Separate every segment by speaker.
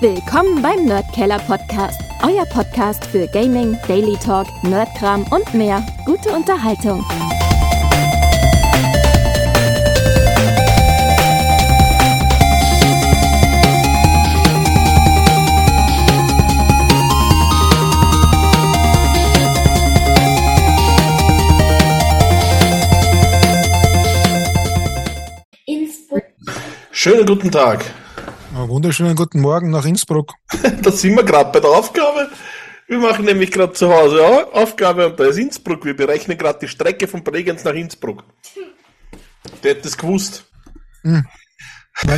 Speaker 1: Willkommen beim Nerdkeller Podcast, euer Podcast für Gaming, Daily Talk, Nerdkram und mehr. Gute Unterhaltung.
Speaker 2: Schönen guten Tag.
Speaker 3: Ja, wunderschönen guten Morgen nach Innsbruck.
Speaker 2: Da sind wir gerade bei der Aufgabe. Wir machen nämlich gerade zu Hause ja, Aufgabe und da ist Innsbruck. Wir berechnen gerade die Strecke von Bregenz nach Innsbruck. Wer hätte das gewusst?
Speaker 3: Wenn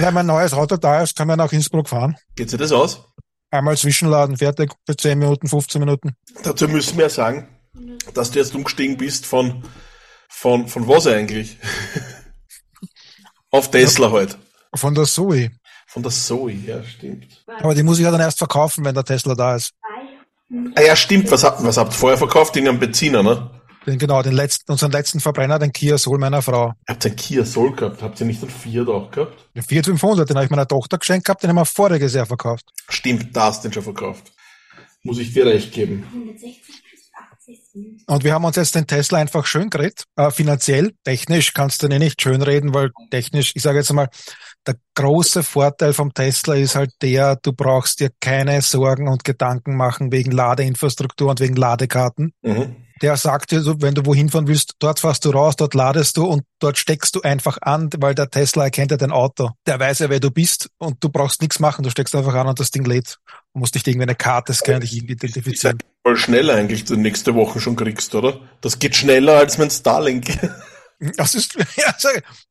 Speaker 3: ja mein neues Auto da ist, kann man nach Innsbruck fahren.
Speaker 2: Geht sich das aus?
Speaker 3: Einmal zwischenladen, fertig für 10 Minuten, 15 Minuten.
Speaker 2: Dazu müssen wir ja sagen, dass du jetzt umgestiegen bist von, von, von was eigentlich? Auf Tesla halt.
Speaker 3: Von der Zoe.
Speaker 2: Von der Zoe, ja, stimmt.
Speaker 3: Aber die muss ich ja dann erst verkaufen, wenn der Tesla da ist.
Speaker 2: Ah ja, stimmt. Was, habt- was habt ihr vorher verkauft? Irgendeinen Benziner, ne?
Speaker 3: Den, genau, den letzten, unseren letzten Verbrenner, den Kia Soul meiner Frau.
Speaker 2: Habt ihr einen Kia Soul gehabt? Habt ihr nicht einen Fiat auch gehabt?
Speaker 3: Den Fiat 500, den habe ich meiner Tochter geschenkt gehabt, den haben wir voriges Jahr verkauft.
Speaker 2: Stimmt, da hast du den schon verkauft. Muss ich dir recht geben.
Speaker 4: 160 plus 80 sind
Speaker 3: Und wir haben uns jetzt den Tesla einfach schön geredet. Äh, finanziell, technisch kannst du den nicht schön reden, weil technisch, ich sage jetzt mal, der große Vorteil vom Tesla ist halt der, du brauchst dir keine Sorgen und Gedanken machen wegen Ladeinfrastruktur und wegen Ladekarten.
Speaker 2: Mhm.
Speaker 3: Der sagt dir, so, wenn du wohin fahren willst, dort fährst du raus, dort ladest du und dort steckst du einfach an, weil der Tesla erkennt ja dein Auto. Der weiß ja, wer du bist und du brauchst nichts machen. Du steckst einfach an und das Ding lädt. Du musst nicht irgendwie eine Karte scannen, dich irgendwie identifizieren.
Speaker 2: Voll schnell eigentlich, du nächste Woche schon kriegst, oder? Das geht schneller als mein Starlink.
Speaker 3: Das ist, ja,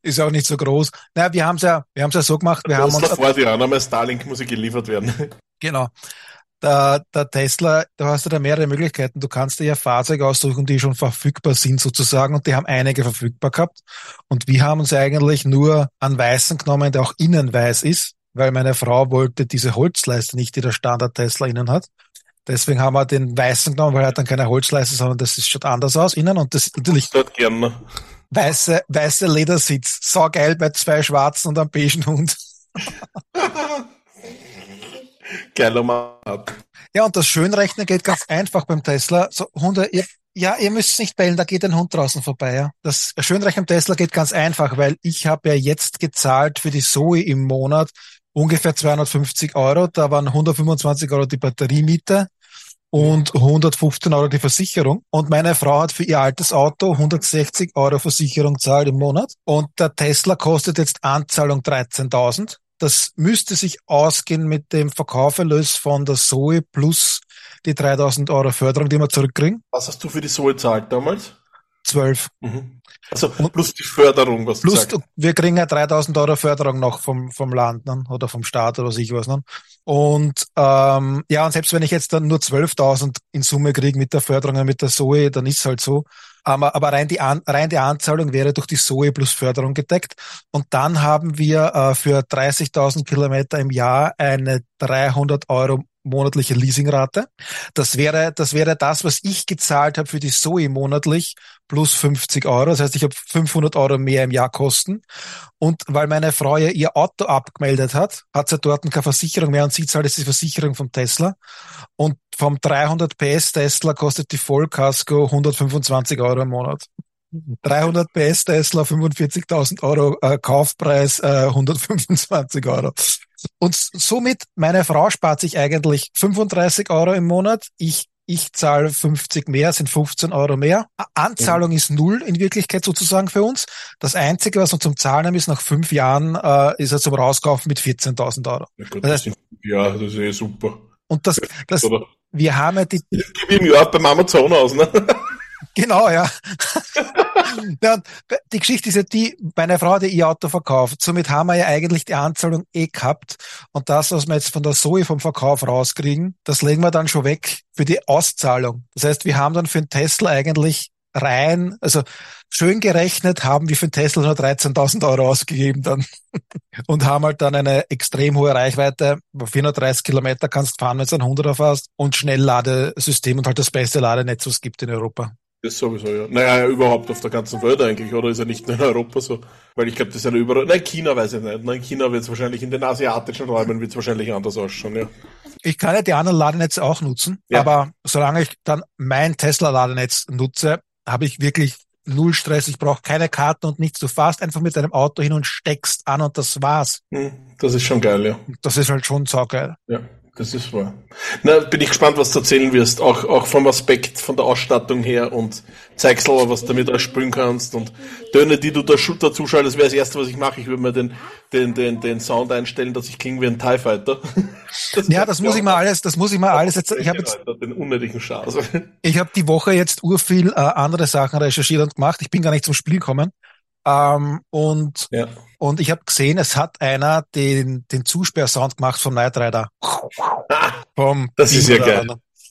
Speaker 3: ist auch nicht so groß. Naja, wir haben es ja, wir haben es ja so gemacht, wir haben uns,
Speaker 2: vor dir an, mein Starlink muss geliefert werden.
Speaker 3: genau. Der, der Tesla, da hast du da mehrere Möglichkeiten. Du kannst dir ja Fahrzeuge aussuchen, die schon verfügbar sind sozusagen und die haben einige verfügbar gehabt. Und wir haben uns eigentlich nur einen weißen genommen, der auch innen weiß ist, weil meine Frau wollte diese Holzleiste nicht, die der Standard Tesla innen hat. Deswegen haben wir den weißen genommen, weil er hat dann keine Holzleiste, sondern das ist, schaut anders aus innen und das ist natürlich
Speaker 2: Dort gern.
Speaker 3: Weiße, weiße Ledersitz. So geil bei zwei schwarzen und einem beigen Hund.
Speaker 2: Geiler Mann.
Speaker 3: Ja, und das Schönrechnen geht ganz einfach beim Tesla. So, Hunde, ihr, ja, ihr müsst nicht bellen, da geht ein Hund draußen vorbei. Ja. Das Schönrechnen beim Tesla geht ganz einfach, weil ich habe ja jetzt gezahlt für die Zoe im Monat ungefähr 250 Euro. Da waren 125 Euro die Batteriemiete und 115 Euro die Versicherung. Und meine Frau hat für ihr altes Auto 160 Euro Versicherung zahlt im Monat. Und der Tesla kostet jetzt Anzahlung 13.000. Das müsste sich ausgehen mit dem Verkauferlös von der Zoe plus die 3000 Euro Förderung, die wir zurückkriegen.
Speaker 2: Was hast du für die Zoe zahlt damals?
Speaker 3: 12.
Speaker 2: Mhm. Also plus die Förderung, was
Speaker 3: Plus,
Speaker 2: du sagst.
Speaker 3: wir kriegen ja 3000 Euro Förderung noch vom, vom Land ne? oder vom Staat oder was ich was. Ne? Und ähm, ja, und selbst wenn ich jetzt dann nur 12.000 in Summe kriege mit der Förderung und mit der Zoe, dann ist halt so. Aber, aber rein, die An rein die Anzahlung wäre durch die Zoe plus Förderung gedeckt. Und dann haben wir äh, für 30.000 Kilometer im Jahr eine 300 Euro monatliche Leasingrate. Das wäre, das wäre das, was ich gezahlt habe für die Zoe monatlich plus 50 Euro. Das heißt, ich habe 500 Euro mehr im Jahr Kosten. Und weil meine Frau ja ihr Auto abgemeldet hat, hat sie dort keine Versicherung mehr und sie zahlt jetzt die Versicherung vom Tesla. Und vom 300 PS Tesla kostet die Vollkasko 125 Euro im Monat. 300 PS Tesla, 45.000 Euro äh, Kaufpreis, äh, 125 Euro. Und somit, meine Frau spart sich eigentlich 35 Euro im Monat. Ich ich zahle 50 mehr, sind 15 Euro mehr. Anzahlung ist null in Wirklichkeit sozusagen für uns. Das Einzige, was wir zum Zahlen haben, ist nach fünf Jahren, äh, ist er zum Rauskaufen mit 14.000 Euro.
Speaker 2: Ja, Gott,
Speaker 3: Das
Speaker 2: ja, das ist eh super.
Speaker 3: Und das, das,
Speaker 2: Oder?
Speaker 3: wir haben ja die,
Speaker 2: Ich gebe im Jahr beim Amazon aus, ne?
Speaker 3: Genau, ja. ja die Geschichte ist ja die, meine Frau hat ihr Auto verkauft. Somit haben wir ja eigentlich die Anzahlung eh gehabt. Und das, was wir jetzt von der Zoe vom Verkauf rauskriegen, das legen wir dann schon weg für die Auszahlung. Das heißt, wir haben dann für den Tesla eigentlich rein, also schön gerechnet haben wir für den Tesla nur 13.000 Euro ausgegeben dann. Und haben halt dann eine extrem hohe Reichweite. 430 Kilometer kannst fahren, wenn du ein 100er fährst. Und Schnellladesystem und halt das beste Ladenetz, was es gibt in Europa.
Speaker 2: Das sowieso, ja. Naja, überhaupt auf der ganzen Welt eigentlich, oder ist er nicht nur in Europa so? Weil ich glaube, das ist ja überall. Nein, China weiß ich nicht. Nein, China wird es wahrscheinlich, in den asiatischen Räumen wird es wahrscheinlich anders ausschauen, ja.
Speaker 3: Ich kann ja die anderen Ladenetze auch nutzen,
Speaker 2: Ja.
Speaker 3: aber solange ich dann mein Tesla-Ladenetz nutze, habe ich wirklich null Stress. Ich brauche keine Karten und nichts. Du fährst einfach mit deinem Auto hin und steckst an und das war's.
Speaker 2: Hm, Das ist schon geil, ja.
Speaker 3: Das ist halt schon saugeil.
Speaker 2: Ja, das ist wahr. Na, bin ich gespannt, was du erzählen wirst. Auch, auch vom Aspekt von der Ausstattung her und zeigst aber, was du damit alles spielen kannst und Töne, die du da dazu schaltest, wäre das erste, was ich mache. Ich würde mir den, den, den, den Sound einstellen, dass ich klinge wie ein TIE Fighter.
Speaker 3: Ja, das muss ich mal alles, das muss ich mal alles jetzt, ich habe jetzt,
Speaker 2: Alter, den unnötigen Schaß.
Speaker 3: ich habe die Woche jetzt urviel äh, andere Sachen recherchiert und gemacht. Ich bin gar nicht zum Spiel gekommen. Ähm, und,
Speaker 2: Ja.
Speaker 3: Und ich habe gesehen, es hat einer den, den Zusperrsound gemacht vom Knight Rider. Vom
Speaker 2: Das ist ja geil.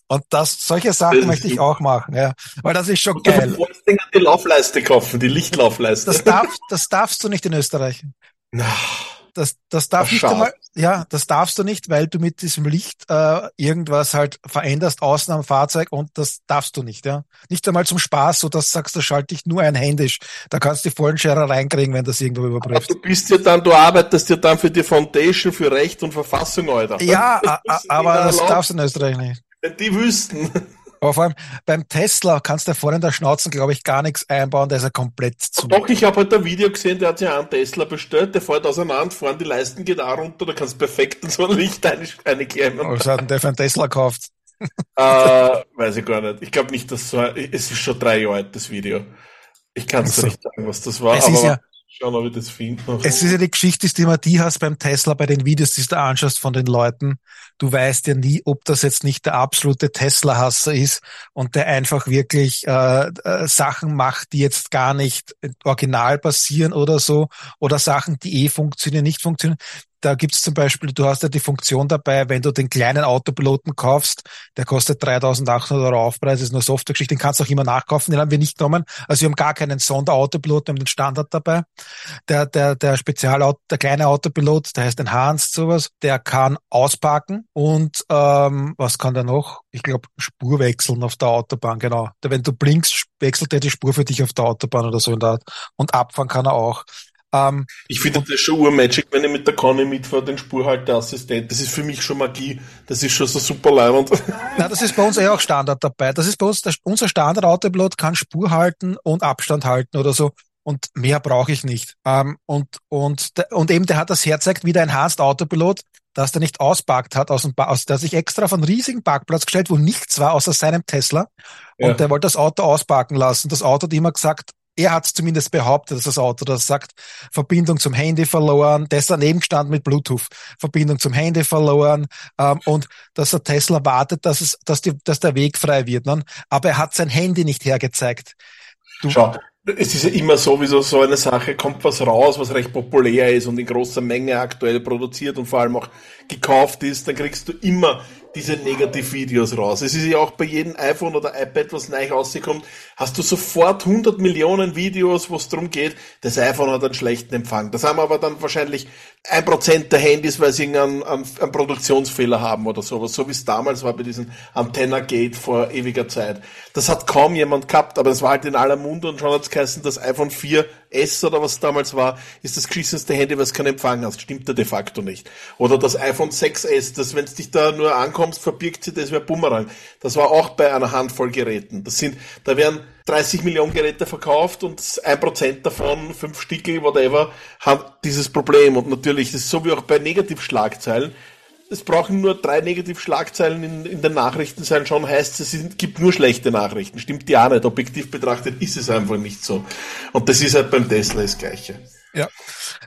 Speaker 3: Und das, solche Sachen möchte ich auch machen, ja. Weil das ist schon
Speaker 2: Du
Speaker 3: geil.
Speaker 2: wolltest den die Laufleiste kaufen, die Lichtlaufleiste.
Speaker 3: Das darfst, das darfst du nicht in Österreich. Das, das darf
Speaker 2: Ach,
Speaker 3: nicht einmal, ja, das darfst du nicht, weil du mit diesem Licht äh, irgendwas halt veränderst außen am Fahrzeug und das darfst du nicht, ja. Nicht einmal zum Spaß, so dass sagst, da schalte ich nur einhändisch. Da kannst du die vollen Scherer reinkriegen, wenn das irgendwo überprüft.
Speaker 2: du bist ja dann, du arbeitest ja dann für die Foundation für Recht und Verfassung, Alter.
Speaker 3: Ja,
Speaker 2: Das
Speaker 3: aber das darfst du in Österreich nicht.
Speaker 2: Die wüssten.
Speaker 3: Aber vor allem beim Tesla kannst du vorne in der Schnauzen, glaube ich, gar nichts einbauen, der ist ja komplett zu.
Speaker 2: Doch, ich habe halt ein Video gesehen, der hat sich einen Tesla bestellt, der fährt auseinander, vorne die Leisten geht auch runter, da kannst du perfekt in so ein Licht eine- einklemmen.
Speaker 3: Was hat denn der für einen Tesla gekauft?
Speaker 2: Äh, weiß ich gar nicht. Ich glaube nicht, dass so es ist schon drei Jahre alt, das Video. Ich kann es
Speaker 3: Also,
Speaker 2: nicht sagen, was das war,
Speaker 3: es
Speaker 2: aber
Speaker 3: ist ja-
Speaker 2: schauen, ob ich das finde.
Speaker 3: Es ist ja die Geschichte, die immer die hast beim Tesla, bei den Videos, die du anschaust von den Leuten. Du weißt ja nie, ob das jetzt nicht der absolute Tesla-Hasser ist und der einfach wirklich äh, äh, Sachen macht, die jetzt gar nicht original passieren oder so, oder Sachen, die eh funktionieren, nicht funktionieren. Da gibt's zum Beispiel, du hast ja die Funktion dabei, wenn du den kleinen Autopiloten kaufst, der kostet 3800 Euro Aufpreis, ist nur Softwaregeschichte, den kannst du auch immer nachkaufen, den haben wir nicht genommen. Also wir haben gar keinen Sonderautopiloten, wir haben den Standard dabei der, der, der Spezialauto, der kleine Autopilot, der heißt Enhanced sowas, der kann ausparken und ähm, was kann der noch? Ich glaube Spur wechseln auf der Autobahn, genau. Wenn du blinkst, wechselt er die Spur für dich auf der Autobahn oder so in der Art. Und abfahren kann er auch. Ähm,
Speaker 2: Ich finde das schon urmagic, wenn ich mit der Conny mitfahre, den Spurhalteassistent. Das ist für mich schon Magie. Das ist schon so super leibend.
Speaker 3: na, das ist bei uns eh auch Standard dabei. Das ist bei uns, der, unser Standard-Autopilot kann Spur halten und Abstand halten oder so. Und mehr brauche ich nicht. Ähm, und, und, und eben, der hat das herzeigt wie der Enhanced Autopilot, dass der nicht ausparkt hat aus dem, Ba- aus, der hat sich extra auf einen riesigen Parkplatz gestellt, wo nichts war außer seinem Tesla. Und
Speaker 2: Ja.
Speaker 3: der wollte das Auto ausparken lassen. Das Auto hat immer gesagt, er hat es zumindest behauptet, dass das Auto das sagt, Verbindung zum Handy verloren, ist daneben gestanden mit Bluetooth, Verbindung zum Handy verloren ähm, und dass der Tesla wartet, dass es, dass, die, dass der Weg frei wird. Ne? Aber er hat sein Handy nicht hergezeigt. Du,
Speaker 2: Schau, es ist ja immer sowieso so eine Sache, kommt was raus, was recht populär ist und in großer Menge aktuell produziert und vor allem auch gekauft ist, dann kriegst du immer diese Negativvideos raus. Es ist ja auch bei jedem iPhone oder iPad, was neu rauskommt, hast du sofort 100 Millionen Videos, wo es darum geht, das iPhone hat einen schlechten Empfang. Das haben aber dann wahrscheinlich ein Prozent der Handys, weil sie irgendeinen einen, einen Produktionsfehler haben oder sowas, so wie es damals war bei diesem Antenna Gate vor ewiger Zeit. Das hat kaum jemand gehabt, aber es war halt in aller Munde und schon hat's geheißen, das iPhone 4S oder was damals war, ist das geschissenste Handy, was keinen Empfang hast. Stimmt ja de facto nicht. Oder das iPhone 6S, das, wenn es dich da nur ankommst, verbirgt sich das ein Bumerang. Das war auch bei einer Handvoll Geräten. Das sind, da werden 30 Millionen Geräte verkauft und ein Prozent davon, fünf Stickel, whatever, haben dieses Problem. Und natürlich, das ist so wie auch bei Negativschlagzeilen. Es brauchen nur drei Negativschlagzeilen in, in den Nachrichten sein, schon heißt es, es gibt nur schlechte Nachrichten. Stimmt ja nicht. Objektiv betrachtet ist es einfach nicht so. Und das ist halt beim Tesla das Gleiche.
Speaker 3: Ja.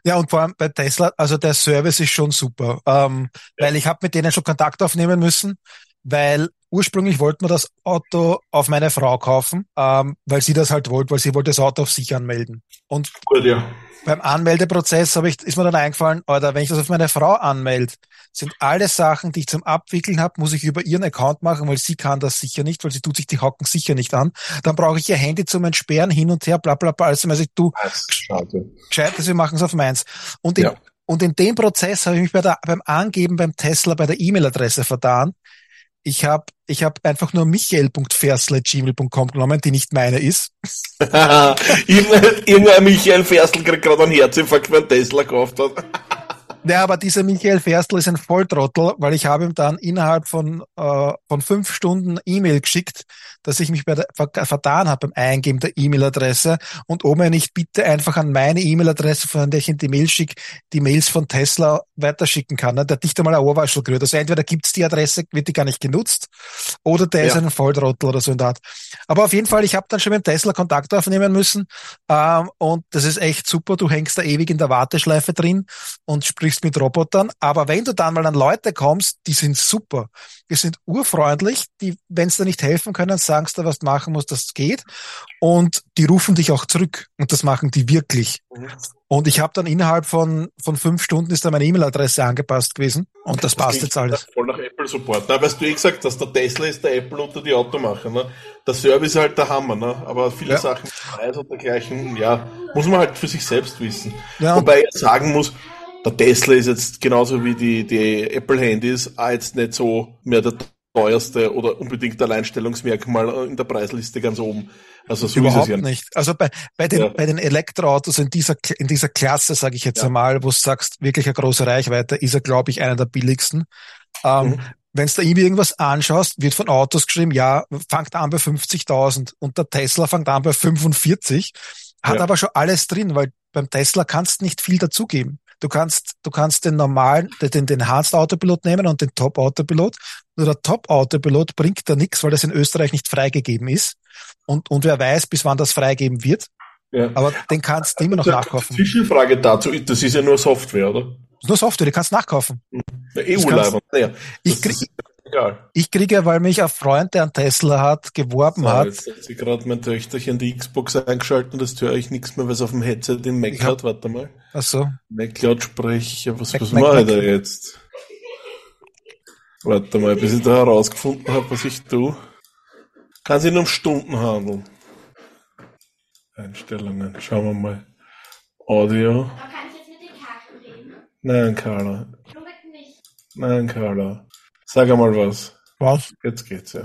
Speaker 3: Ja, und vor allem bei Tesla, also der Service ist schon super, ähm, weil ich habe mit denen schon Kontakt aufnehmen müssen, weil ursprünglich wollten wir das Auto auf meine Frau kaufen, ähm, weil sie das halt wollte, weil sie wollte das Auto auf sich anmelden. Und
Speaker 2: Gut, ja.
Speaker 3: beim Anmeldeprozess habe ich, ist mir dann eingefallen, oder wenn ich das auf meine Frau anmelde, sind alle Sachen, die ich zum Abwickeln habe, muss ich über ihren Account machen, weil sie kann das sicher nicht, weil sie tut sich die Hocken sicher nicht an. Dann brauche ich ihr Handy zum Entsperren hin und her, bla bla bla. Also, also du, gescheit, wir machen es auf meins. Und in,
Speaker 2: Ja.
Speaker 3: und in dem Prozess habe ich mich bei der, beim Angeben beim Tesla bei der E-Mail-Adresse vertan. Ich habe ich hab einfach nur michael.ferstle.gmail.com genommen, die nicht meine ist.
Speaker 2: Irgendein Michael Ferstl kriegt gerade einen Herzinfarkt, wenn Tesla gekauft hat.
Speaker 3: Ja, aber dieser Michael Ferstl ist ein Volltrottel, weil ich habe ihm dann innerhalb von, äh, von fünf Stunden E-Mail geschickt, dass ich mich bei der, vertan habe beim Eingeben der E-Mail-Adresse und ob er nicht bitte einfach an meine E-Mail-Adresse, von der ich in die Mail schicke, die Mails von Tesla weiterschicken kann. Ne? Der hat nicht einmal ein Ohrwaschel gerührt. Also entweder gibt's die Adresse, wird die gar nicht genutzt, oder der ja. ist ein Volltrottel oder so in der Art. Aber auf jeden Fall, ich habe dann schon mit Tesla Kontakt aufnehmen müssen ähm, und das ist echt super. Du hängst da ewig in der Warteschleife drin und sprichst sprichst mit Robotern, aber wenn du dann mal an Leute kommst, die sind super. Die sind urfreundlich, die, wenn sie dir nicht helfen können, sagst du, was du machen musst, das geht. Und die rufen dich auch zurück. Und das machen die wirklich. Mhm. Und ich habe dann innerhalb von, von fünf Stunden ist dann meine E-Mail-Adresse angepasst gewesen. Und das, das passt jetzt alles.
Speaker 2: Voll nach Apple Support. Na, weißt du eh gesagt, dass der Tesla ist der Apple unter die Automacher. Ne? Der Service ist halt der Hammer. Ne? Aber viele ja. Sachen, Preis und dergleichen, ja, muss man halt für sich selbst wissen. Ja, Wobei ich sagen muss, der Tesla ist jetzt genauso wie die, die Apple-Handys jetzt nicht so mehr der teuerste oder unbedingt Alleinstellungsmerkmal in der Preisliste ganz oben. Also so
Speaker 3: Überhaupt ist es ja nicht. Also bei, bei den, ja. bei den Elektroautos in dieser, in dieser Klasse, sage ich jetzt ja. einmal, wo du sagst, wirklich eine große Reichweite, ist er, glaube ich, einer der billigsten. Ähm, mhm. Wenn du da irgendwie irgendwas anschaust, wird von Autos geschrieben, ja, fangt an bei 50.000 und der Tesla fängt an bei 45, hat ja. aber schon alles drin, weil beim Tesla kannst du nicht viel dazugeben. Du kannst, du kannst den normalen, den, den Enhanced Autopilot nehmen und den Top Autopilot. Nur der Top Autopilot bringt da nichts, weil das in Österreich nicht freigegeben ist. Und, und wer weiß, bis wann das freigeben wird. Ja. Aber den kannst du immer noch nachkaufen.
Speaker 2: Zwischenfrage dazu, das ist ja nur Software, oder? Das
Speaker 3: ist nur Software, die kannst du nachkaufen.
Speaker 2: EU-Leiber, naja.
Speaker 3: Ich, krieg, egal. Ich kriege, weil mich ein Freund, der einen Tesla hat, geworben so, hat.
Speaker 2: Jetzt hat sie gerade mein Töchterchen die Xbox eingeschaltet und das höre ich nichts mehr, weil es auf dem Headset den Mac ich hat. Warte mal.
Speaker 3: Ach so.
Speaker 2: Mac-Lautsprecher, was, Mac, was Mac, mache ich da jetzt? Warte mal, bis ich da herausgefunden habe, was ich tue. Kann sich nur um Stunden handeln. Einstellungen, schauen wir mal. Audio. Da kann ich jetzt mit den Karten reden. Nein, Carla. Nein, Carla. Sag einmal was.
Speaker 3: Was?
Speaker 2: Jetzt geht's ja.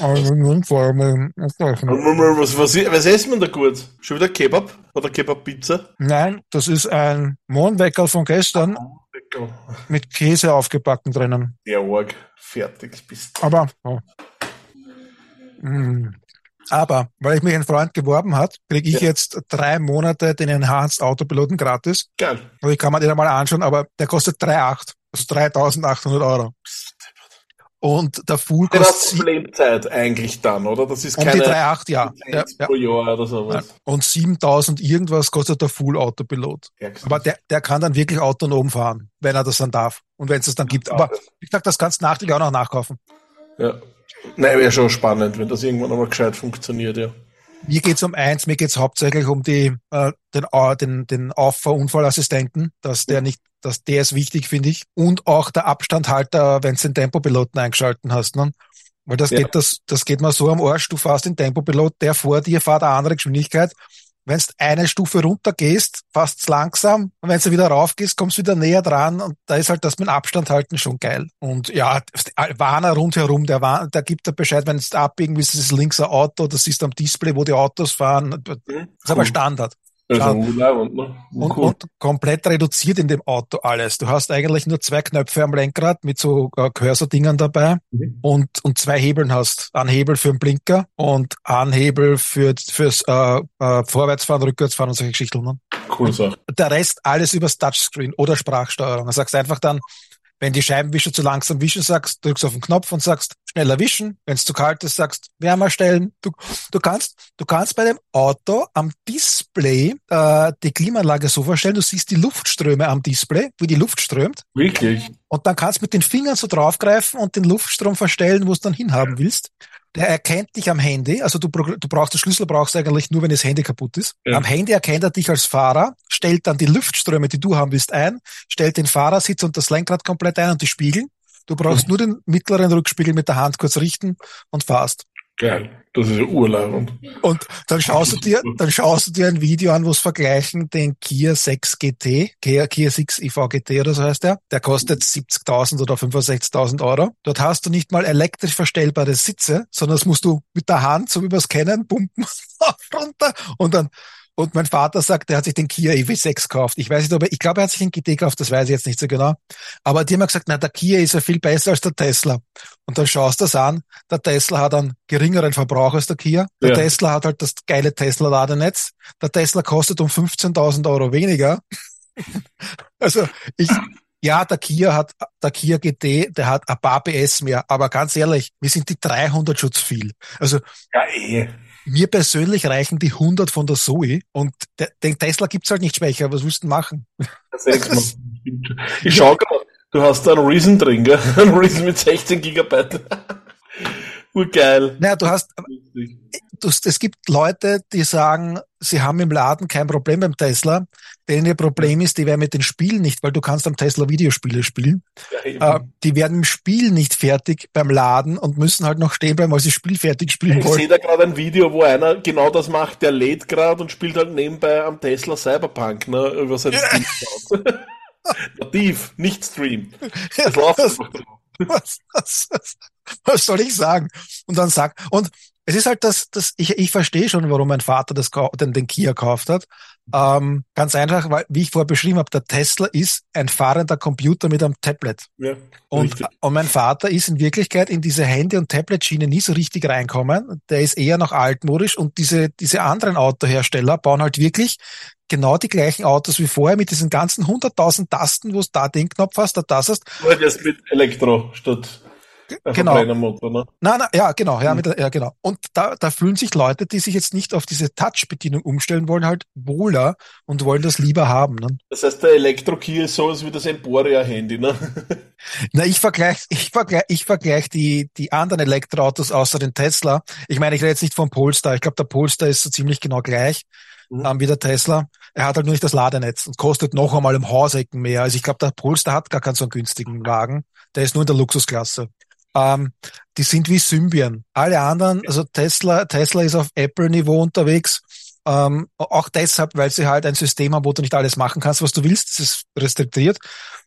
Speaker 3: Also, was,
Speaker 2: was, was essen wir da gut? Schon wieder Kebab? Oder Kebab-Pizza?
Speaker 3: Nein, das ist ein Mohnweckerl von gestern. Mohnweckerl. Mit Käse aufgebacken drinnen.
Speaker 2: Ja, arg. Fertig bist
Speaker 3: du. Aber, oh. mm. Aber, weil ich mich ein Freund geworben hat, kriege ich ja. jetzt drei Monate den Enhanced Autopiloten gratis.
Speaker 2: Geil.
Speaker 3: Also ich kann mir den einmal anschauen, aber der kostet 3,8. Also 3800 Euro. Und der Full
Speaker 2: kostet... Das Lebzeit eigentlich dann, oder? Das ist
Speaker 3: um
Speaker 2: keine...
Speaker 3: die 3,8, ja. ja,
Speaker 2: ja. Pro Jahr oder sowas. Ja.
Speaker 3: Und 7000 irgendwas kostet der Full Autopilot. Aber der, der kann dann wirklich autonom fahren, wenn er das dann darf. Und wenn es das dann gibt. Aber wie gesagt, das kannst du nachträglich auch noch nachkaufen.
Speaker 2: Ja. Nein, wäre schon spannend, wenn das irgendwann einmal gescheit funktioniert, ja.
Speaker 3: Mir geht's um eins, mir geht's hauptsächlich um die, äh, den, äh, den, den Auffahrunfallassistenten, dass der nicht, dass der ist wichtig, finde ich. Und auch der Abstandhalter, wenn du den Tempopiloten eingeschalten hast, ne? Weil das ja. geht, das, das geht mal so am Arsch, du fährst den Tempopilot, der vor dir fährt eine andere Geschwindigkeit wenn du eine Stufe runter gehst, fast langsam. Und wenn du wieder rauf gehst, kommst du wieder näher dran. Und da ist halt das mit Abstand halten schon geil. Und ja, Warner rundherum, der, Warner, der gibt dir Bescheid, wenn du abbiegen willst, das ist links ein Auto, das ist am Display, wo die Autos fahren. Das ist aber Standard. Also, und, und, komplett reduziert in dem Auto alles. Du hast eigentlich nur zwei Knöpfe am Lenkrad mit so äh, Cursor-Dingern dabei mhm. und, und zwei Hebeln hast. Ein Hebel für den Blinker und ein Hebel für, fürs äh, äh, Vorwärtsfahren, Rückwärtsfahren und solche Geschichten. Ne?
Speaker 2: Cool Sache.
Speaker 3: Der Rest alles übers Touchscreen oder Sprachsteuerung. Du sagst einfach dann, wenn die Scheibenwischer zu langsam wischen sagst, drückst auf den Knopf und sagst schneller wischen. Wenn es zu kalt ist, sagst wärmer stellen. Du, du kannst, du kannst bei dem Auto am Display äh, die Klimaanlage so vorstellen, du siehst die Luftströme am Display, wie die Luft strömt.
Speaker 2: Wirklich?
Speaker 3: Und dann kannst du mit den Fingern so draufgreifen und den Luftstrom verstellen, wo du dann hinhaben willst. Der erkennt dich am Handy, also du, du brauchst den Schlüssel brauchst du eigentlich nur, wenn das Handy kaputt ist. Ja. Am Handy erkennt er dich als Fahrer, stellt dann die Luftströme, die du haben willst, ein, stellt den Fahrersitz und das Lenkrad komplett ein und die Spiegel. Du brauchst mhm. nur den mittleren Rückspiegel mit der Hand kurz richten und fahrst.
Speaker 2: Geil. Das ist ja urleibend.
Speaker 3: Und dann schaust du dir, dann schaust du dir ein Video an, wo es vergleichen den Kia 6 GT, Kia, Kia 6 IV GT oder so heißt der. Der kostet 70.000 oder 65.000 Euro. Dort hast du nicht mal elektrisch verstellbare Sitze, sondern das musst du mit der Hand, so wie es kennen, pumpen, runter und dann und mein Vater sagt, er hat sich den Kia EV6 gekauft. Ich weiß nicht, ob er, ich glaube, er hat sich den GT gekauft, das weiß ich jetzt nicht so genau. Aber die haben gesagt, na, der Kia ist ja viel besser als der Tesla. Und dann schaust du das an, der Tesla hat einen geringeren Verbrauch als der Kia. Der
Speaker 2: Ja.
Speaker 3: Tesla hat halt das geile Tesla-Ladenetz. Der Tesla kostet um 15.000 Euro weniger. also, ich, ja, der Kia hat, der Kia GT, der hat ein paar PS mehr. Aber ganz ehrlich, mir sind die 300 schon zu viel. Also,
Speaker 2: Ja, eh.
Speaker 3: Mir persönlich reichen die 100 von der Zoe und den Tesla gibt's halt nicht schwächer. Was willst du machen?
Speaker 2: Ich schau gerade, du hast da einen Reason drin, gell? Einen Reason mit 16 Gigabyte. Urgeil.
Speaker 3: Naja, du hast, du, es gibt Leute, die sagen, sie haben im Laden kein Problem beim Tesla, denen ihr Problem ist, die werden mit den Spielen nicht, weil du kannst am Tesla Videospiele spielen.
Speaker 2: Ja.
Speaker 3: Äh, die werden im Spiel nicht fertig beim Laden und müssen halt noch stehen bleiben, weil sie das Spiel fertig spielen
Speaker 2: Ich
Speaker 3: wollen.
Speaker 2: sehe da gerade ein Video, wo einer genau das macht, der lädt gerade und spielt halt nebenbei am Tesla Cyberpunk, ne, über sein schaut. Nativ, nicht Stream. Das läuft einfach drauf.
Speaker 3: was, was, was, was soll ich sagen? Und dann sag, und es ist halt das, das ich, ich verstehe schon, warum mein Vater das, den, den Kia gekauft hat. Ähm, ganz einfach, weil, wie ich vorher beschrieben habe, der Tesla ist ein fahrender Computer mit einem Tablet.
Speaker 2: Ja,
Speaker 3: Und,
Speaker 2: richtig.
Speaker 3: und mein Vater ist in Wirklichkeit in diese Handy- und Tablet-Schiene nie so richtig reinkommen. Der ist eher noch altmodisch und diese, diese anderen Autohersteller bauen halt wirklich genau die gleichen Autos wie vorher mit diesen ganzen 100.000 Tasten, wo du da den Knopf hast, da das hast.
Speaker 2: Du halt jetzt mit Elektro statt
Speaker 3: genau.
Speaker 2: Verbrennermotor, ne?
Speaker 3: Nein, nein, ja, genau, ja,
Speaker 2: Mhm.
Speaker 3: mit, ja, genau. Und da, da fühlen sich Leute, die sich jetzt nicht auf diese Touch-Bedienung umstellen wollen, halt wohler und wollen das lieber haben. Ne?
Speaker 2: Das heißt, der Elektro-Key ist sowas wie das Emporia-Handy, ne?
Speaker 3: Na, ich vergleiche, ich vergleich, ich vergleich die, die anderen Elektroautos außer den Tesla. Ich meine, ich rede jetzt nicht vom Polestar. Ich glaube, der Polestar ist so ziemlich genau gleich
Speaker 2: Mhm.
Speaker 3: ähm, wie der Tesla. Er hat halt nur nicht das Ladenetz und kostet noch einmal im Hausecken mehr. Also ich glaube, der Polestar hat gar keinen so einen günstigen Wagen. Der ist nur in der Luxusklasse. Ähm, die sind wie Symbian. Alle anderen, also Tesla, Tesla ist auf Apple-Niveau unterwegs. Ähm, auch deshalb, weil sie halt ein System haben, wo du nicht alles machen kannst, was du willst. Das ist restriktiert.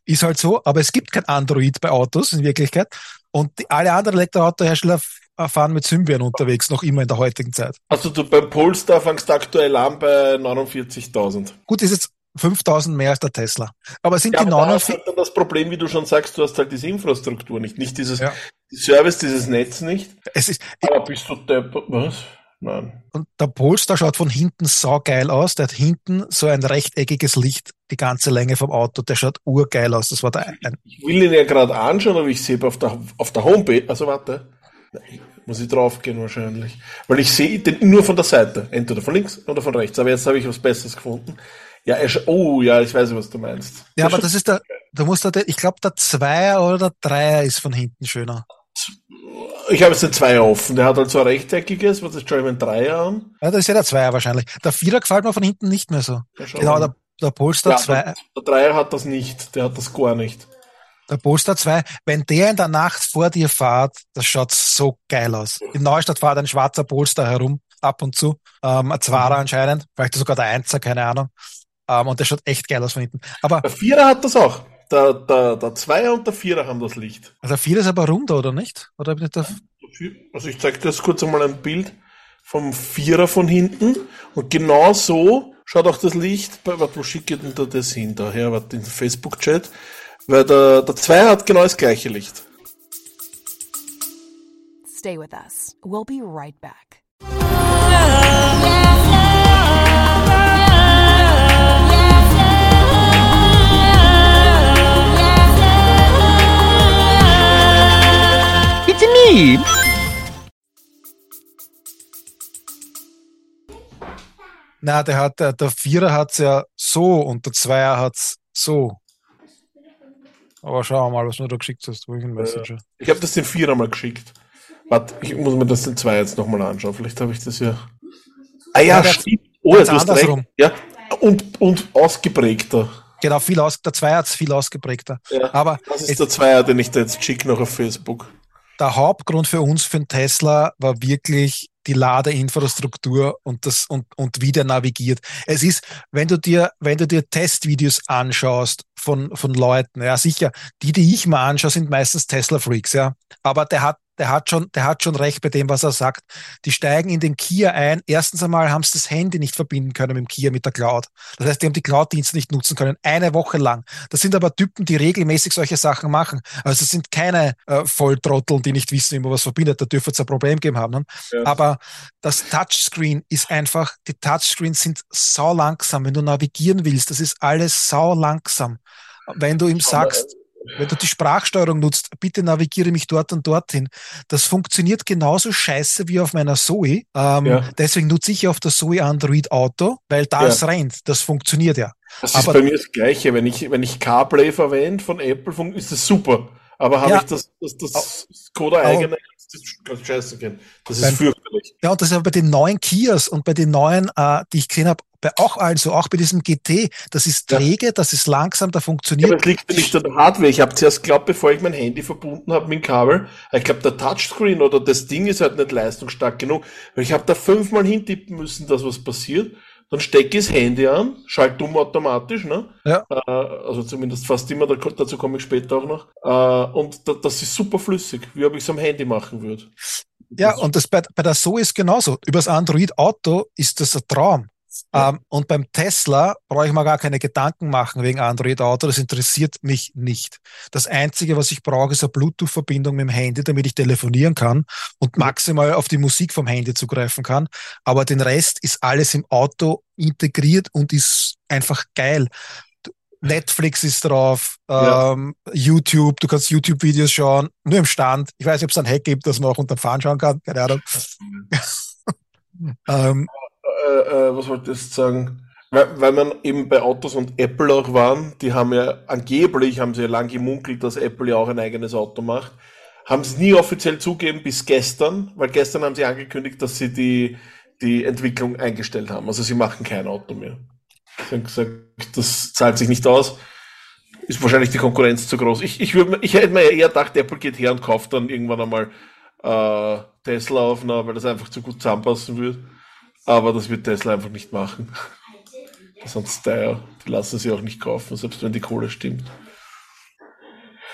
Speaker 3: Ist halt so. Aber es gibt kein Android bei Autos in Wirklichkeit. Und die, alle anderen Elektroautohersteller f- fahren mit Symbian unterwegs, noch immer in der heutigen Zeit.
Speaker 2: Also du beim Polestar fängst aktuell an bei 49.000.
Speaker 3: Gut, ist jetzt 5000 mehr als der Tesla. Aber sind
Speaker 2: Ja,
Speaker 3: die
Speaker 2: aber da ist
Speaker 3: 49,
Speaker 2: halt dann das Problem, wie du schon sagst, du hast halt diese Infrastruktur nicht, nicht dieses
Speaker 3: Ja.
Speaker 2: Service, dieses Netz nicht.
Speaker 3: es ist,
Speaker 2: Aber bist du depp, was? Nein.
Speaker 3: und der Polestar schaut von hinten saugeil aus. Der hat hinten so ein rechteckiges Licht, die ganze Länge vom Auto. Der schaut urgeil aus. Das war der, ein,
Speaker 2: Ich will ihn ja gerade anschauen, aber ich sehe auf der, auf der Homepage, also warte, Nein, muss ich draufgehen wahrscheinlich. Weil ich sehe den nur von der Seite, entweder von links oder von rechts. Aber jetzt habe ich was Besseres gefunden. Ja, oh, ja, ich weiß, was du meinst.
Speaker 3: ja, aber das ist der, da muss der, ich glaube, der Zweier oder der Dreier ist von hinten schöner.
Speaker 2: ich habe jetzt den Zweier offen. Der hat halt so ein rechteckiges, was ist schon ein Dreier an?
Speaker 3: Ja, das ist ja der Zweier wahrscheinlich. Der Vierer gefällt mir von hinten nicht mehr so.
Speaker 2: Ja,
Speaker 3: Genau, der, der Polestar
Speaker 2: ja,
Speaker 3: 2,
Speaker 2: der, der Dreier hat das nicht. Der hat das gar nicht.
Speaker 3: der Polestar 2, wenn der in der Nacht vor dir fährt, das schaut so geil aus. In Neustadt fährt ein schwarzer Polestar herum, ab und zu, ähm, ein Zwarer anscheinend, vielleicht sogar der Einser, keine Ahnung. Ähm, und der schaut echt geil aus von hinten. Aber
Speaker 2: Der Vierer hat das auch. Der, der, der Zweier und der Vierer haben das Licht.
Speaker 3: also der Vierer ist aber runder, oder nicht? Oder ich nicht
Speaker 2: Also ich zeige dir jetzt kurz einmal ein Bild vom Vierer von hinten. Und genau so schaut auch das Licht bei, warte, wo schicke ich denn da das hin? Daher, warte, in den Facebook-Chat. Weil der, der Zweier hat genau das gleiche Licht.
Speaker 5: Stay with us. We'll be right back.
Speaker 6: Me,
Speaker 3: na, der hat, der, der Vierer hat's ja so und der Zweier hat's so. Aber schauen wir mal, was du da geschickt hast, wo ich Messenger.
Speaker 2: Ich habe das den Vierer mal geschickt. Warte, ich muss mir das den Zweier jetzt nochmal anschauen. Vielleicht habe ich das ja. Ah ja,
Speaker 3: Ja,
Speaker 2: stimmt. Oh, hast
Speaker 3: andersrum.
Speaker 2: Ja. Und, und ausgeprägter.
Speaker 3: Genau, viel aus, der Zweier hat's viel ausgeprägter.
Speaker 2: Ja.
Speaker 3: Aber
Speaker 2: Das ist
Speaker 3: jetzt-
Speaker 2: der Zweier, den ich da jetzt schicke noch auf Facebook.
Speaker 3: Der Hauptgrund für uns für den Tesla war wirklich die Ladeinfrastruktur und das und, und wie der navigiert. Es ist, wenn du dir, wenn du dir Testvideos anschaust von, von Leuten, ja sicher, die, die ich mal anschaue, sind meistens Tesla-Freaks, ja. Aber der hat der hat schon, der hat schon recht bei dem, was er sagt. Die steigen in den Kia ein. Erstens einmal haben sie das Handy nicht verbinden können mit dem Kia, mit der Cloud. Das heißt, die haben die Cloud-Dienste nicht nutzen können. Eine Woche lang. Das sind aber Typen, die regelmäßig solche Sachen machen. Also es sind keine äh, Volltrotteln, die nicht wissen, wie man was verbindet. Da dürfte es ein Problem geben haben. Ne? Ja. Aber das Touchscreen ist einfach, die Touchscreens sind sau langsam. Wenn du navigieren willst, das ist alles sau langsam. Wenn du ihm sagst, wenn du die Sprachsteuerung nutzt, bitte navigiere mich dort und dorthin. Das funktioniert genauso scheiße wie auf meiner Zoe. Ähm, ja. Deswegen nutze ich auf der Zoe Android Auto, weil da es rennt. Das funktioniert ja.
Speaker 2: Das ist bei mir das Gleiche. Wenn ich, wenn ich CarPlay verwende von Apple, ist das super. Aber habe ja. ich das, das, das Skoda eigene, das ist scheiße. Das ist fürchterlich.
Speaker 3: Ja, und das ist aber bei den neuen Kias und bei den neuen, äh, die ich gesehen habe, bei auch also auch bei diesem GT, das ist träge, ja. das ist langsam, da funktioniert. Ja,
Speaker 2: aber es liegt nicht an der Hardware. Ich habe zuerst geglaubt, bevor ich mein Handy verbunden habe mit dem Kabel, ich glaube, der Touchscreen oder das Ding ist halt nicht leistungsstark genug. Weil ich habe da fünfmal hintippen müssen, dass was passiert. Dann stecke ich das Handy an, schalte um automatisch, ne? Ja. Äh, also zumindest fast immer, dazu komme ich später auch noch. Äh, und das ist super flüssig, wie ob ich es am Handy machen würde.
Speaker 3: Ja, und das bei, bei der So ist genauso. Übers Android Auto ist das ein Traum. Ähm, und beim Tesla brauche ich mir gar keine Gedanken machen wegen Android Auto. Das interessiert mich nicht. Das Einzige, was ich brauche, ist eine Bluetooth-Verbindung mit dem Handy, damit ich telefonieren kann und maximal auf die Musik vom Handy zugreifen kann. Aber den Rest ist alles im Auto integriert und ist einfach geil. Netflix ist drauf, ja. ähm, YouTube, du kannst YouTube-Videos schauen, nur im Stand. Ich weiß nicht, ob es ein Hack gibt, dass man auch unter Fahren schauen kann, keine Ahnung.
Speaker 2: ähm, äh, äh, was wollte ich sagen? Weil, weil man eben bei Autos und Apple auch waren, die haben ja angeblich, haben sie ja lang gemunkelt, dass Apple ja auch ein eigenes Auto macht. Haben es nie offiziell zugeben bis gestern, weil gestern haben sie angekündigt, dass sie die, die Entwicklung eingestellt haben. Also sie machen kein Auto mehr. Sie haben gesagt, das zahlt sich nicht aus. Ist wahrscheinlich die Konkurrenz zu groß. Ich, ich, würd, ich hätte mir eher gedacht, Apple geht her und kauft dann irgendwann einmal äh, Tesla auf, na, weil das einfach zu gut zusammenpassen würde. Aber das wird Tesla einfach nicht machen. Sonst teuer. Die lassen sie auch nicht kaufen, selbst wenn die Kohle stimmt.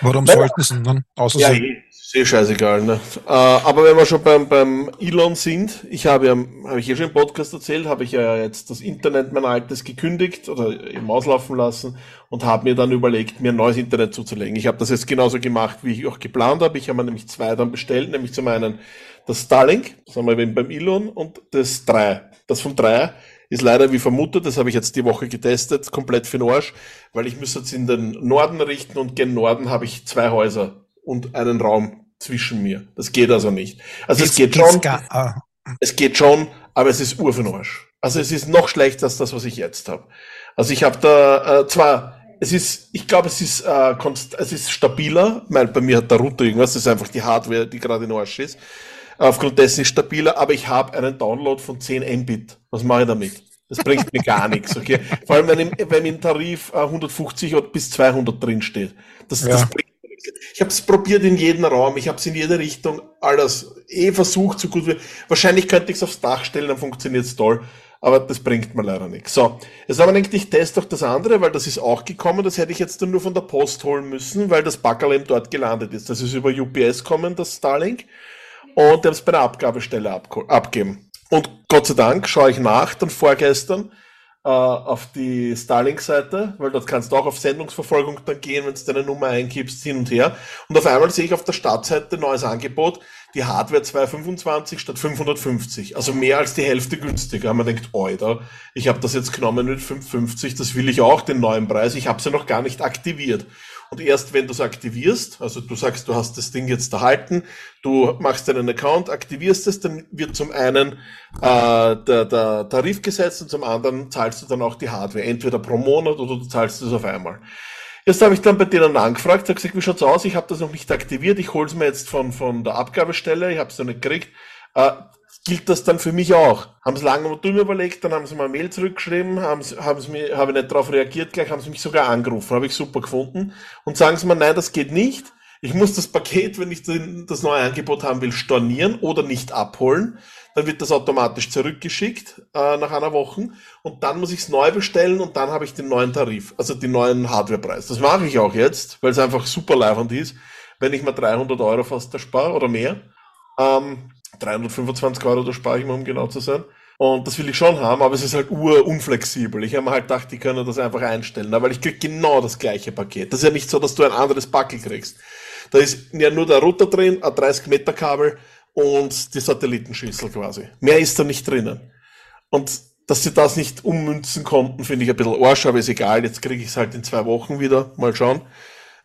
Speaker 3: Warum sollten sie dann?
Speaker 2: Außer ja, sie eh, scheißegal. Ne? Äh, aber wenn wir schon beim, beim Elon sind, ich habe ja, habe ich ja schon im Podcast erzählt, habe ich ja jetzt das Internet mein altes gekündigt oder eben auslaufen lassen und habe mir dann überlegt, mir ein neues Internet zuzulegen. Ich habe das jetzt genauso gemacht, wie ich auch geplant habe. Ich habe mir nämlich zwei dann bestellt, nämlich zum einen das Starlink, das haben wir eben beim Elon, und das 3. Das vom 3 ist leider wie vermutet, das habe ich jetzt die Woche getestet, komplett für den Arsch, weil ich müsste jetzt in den Norden richten und gen Norden habe ich zwei Häuser und einen Raum zwischen mir. Das geht also nicht. Also es geht schon, ah. es geht schon, aber es ist ur für den Arsch. Also es ist noch schlechter als das, was ich jetzt habe. Also ich habe da äh, zwar es ist, ich glaube, es ist, äh, es ist stabiler. Mein, bei mir hat der Router irgendwas, das ist einfach die Hardware, die gerade in Arsch ist. Aufgrund dessen ist stabiler, aber ich habe einen Download von 10 Mbit. Was mache ich damit? Das bringt mir gar nichts, okay? Vor allem, wenn im, wenn im Tarif 150 äh, bis 200 drin steht. Das, ja. das bringt. Ich habe es probiert in jedem Raum, ich habe es in jede Richtung, alles eh versucht, so gut wie. Wahrscheinlich könnte ich es aufs Dach stellen, dann funktioniert es toll. Aber das bringt mir leider nichts. So, jetzt haben wir gedacht, ich teste auch das andere, weil das ist auch gekommen. Das hätte ich jetzt dann nur von der Post holen müssen, weil das Backerl eben dort gelandet ist. Das ist über UPS kommen, das Starlink und haben es bei der Abgabestelle ab, abgeben. Und Gott sei Dank schaue ich nach, dann vorgestern, auf die Starlink-Seite, weil dort kannst du auch auf Sendungsverfolgung dann gehen, wenn du deine Nummer eingibst, hin und her. Und auf einmal sehe ich auf der Startseite neues Angebot, die Hardware 225 statt 550, also mehr als die Hälfte günstiger. Man denkt, oida, ich habe das jetzt genommen mit 550, das will ich auch, den neuen Preis, ich habe sie ja noch gar nicht aktiviert. Und erst wenn du es aktivierst, also du sagst, du hast das Ding jetzt erhalten, du machst deinen Account, aktivierst es, dann wird zum einen äh, der, der Tarif gesetzt und zum anderen zahlst du dann auch die Hardware, entweder pro Monat oder du zahlst es auf einmal. Jetzt habe ich dann bei denen angefragt, habe gesagt, wie schaut's aus? Ich habe das noch nicht aktiviert, ich hole es mir jetzt von, von der Abgabestelle, ich habe es noch nicht gekriegt. Äh, gilt das dann für mich auch? Haben sie lange drüber überlegt, dann haben sie mal eine Mail zurückgeschrieben, haben sie, haben sie mir, habe ich nicht darauf reagiert, gleich haben sie mich sogar angerufen, habe ich super gefunden und sagen sie mir, nein, das geht nicht. Ich muss das Paket, wenn ich das neue Angebot haben will, stornieren oder nicht abholen. Dann wird das automatisch zurückgeschickt äh, nach einer Woche und dann muss ich es neu bestellen und dann habe ich den neuen Tarif, also den neuen Hardwarepreis. Das mache ich auch jetzt, weil es einfach super leibend ist, wenn ich mal 300 Euro fast erspare oder mehr. Ähm, 325 Euro, da spare ich mal, um genau zu sein. Und das will ich schon haben, aber es ist halt urunflexibel. Ich habe mir halt gedacht, die können das einfach einstellen, weil ich krieg genau das gleiche Paket. Das ist ja nicht so, dass du ein anderes Backel kriegst. Da ist ja nur der Router drin, ein 30 Meter Kabel und die Satellitenschüssel quasi. Mehr ist da nicht drinnen. Und dass sie das nicht ummünzen konnten, finde ich ein bisschen Arsch, aber ist egal. Jetzt kriege ich es halt in zwei Wochen wieder. Mal schauen.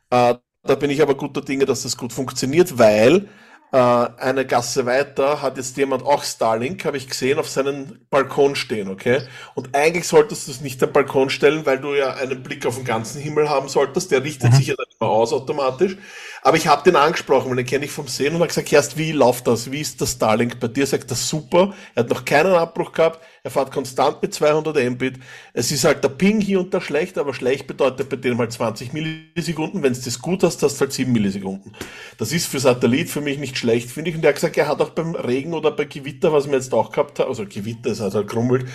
Speaker 2: Äh, da bin ich aber guter Dinge, dass das gut funktioniert, weil eine Gasse weiter hat jetzt jemand auch Starlink, habe ich gesehen, auf seinem Balkon stehen, okay? Und eigentlich solltest du es nicht am Balkon stellen, weil du ja einen Blick auf den ganzen Himmel haben solltest. Der richtet mhm. sich ja dann immer aus automatisch. Aber ich habe den angesprochen, weil den kenne ich vom Sehen und habe gesagt, erst wie läuft das? Wie ist das Starlink bei dir? Sagt das super. Er hat noch keinen Abbruch gehabt. Er fährt konstant mit 200 Mbit. Es ist halt der Ping hier und da schlecht, aber schlecht bedeutet bei dem halt 20 Millisekunden. Wenn du das gut hast, hast du halt 7 Millisekunden. Das ist für Satellit für mich nicht schlecht, finde ich. Und er hat gesagt, er hat auch beim Regen oder bei Gewitter, was wir jetzt auch gehabt haben, also Gewitter, es hat halt krummelt,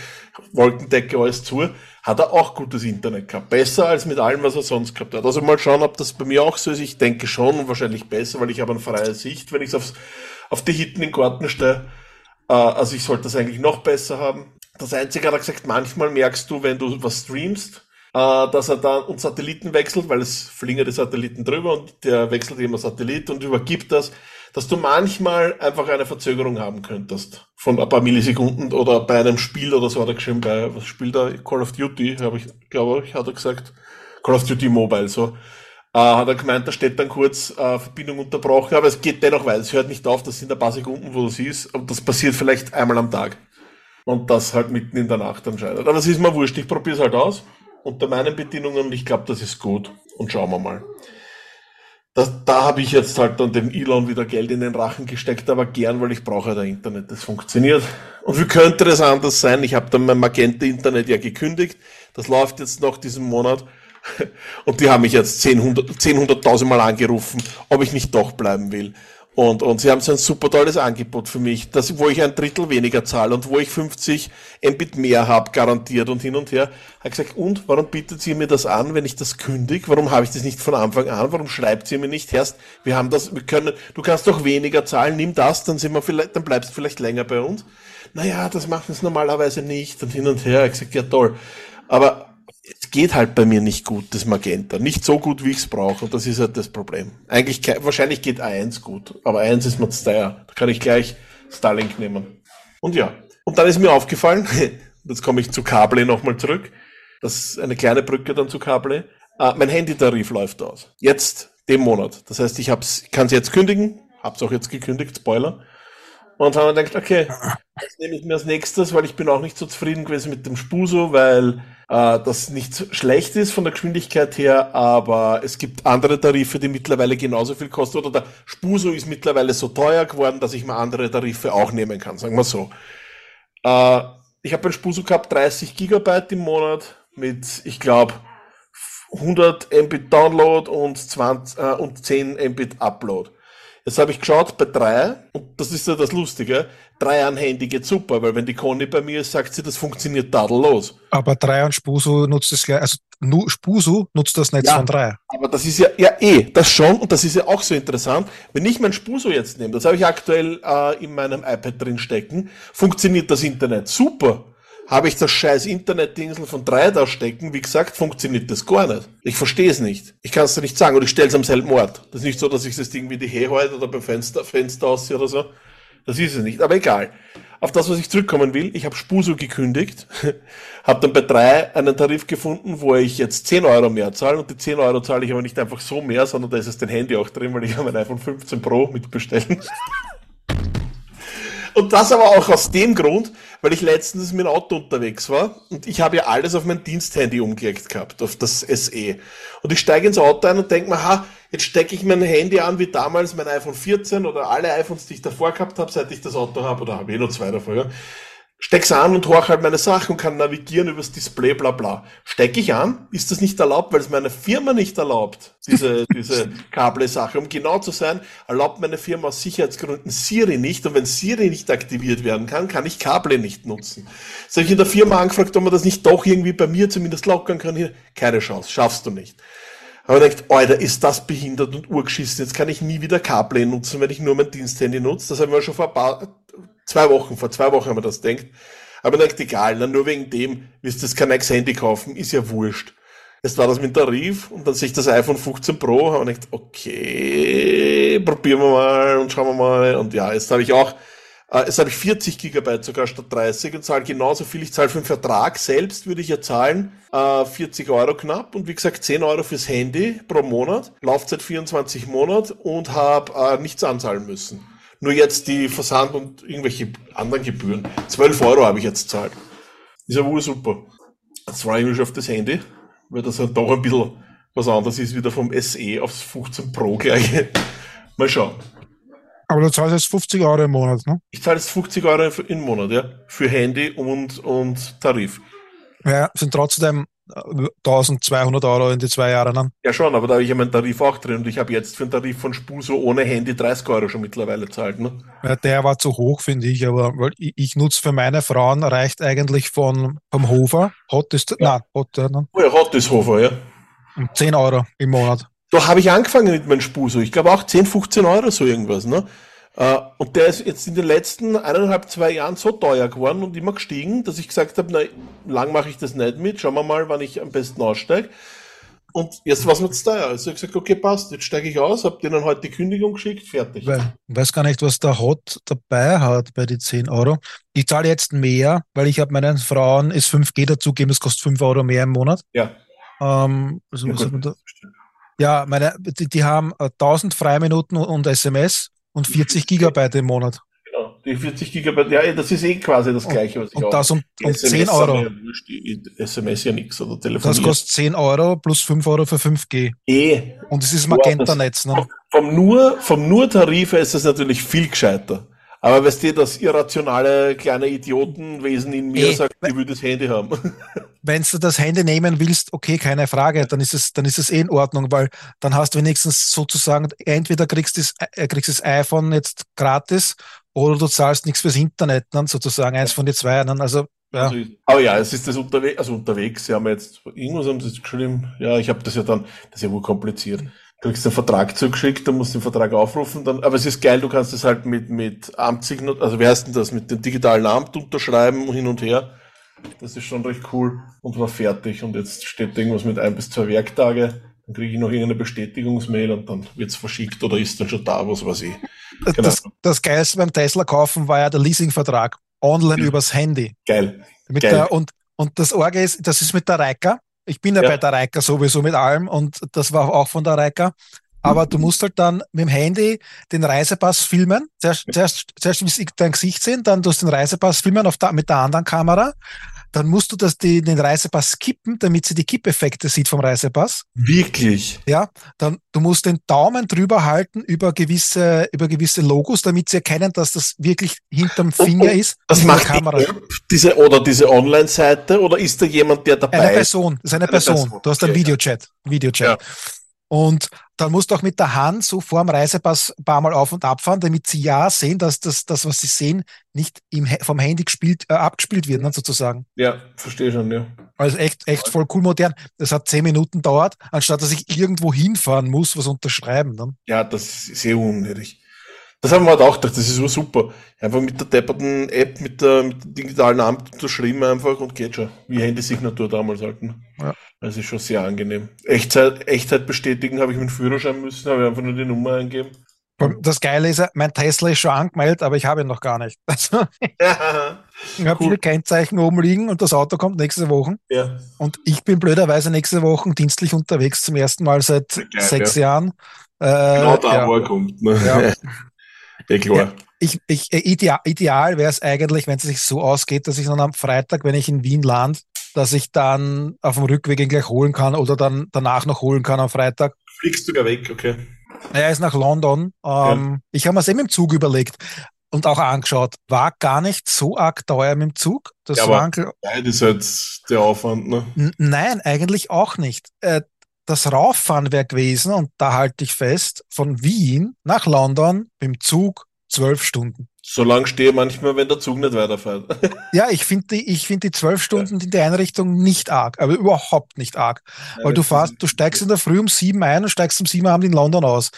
Speaker 2: Wolkendecke, alles zu, hat er auch gutes Internet gehabt. Besser als mit allem, was er sonst gehabt hat. Also mal schauen, ob das bei mir auch so ist. Ich denke schon und wahrscheinlich besser, weil ich habe eine freie Sicht, wenn ich es auf die Hitten in Garten stelle. Äh, also ich sollte das eigentlich noch besser haben. Das Einzige hat er gesagt, manchmal merkst du, wenn du was streamst, äh, dass er dann und Satelliten wechselt, weil es fliegen die Satelliten drüber und der wechselt immer Satellit und übergibt das, dass du manchmal einfach eine Verzögerung haben könntest von ein paar Millisekunden oder bei einem Spiel oder so hat er geschrieben, bei was spielt er? Call of Duty, habe ich, glaube ich, hat er gesagt. Call of Duty Mobile, so. Äh, hat er gemeint, da steht dann kurz äh, Verbindung unterbrochen, aber es geht dennoch weiter. Es hört nicht auf, das sind ein paar Sekunden, wo du siehst, und das passiert vielleicht einmal am Tag und das halt mitten in der Nacht entscheidet. Aber es ist mir wurscht, ich probiere es halt aus unter meinen Bedingungen ich glaube, das ist gut und schauen wir mal. Das, da habe ich jetzt halt dann dem Elon wieder Geld in den Rachen gesteckt, aber gern, weil ich brauche ja Internet, das funktioniert. Und wie könnte das anders sein? Ich habe dann mein Magenta-Internet ja gekündigt, das läuft jetzt noch diesen Monat und die haben mich jetzt 10.000 10 Mal angerufen, ob ich nicht doch bleiben will. Und, und sie haben so ein super tolles Angebot für mich, das, wo ich ein Drittel weniger zahle und wo ich 50 Mbit mehr habe, garantiert und hin und her. Hat gesagt, und warum bietet sie mir das an, wenn ich das kündige? Warum habe ich das nicht von Anfang an? Warum schreibt sie mir nicht erst, wir haben das, wir können, du kannst doch weniger zahlen, nimm das, dann sind wir vielleicht, dann bleibst du vielleicht länger bei uns. Naja, das machen sie normalerweise nicht und hin und her. Ich gesagt, ja toll. Aber geht halt bei mir nicht gut, das Magenta. Nicht so gut, wie ich es brauche. Und das ist halt das Problem. Eigentlich, wahrscheinlich geht A1 gut, aber A1 ist zu teuer. Da kann ich gleich Starlink nehmen. Und ja. Und dann ist mir aufgefallen, jetzt komme ich zu Kable nochmal zurück. Das ist eine kleine Brücke dann zu Kable. Äh, mein Handytarif läuft aus. Jetzt, dem Monat. Das heißt, ich kann es jetzt kündigen. Hab's auch jetzt gekündigt, Spoiler. Und haben wir gedacht, okay, das nehme ich mir als nächstes, weil ich bin auch nicht so zufrieden gewesen mit dem Spuso, weil äh, das nicht schlecht ist von der Geschwindigkeit her, aber es gibt andere Tarife, die mittlerweile genauso viel kosten. Oder der Spuso ist mittlerweile so teuer geworden, dass ich mir andere Tarife auch nehmen kann, sagen wir so. Äh, ich habe ein Spuso gehabt, 30 Gigabyte im Monat mit, ich glaube, 100 Mbit Download und, 20, äh, und 10 Mbit Upload. Jetzt habe ich geschaut bei drei, und das ist ja das Lustige, drei an Handy geht super, weil wenn die Conny bei mir ist, sagt sie, das funktioniert tadellos.
Speaker 3: Aber drei an Spusu nutzt das gleich, also Spusu nutzt das Netz
Speaker 2: ja,
Speaker 3: von drei.
Speaker 2: Aber das ist ja, ja eh, das schon, und das ist ja auch so interessant. Wenn ich mein Spusu jetzt nehme, das habe ich aktuell äh, in meinem iPad drin stecken, funktioniert das Internet super habe ich das scheiß Internetdingsel von 3 da stecken, wie gesagt, funktioniert das gar nicht. Ich verstehe es nicht. Ich kann es dir nicht sagen. Oder ich stelle es am selben Ort. Das ist nicht so, dass ich das Ding wie die herhalte oder beim Fenster, Fenster aussiehe oder so. Das ist es nicht. Aber egal. Auf das, was ich zurückkommen will, ich habe Spuso gekündigt, habe dann bei 3 einen Tarif gefunden, wo ich jetzt 10 Euro mehr zahle und die 10 Euro zahle ich aber nicht einfach so mehr, sondern da ist es den Handy auch drin, weil ich habe ein iPhone 15 Pro mitbestellen. Und das aber auch aus dem Grund, weil ich letztens mit dem Auto unterwegs war und ich habe ja alles auf mein Diensthandy umgelegt gehabt, auf das SE. Und ich steige ins Auto ein und denke mir, ha, jetzt stecke ich mein Handy an wie damals mein iPhone 14 oder alle iPhones, die ich davor gehabt habe, seit ich das Auto habe, oder habe eh noch zwei davor, ja. Steck's an und horch halt meine Sachen und kann navigieren übers Display, bla bla. Steck ich an, ist das nicht erlaubt, weil es meine Firma nicht erlaubt, diese, diese Kable-Sache. Um genau zu sein, erlaubt meine Firma aus Sicherheitsgründen Siri nicht und wenn Siri nicht aktiviert werden kann, kann ich Kable nicht nutzen. So hab ich in der Firma angefragt, ob man das nicht doch irgendwie bei mir zumindest lockern kann. Hier, keine Chance, schaffst du nicht. Aber ich denkt, Alter, ist das behindert und urgeschissen. Jetzt kann ich nie wieder CarPlay nutzen, wenn ich nur mein Diensthandy nutze. Das haben wir schon vor ein paar, zwei Wochen, vor zwei Wochen haben wir das denkt. Aber ich denkt, egal, na, nur wegen dem wirst du das kein Handy kaufen, ist ja wurscht. Jetzt war das mit Tarif und dann sehe ich das iPhone 15 Pro und denkt, okay, probieren wir mal und schauen wir mal. Und ja, jetzt habe ich auch, jetzt habe ich 40 Gigabyte sogar statt 30 und zahle genauso viel. Ich zahle für den Vertrag selbst, würde ich ja zahlen, äh, 40 Euro knapp und wie gesagt 10 Euro fürs Handy pro Monat, Laufzeit 24 Monate und habe äh, nichts anzahlen müssen. Nur jetzt die Versand und irgendwelche anderen Gebühren. 12 Euro habe ich jetzt zahlt. Ist ja wohl super. Jetzt freue ich mich auf das Handy, weil das halt doch ein bisschen was anderes ist, wieder vom SE aufs 15 Pro gleich. Mal schauen.
Speaker 3: Aber du zahlst jetzt 50 Euro im Monat, ne?
Speaker 2: Ich zahle jetzt 50 Euro im Monat, ja. Für Handy und, und Tarif.
Speaker 3: Ja, sind trotzdem äh, 1200 Euro in die zwei Jahre dann.
Speaker 2: Ja schon, aber da habe ich ja meinen Tarif auch drin und ich habe jetzt für den Tarif von Spuso ohne Handy 30 Euro schon mittlerweile zahlt. Ne?
Speaker 3: Ja, der war zu hoch, finde ich, aber weil ich, ich nutze für meine Frauen reicht eigentlich von vom Hofer, Hot ist,
Speaker 2: Ja.
Speaker 3: nein, Hot, ja, ne?
Speaker 2: Oh ja, Hot ist Hofer, ja.
Speaker 3: Um 10 Euro im Monat.
Speaker 2: Da habe ich angefangen mit meinem Spuso. Ich glaube auch 10, 15 Euro so irgendwas. Ne? Äh, Und der ist jetzt in den letzten eineinhalb, zwei Jahren so teuer geworden und immer gestiegen, dass ich gesagt habe, na, lang mache ich das nicht mit. Schauen wir mal, wann ich am besten aussteige. Und jetzt war es zu teuer. Also ich gesagt, okay, passt, jetzt steige ich aus, habe denen heute die Kündigung geschickt, fertig.
Speaker 3: Ich weiß gar nicht, was der Hot dabei hat bei die 10 Euro. Ich zahle jetzt mehr, weil ich habe meinen Frauen ist 5G dazugegeben, das kostet 5 Euro mehr im Monat.
Speaker 2: Ja.
Speaker 3: Ähm, also,
Speaker 2: Ja,
Speaker 3: was
Speaker 2: gut.
Speaker 3: hat man da? Ja meine, die, die haben äh, 1000 Freiminuten und, und SMS und 40 Gigabyte im Monat.
Speaker 2: Genau. Die 40 Gigabyte, ja, das ist eh quasi das Gleiche, was ich
Speaker 3: Und
Speaker 2: auch.
Speaker 3: das um, um
Speaker 2: SMS
Speaker 3: 10
Speaker 2: haben
Speaker 3: Euro.
Speaker 2: Ja wurscht, SMS ja nichts oder
Speaker 3: Das
Speaker 2: telefonieren.
Speaker 3: kostet 10 Euro plus 5 Euro für 5G.
Speaker 2: eh.
Speaker 3: Und es ist Magenta-Netz. Ne?
Speaker 2: Vom nur, vom nur Tarife ist es natürlich viel gescheiter. Aber weißt du, das irrationale kleine Idiotenwesen in mir
Speaker 3: Eh,
Speaker 2: sagt, ich will das Handy haben.
Speaker 3: Wenn du das Handy nehmen willst, okay, keine Frage, dann ist es, dann ist es eh in Ordnung, weil dann hast du wenigstens sozusagen, entweder kriegst du das, äh, kriegst das iPhone jetzt gratis oder du zahlst nichts fürs Internet, dann sozusagen eins von den zwei. Dann, also, ja,
Speaker 2: Also, aber ja, es ist das unterwegs, also unterwegs, sie haben jetzt, irgendwas haben sie jetzt geschrieben, ja, ich habe das ja dann, das ist ja wohl kompliziert. Du kriegst den Vertrag zugeschickt, dann musst du den Vertrag aufrufen, dann, aber es ist geil, du kannst es halt mit, mit Amtssignat, also wie heißt denn das, mit dem digitalen Amt unterschreiben, hin und her. Das ist schon recht cool und war fertig und jetzt steht irgendwas mit ein bis zwei Werktage, dann kriege ich noch irgendeine Bestätigungsmail und dann wird's verschickt oder ist dann schon da, was weiß ich. Genau.
Speaker 3: das, das Geilste beim Tesla kaufen war ja der Leasingvertrag. Online
Speaker 2: Ja.
Speaker 3: übers Handy.
Speaker 2: Geil. Geil.
Speaker 3: der, und, und das Orge ist, das ist mit der Reika. Ich bin ja,
Speaker 2: Ja.
Speaker 3: bei der Reika sowieso mit allem und das war auch von der Reika. Aber du musst halt dann mit dem Handy den Reisepass filmen. Zuerst, zuerst, zuerst willst du dein Gesicht sehen, dann tust du den Reisepass filmen auf der, mit der anderen Kamera. Dann musst du das, die, den Reisepass kippen, damit sie die Kippeffekte sieht vom Reisepass.
Speaker 2: Wirklich.
Speaker 3: Ja, dann du musst den Daumen drüber halten über gewisse über gewisse Logos, damit sie erkennen, dass das wirklich hinterm Finger
Speaker 2: und
Speaker 3: ist.
Speaker 2: Das macht
Speaker 3: Kamera.
Speaker 2: die App, diese oder diese Online-Seite oder ist da jemand, der dabei
Speaker 3: Eine
Speaker 2: ist?
Speaker 3: Person, das ist eine,
Speaker 2: Eine
Speaker 3: Person.
Speaker 2: Person,
Speaker 3: Du hast einen
Speaker 2: okay.
Speaker 3: Videochat, Videochat.
Speaker 2: Ja.
Speaker 3: Und dann musst du auch mit der Hand so vorm Reisepass ein paar Mal auf und abfahren, damit sie ja sehen, dass das, das was sie sehen, nicht im, vom Handy gespielt, äh, abgespielt wird, ne, sozusagen.
Speaker 2: Ja, verstehe schon, ja.
Speaker 3: Also echt, echt voll cool modern. Das hat zehn Minuten dauert, anstatt dass ich irgendwo hinfahren muss, was unterschreiben. Ne?
Speaker 2: Ja, das ist sehr unnötig. Das haben wir halt auch gedacht, das ist so super. Einfach mit der depperten App, mit der, mit dem digitalen Amt unterschrieben einfach und geht schon. Wie Handysignatur damals halt. Ne?
Speaker 3: Ja.
Speaker 2: Das ist schon sehr angenehm. Echtzeit, Echtzeit bestätigen habe ich mit dem Führerschein müssen, habe ich einfach nur die Nummer eingeben.
Speaker 3: Das Geile ist, ja, mein Tesla ist schon angemeldet, aber ich habe ihn noch gar nicht. Also, ich habe
Speaker 2: Cool.
Speaker 3: viele Kennzeichen oben liegen und das Auto kommt nächste Woche.
Speaker 2: ja.
Speaker 3: Und ich bin blöderweise nächste Woche dienstlich unterwegs zum ersten Mal seit
Speaker 2: Geil,
Speaker 3: sechs
Speaker 2: ja.
Speaker 3: Jahren. Äh,
Speaker 2: Genau da,
Speaker 3: ja.
Speaker 2: wo er kommt. Ne?
Speaker 3: Ja.
Speaker 2: ja, klar.
Speaker 3: Ich, ich, äh, ideal, ideal wäre es eigentlich, wenn es sich so ausgeht, dass ich dann am Freitag, wenn ich in Wien land, dass ich dann auf dem Rückweg ihn gleich holen kann oder dann danach noch holen kann am Freitag.
Speaker 2: Fliegst sogar weg, okay.
Speaker 3: Er ist nach London. Ähm, Ich habe mir es eben im Zug überlegt. und auch angeschaut. War gar nicht so arg teuer mit dem Zug. Das
Speaker 2: Ja,
Speaker 3: waren,
Speaker 2: aber Nein, das ist halt der Aufwand, ne?
Speaker 3: Nein, eigentlich auch nicht. Äh, Das Rauffahren wäre gewesen, und da halte ich fest, von Wien nach London mit dem Zug zwölf Stunden.
Speaker 2: So lang stehe ich manchmal, wenn der Zug nicht weiterfährt.
Speaker 3: Ja, ich finde die, ich finde die zwölf Stunden in der Einrichtung nicht arg, aber überhaupt nicht arg. Weil du fährst, du steigst in der Früh um sieben ein und steigst um sieben Abend in London aus.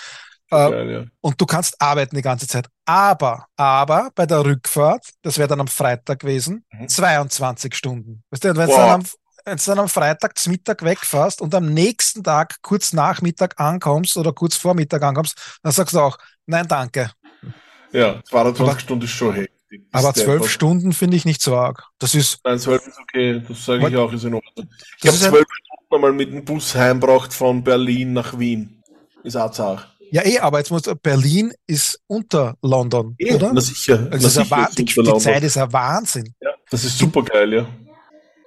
Speaker 3: Äh,
Speaker 2: Geil, ja.
Speaker 3: und du kannst arbeiten die ganze Zeit. Aber, aber bei der Rückfahrt, das wäre dann am Freitag gewesen,
Speaker 2: Mhm.
Speaker 3: 22 Stunden. Weißt du, wenn
Speaker 2: Wow.
Speaker 3: dann am, wenn du dann am Freitag zum Mittag wegfährst und am nächsten Tag kurz nach Mittag ankommst oder kurz vor Mittag ankommst, dann sagst du auch, nein, danke.
Speaker 2: Ja, 22
Speaker 3: Aber-
Speaker 2: Stunden ist schon heftig.
Speaker 3: Aber zwölf Stunden finde ich nicht so arg. Das ist,
Speaker 2: Nein, zwölf ist okay, das sage ich auch, ist in Ordnung. Ich habe zwölf Stunden einmal mit dem Bus heimgebracht von Berlin nach Wien. Ist auch zart.
Speaker 3: ja eh, aber jetzt muss, Berlin ist unter London, oder?
Speaker 2: Na sicher.
Speaker 3: Also
Speaker 2: na
Speaker 3: das ist ein
Speaker 2: sicher
Speaker 3: die, die. Zeit ist ein Wahnsinn.
Speaker 2: Ja, das ist super geil, ja.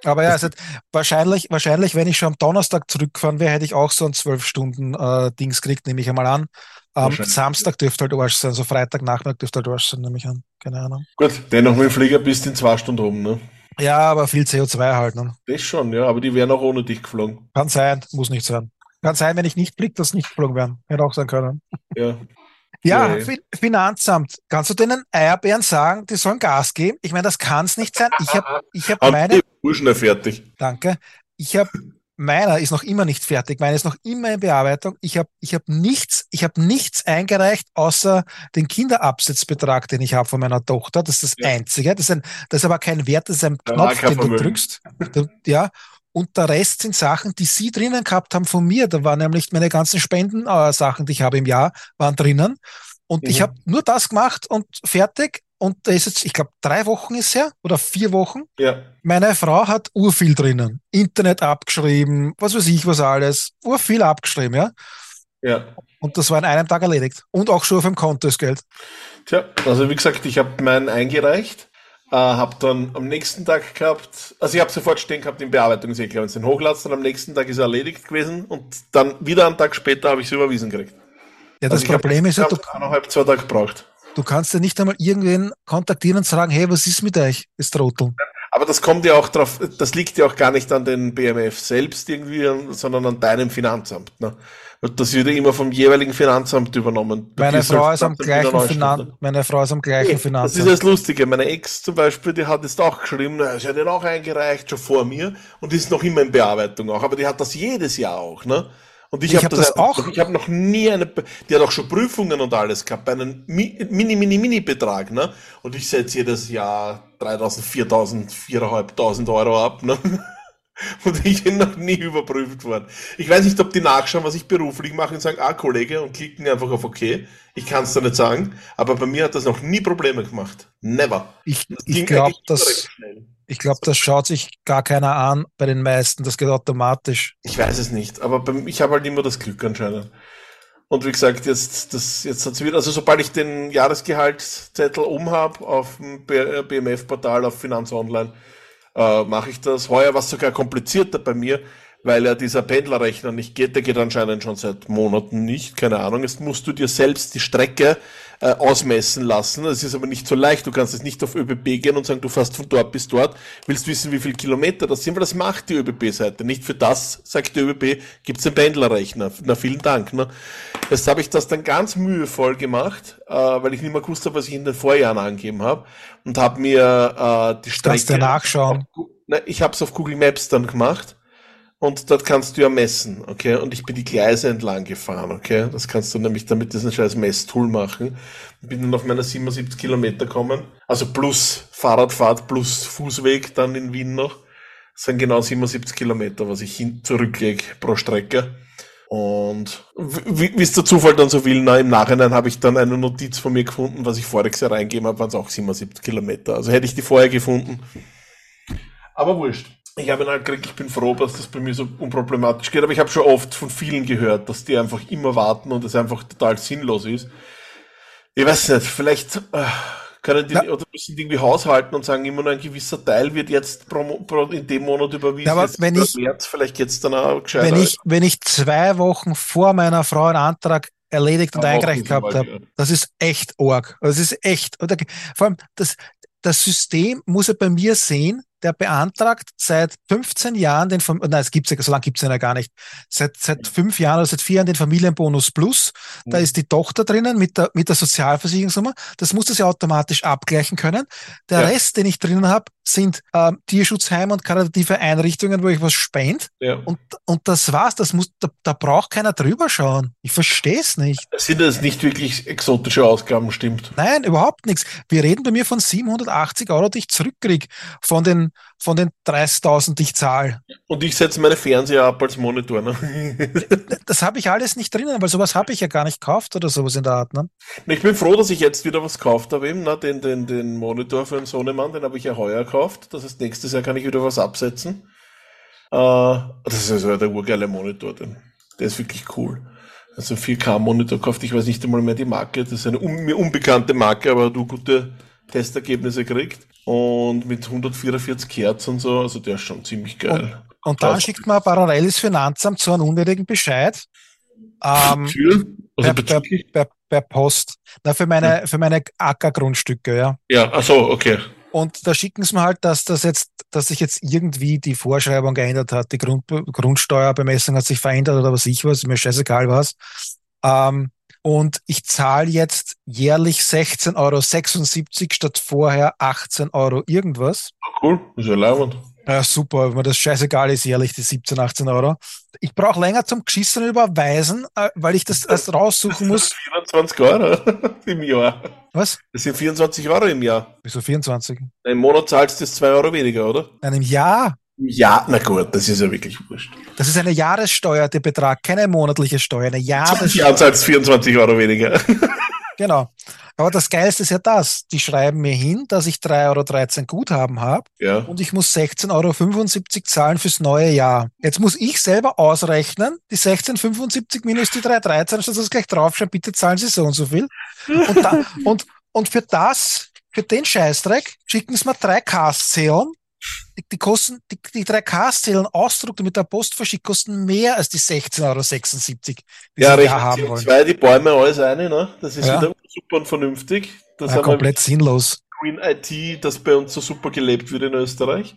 Speaker 3: Aber ja, also wahrscheinlich, wahrscheinlich, wenn ich schon am Donnerstag zurückfahren wäre, hätte ich auch so ein zwölf Stunden äh, Dings gekriegt, nehme ich einmal an. Am
Speaker 2: Wahrscheinlich,
Speaker 3: Samstag dürfte halt Arsch sein, so Freitagnachmittag dürfte halt Arsch sein, nehme ich an. Keine Ahnung.
Speaker 2: Gut, dennoch mit dem Flieger bist du in zwei Stunden rum, ne?
Speaker 3: Ja, aber viel CO2 halt. Ne?
Speaker 2: Das schon, ja, aber die wären auch ohne dich geflogen.
Speaker 3: Kann sein, muss nicht sein. Kann sein, wenn ich nicht fliege, dass nicht geflogen werden. Hätte auch sein können.
Speaker 2: Ja.
Speaker 3: Ja. Fin- Finanzamt. Kannst du denen Eierbären sagen, die sollen Gas geben? Ich meine, das kann es nicht sein. Ich habe ich hab meine
Speaker 2: ja fertig.
Speaker 3: Danke. Ich habe meiner ist noch immer nicht fertig. Meiner ist noch immer in Bearbeitung. Ich habe ich habe nichts, ich habe nichts eingereicht außer den Kinderabsetzbetrag, den ich habe von meiner Tochter. Das ist das
Speaker 2: Ja.
Speaker 3: einzige. Das ist ein das ist aber kein Wert, das ist ein Knopf, den du drückst. Ja. Und der Rest sind Sachen, die Sie drinnen gehabt haben von mir. Da waren nämlich meine ganzen Spenden-Sachen, die ich habe im Jahr, waren drinnen. Und ich
Speaker 2: Mhm.
Speaker 3: habe nur das gemacht und fertig. Und da ist jetzt, ich glaube, drei Wochen ist her oder vier Wochen.
Speaker 2: Ja.
Speaker 3: Meine Frau hat urviel drinnen. Internet abgeschrieben, was weiß ich, was alles. Urviel abgeschrieben, ja.
Speaker 2: Ja.
Speaker 3: Und das war in einem Tag erledigt. Und auch schon auf dem Konto das Geld.
Speaker 2: Tja, also wie gesagt, ich habe meinen eingereicht, äh, habe dann am nächsten Tag gehabt, also ich habe sofort stehen gehabt in Bearbeitung, wenn du den hochladest, dann am nächsten Tag ist er erledigt gewesen und dann wieder einen Tag später habe ich es überwiesen gekriegt.
Speaker 3: Ja, das
Speaker 2: Also ich hab
Speaker 3: Problem ist ja, du,
Speaker 2: eineinhalb, zwei Tage gebraucht.
Speaker 3: Du kannst ja nicht einmal irgendwen kontaktieren und sagen, hey, was ist mit euch, das Trottel?
Speaker 2: Aber das kommt ja auch drauf, das liegt ja auch gar nicht an den BMF selbst irgendwie, sondern an deinem Finanzamt. Ne? Das wird ja immer vom jeweiligen Finanzamt übernommen.
Speaker 3: Meine Frau ist am
Speaker 2: Finanzamt
Speaker 3: gleichen. Finan meine Frau ist am gleichen
Speaker 2: Nee, Das ist
Speaker 3: Finanzamt.
Speaker 2: das Lustige. Meine Ex zum Beispiel, die hat jetzt auch geschrieben, sie hat den auch eingereicht, schon vor mir, und ist noch immer in Bearbeitung auch. Aber die hat das jedes Jahr auch, ne? Und ich,
Speaker 3: Ich
Speaker 2: habe
Speaker 3: hab
Speaker 2: das,
Speaker 3: das auch.
Speaker 2: Ich habe noch nie eine, die hat auch schon Prüfungen und alles gehabt, bei einem Mi- mini, mini, mini Betrag, ne? Und ich setze jedes Jahr 3000, 4000, 4500 Euro ab, ne? Und ich bin noch nie überprüft worden. Ich weiß nicht, ob die nachschauen, was ich beruflich mache und sagen, ah, Kollege, und klicken einfach auf OK. Ich kann es da nicht sagen, aber bei mir hat das noch nie Probleme gemacht. Never.
Speaker 3: Ich,
Speaker 2: Das
Speaker 3: ich
Speaker 2: ging
Speaker 3: glaube,
Speaker 2: eigentlich immer
Speaker 3: das,
Speaker 2: recht schnell.
Speaker 3: Ich glaube, das schaut sich gar keiner an bei den meisten. Das geht automatisch.
Speaker 2: Ich weiß es nicht, aber beim, ich habe halt immer das Glück anscheinend. Und wie gesagt, jetzt, das, jetzt hat's wieder, also sobald ich den Jahresgehaltszettel um habe auf dem BMF-Portal auf Finanz Online, äh, mache ich das. Heuer war es sogar komplizierter bei mir, weil ja dieser Pendlerrechner nicht geht. Der geht anscheinend schon seit Monaten nicht, keine Ahnung. Jetzt musst du dir selbst die Strecke äh, ausmessen lassen. Das ist aber nicht so leicht. Du kannst jetzt nicht auf ÖBB gehen und sagen, du fährst von dort bis dort, willst wissen, wie viele Kilometer das sind, weil das macht die ÖBB-Seite. Nicht für das, sagt die ÖBB, gibt's den Pendlerrechner. Na, vielen Dank. Ne? Jetzt habe ich das dann ganz mühevoll gemacht, äh, weil ich nicht mehr gewusst habe, was ich in den Vorjahren angegeben habe und habe mir äh, die Strecke...
Speaker 3: Kannst du nachschauen.
Speaker 2: Na, ich habe es auf Google Maps dann gemacht und dort kannst du ja messen, okay? Und ich bin die Gleise entlang gefahren, okay? Das kannst du nämlich damit diesen scheiß Messtool machen. Bin dann auf meine 77 Kilometer kommen, also plus Fahrradfahrt plus Fußweg dann in Wien noch. Das sind genau 77 Kilometer, was ich hin zurücklege pro Strecke. Und wie wie es der Zufall dann so will, na, im Nachhinein habe ich dann eine Notiz von mir gefunden, was ich voriges Jahr reingegeben habe, waren es auch 77 Kilometer. Also hätte ich die vorher gefunden. Aber wurscht. Ich habe ihn halt gekriegt, ich bin froh, dass das bei mir so unproblematisch geht, aber ich habe schon oft von vielen gehört, dass die einfach immer warten und es einfach total sinnlos ist. Ich weiß nicht, vielleicht äh, können die
Speaker 3: Ja.
Speaker 2: oder müssen die irgendwie haushalten und sagen, immer nur ein gewisser Teil wird jetzt pro, pro, in dem Monat überwiesen.
Speaker 3: Ja, aber wenn ich-
Speaker 2: März, vielleicht jetzt dann auch gescheiter.
Speaker 3: Wenn ich, wenn ich zwei Wochen vor meiner Frau einen Antrag erledigt und eingereicht gehabt habe.
Speaker 2: ja.
Speaker 3: Das ist echt arg. Das ist echt. Vor allem, das, das System muss er bei mir sehen, der beantragt seit 15 Jahren den, Fam- nein, es gibt's ja, so lange gibt's den ja gar nicht, seit, seit fünf Jahren oder seit vier Jahren den Familienbonus Plus. Da
Speaker 2: Mhm.
Speaker 3: ist die Tochter drinnen mit der, mit der Sozialversicherungsnummer. Das muss das ja automatisch abgleichen können. Der
Speaker 2: Ja.
Speaker 3: Rest, den ich drinnen habe, sind ähm, Tierschutzheime und karitative Einrichtungen, wo ich was spende.
Speaker 2: Ja.
Speaker 3: Und, und das war's. Das muss, da, da braucht keiner drüber schauen. Ich verstehe es nicht.
Speaker 2: Sind das nicht wirklich exotische Ausgaben, stimmt?
Speaker 3: Nein, überhaupt nichts. Wir reden bei mir von 780 Euro, die ich zurückkriege von den, von den 30.000, die ich zahle.
Speaker 2: Und ich setze meine Fernseher ab als Monitor. Ne?
Speaker 3: Das habe ich alles nicht drinnen, weil sowas habe ich ja gar nicht gekauft oder sowas in der Art. Ne?
Speaker 2: Ich bin froh, dass ich jetzt wieder was gekauft habe, eben, ne? den, den, den Monitor für den Sohnemann, den habe ich ja heuer gekauft. Das heißt, nächstes Jahr kann ich wieder was absetzen. Äh, das ist also der urgeile Monitor, den, der ist wirklich cool. Also 4K-Monitor gekauft, ich weiß nicht einmal mehr die Marke, das ist eine un mir unbekannte Marke, aber du gute Testergebnisse kriegt. Und mit 144 Hertz und so, also der ist schon ziemlich geil.
Speaker 3: Und dann
Speaker 2: Krass.
Speaker 3: schickt man parallel das Finanzamt so einen unnötigen Bescheid. Ähm,
Speaker 2: Für? Also
Speaker 3: per, per, per, per Post. Na, für meine, für meine Ackergrundstücke, ja.
Speaker 2: Ja, ach so, okay.
Speaker 3: Und da schicken sie mir halt, dass das jetzt, dass sich jetzt irgendwie die Vorschreibung geändert hat. Die Grund, Grundsteuerbemessung hat sich verändert oder was ich was, ist mir scheißegal was. Ähm, und ich zahle jetzt jährlich 16,76 Euro statt vorher 18 Euro irgendwas.
Speaker 2: Cool, ist ja leibend.
Speaker 3: Ja, super, wenn mir das scheißegal ist, jährlich die 17, 18 Euro. Ich brauche länger zum Geschissen überweisen, äh, weil ich das erst raussuchen muss.
Speaker 2: 24 Euro im Jahr.
Speaker 3: Was?
Speaker 2: Das sind 24 Euro im Jahr.
Speaker 3: Wieso 24?
Speaker 2: Im Monat zahlst du jetzt 2 Euro weniger, oder?
Speaker 3: Nein, im Jahr.
Speaker 2: Im Jahr? Na gut, das ist ja wirklich wurscht.
Speaker 3: Das ist eine Jahressteuer, der Betrag, keine monatliche Steuer, eine
Speaker 2: Im Jahr
Speaker 3: Jahressteuer.
Speaker 2: zahlst du 24 Euro weniger.
Speaker 3: Genau. Aber das Geilste ist ja das. Die schreiben mir hin, dass ich 3,13 Euro Guthaben habe
Speaker 2: Ja.
Speaker 3: und ich muss 16,75 Euro zahlen fürs neue Jahr. Jetzt muss ich selber ausrechnen, die 16,75 minus die 3,13, statt das gleich draufschreiben, bitte zahlen Sie so und so viel. Und, da, und, und für das, für den Scheißdreck, schicken sie mir drei Castzählen. Die, die kosten, die, die drei Castzählen Ausdruck, die mit der Post verschickt, kosten mehr als die 16,76 Euro, die
Speaker 2: Ja,
Speaker 3: sie da haben wollen.
Speaker 2: CO2, die Bäume, alles eine, ne? Das ist
Speaker 3: Ja.
Speaker 2: wieder super und vernünftig. Das
Speaker 3: Ja, komplett sinnlos.
Speaker 2: Green IT, das bei uns so super gelebt wird in Österreich.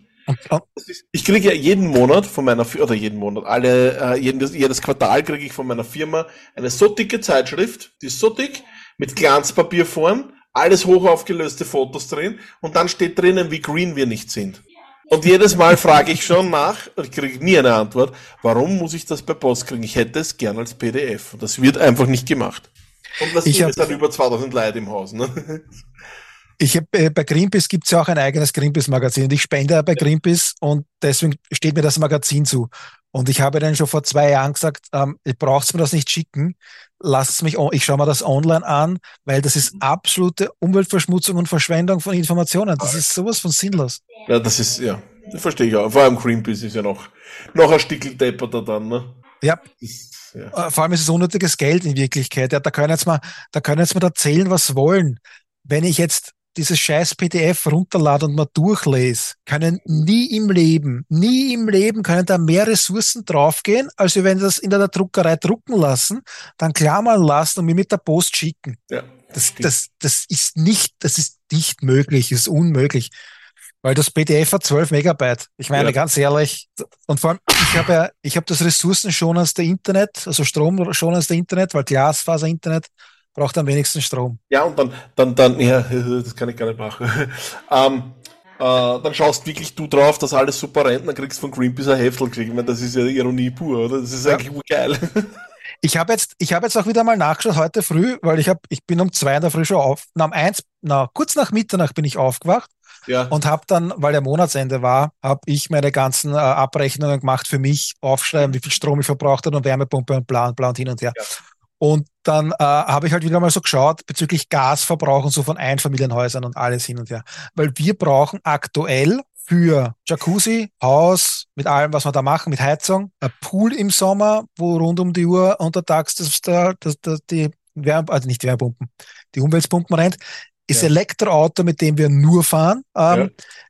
Speaker 2: Ist, ich kriege ja jeden Monat von meiner Firma, oder jeden Monat, alle, äh, jedes, jedes Quartal kriege ich von meiner Firma eine so dicke Zeitschrift, die ist so dick, mit Glanzpapier vorn, alles hoch aufgelöste Fotos drin und dann steht drinnen, wie green wir nicht sind. Und jedes Mal frage ich schon nach, ich kriege nie eine Antwort, warum muss ich das per Post kriegen? Ich hätte es gern als PDF. Und das wird einfach nicht gemacht. Und das
Speaker 3: Ich
Speaker 2: sind dann über 2000 Leute im Haus. Ne?
Speaker 3: Ich hab, äh, bei Greenpeace gibt's ja auch ein eigenes Greenpeace-Magazin und ich spende ja bei Greenpeace und deswegen steht mir das Magazin zu. Und ich habe denen schon vor zwei Jahren gesagt, ähm, ihr braucht mir das nicht schicken, lasst mich, ich schaue mir das online an, weil das ist absolute Umweltverschmutzung und Verschwendung von Informationen. Das ist sowas von sinnlos.
Speaker 2: Ja, das ist, ja, das verstehe ich auch. Vor allem Greenpeace ist ja noch, noch ein Stickel depperter dann, ne?
Speaker 3: Ja,
Speaker 2: ja.
Speaker 3: äh, vor allem ist es unnötiges Geld in Wirklichkeit. Ja, da können jetzt mal, da können jetzt mal erzählen, was wollen. Wenn ich jetzt dieses scheiß PDF runterlade und mal durchlese, können nie im Leben, nie im Leben können da mehr Ressourcen draufgehen, als wenn wir das in der Druckerei drucken lassen, dann klammern lassen und mir mit der Post schicken.
Speaker 2: ja.
Speaker 3: Das, das, das ist nicht, das ist nicht möglich, das ist unmöglich. Weil das PDF hat 12 Megabyte. Ich meine,
Speaker 2: Ja.
Speaker 3: ganz ehrlich, und vor allem, ich habe ja, ich habe das ressourcenschonendste Internet, also stromschonendste Internet, weil Glasfaser-Internet braucht am wenigsten Strom.
Speaker 2: Ja, und dann, dann, dann, ja, das kann ich gar nicht machen. ähm, äh, dann schaust wirklich du drauf, dass alles super rennt, dann kriegst du von Greenpeace ein Heftel. Ich meine, das ist ja Ironie pur, oder? Das ist
Speaker 3: Ja.
Speaker 2: eigentlich geil.
Speaker 3: Ich habe jetzt, ich habe jetzt auch wieder mal nachgeschaut heute früh, weil ich habe, ich bin um zwei in der Früh schon auf, na, um eins, na, kurz nach Mitternacht bin ich aufgewacht
Speaker 2: ja.
Speaker 3: und habe dann, weil der Monatsende war, habe ich meine ganzen äh, Abrechnungen gemacht für mich, aufschreiben, wie viel Strom ich verbraucht habe und Wärmepumpe und bla und bla und hin und her.
Speaker 2: Ja.
Speaker 3: Und dann äh, habe ich halt wieder mal so geschaut bezüglich Gasverbrauch und so von Einfamilienhäusern und alles hin und her. Weil wir brauchen aktuell für Jacuzzi, Haus, mit allem, was wir da machen, mit Heizung, ein Pool im Sommer, wo rund um die Uhr untertags das, das, das, die Wärme, also nicht Wärmepumpen, die Umweltpumpen rennt. Ist
Speaker 2: Ja.
Speaker 3: Elektroauto, mit dem wir nur fahren, ähm,
Speaker 2: Ja.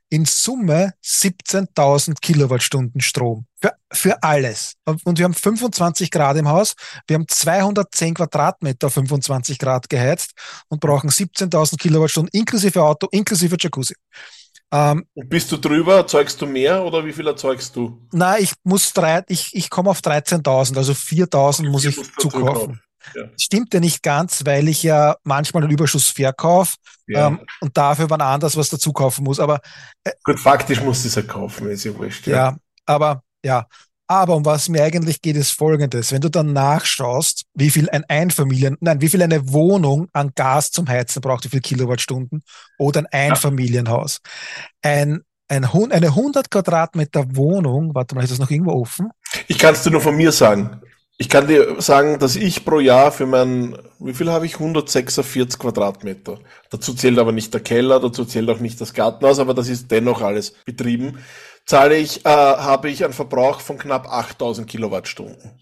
Speaker 3: in Summe 17.000 Kilowattstunden Strom. Für, für alles. Und wir haben 25 Grad im Haus. Wir haben 210 Quadratmeter auf 25 Grad geheizt und brauchen 17.000 Kilowattstunden inklusive Auto, inklusive Jacuzzi. Ähm,
Speaker 2: Und bist du drüber, erzeugst du mehr oder wie viel erzeugst du?
Speaker 3: na, ich muss drei, ich, ich komme auf 13.000, also 4.000 muss ich zukaufen.
Speaker 2: Ja.
Speaker 3: Stimmt ja nicht ganz, weil ich ja manchmal den Überschuss verkaufe
Speaker 2: Ja.
Speaker 3: ähm, und dafür wann anders was dazu kaufen muss. Aber
Speaker 2: Gut, faktisch musst du es ja kaufen, ist ja wurscht.
Speaker 3: ja, aber ja. Aber um was mir eigentlich geht, ist folgendes. Wenn du dann nachschaust, wie viel ein Einfamilien, nein, wie viel eine Wohnung an Gas zum Heizen braucht, wie viel Kilowattstunden oder ein Einfamilienhaus. Ein, ein, eine 100 Quadratmeter Wohnung, warte mal, ist das noch irgendwo offen?
Speaker 2: Ich kann es dir nur von mir sagen. Ich kann dir sagen, dass ich pro Jahr für mein, wie viel habe ich? 146 Quadratmeter. Dazu zählt aber nicht der Keller, dazu zählt auch nicht das Gartenhaus, aber das ist dennoch alles betrieben. Zahle ich, äh, habe ich einen Verbrauch von knapp 8000 Kilowattstunden.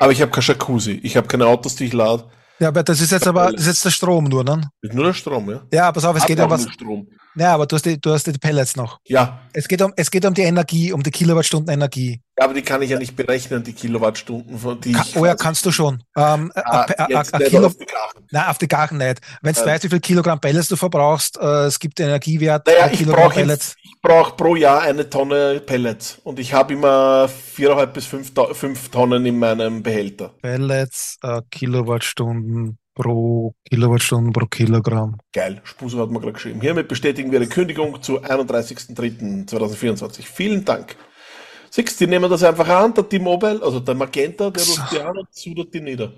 Speaker 2: Aber ich habe kein Jacuzzi, ich habe keine Autos, die ich lade.
Speaker 3: Ja, aber das ist jetzt aber, das ist jetzt der Strom nur, ne?
Speaker 2: Ist nur der Strom, ja?
Speaker 3: Ja, pass auf, es geht um was.
Speaker 2: Strom.
Speaker 3: Ja, aber du hast die, du hast die Pellets noch.
Speaker 2: Ja,
Speaker 3: Es geht um, es geht um die Energie, um die Kilowattstunden Energie.
Speaker 2: Aber die kann ich ja nicht berechnen, die Kilowattstunden, von die
Speaker 3: Ka oh ja, kannst du schon. Ähm,
Speaker 2: Ah,
Speaker 3: a- a- a- Kilo,
Speaker 2: auf die Karte.
Speaker 3: nein, auf die Gachen nicht. Wenn du
Speaker 2: Ja.
Speaker 3: weißt, wie viel Kilogramm Pellets du verbrauchst, äh, es gibt den Energiewert
Speaker 2: Naja, ich brauche brauch pro Jahr eine Tonne Pellets und ich habe immer viereinhalb bis fünf, fünf Tonnen in meinem Behälter.
Speaker 3: Pellets, äh, Kilowattstunden pro Kilowattstunden pro Kilogramm.
Speaker 2: Geil, Spuso hat mir gerade geschrieben. Hiermit bestätigen wir die Kündigung zu 31.03.2024. Vielen Dank. Siehst, die nehmen das einfach an, der T-Mobile, also der Magenta, der ruft die an und sudert die nieder.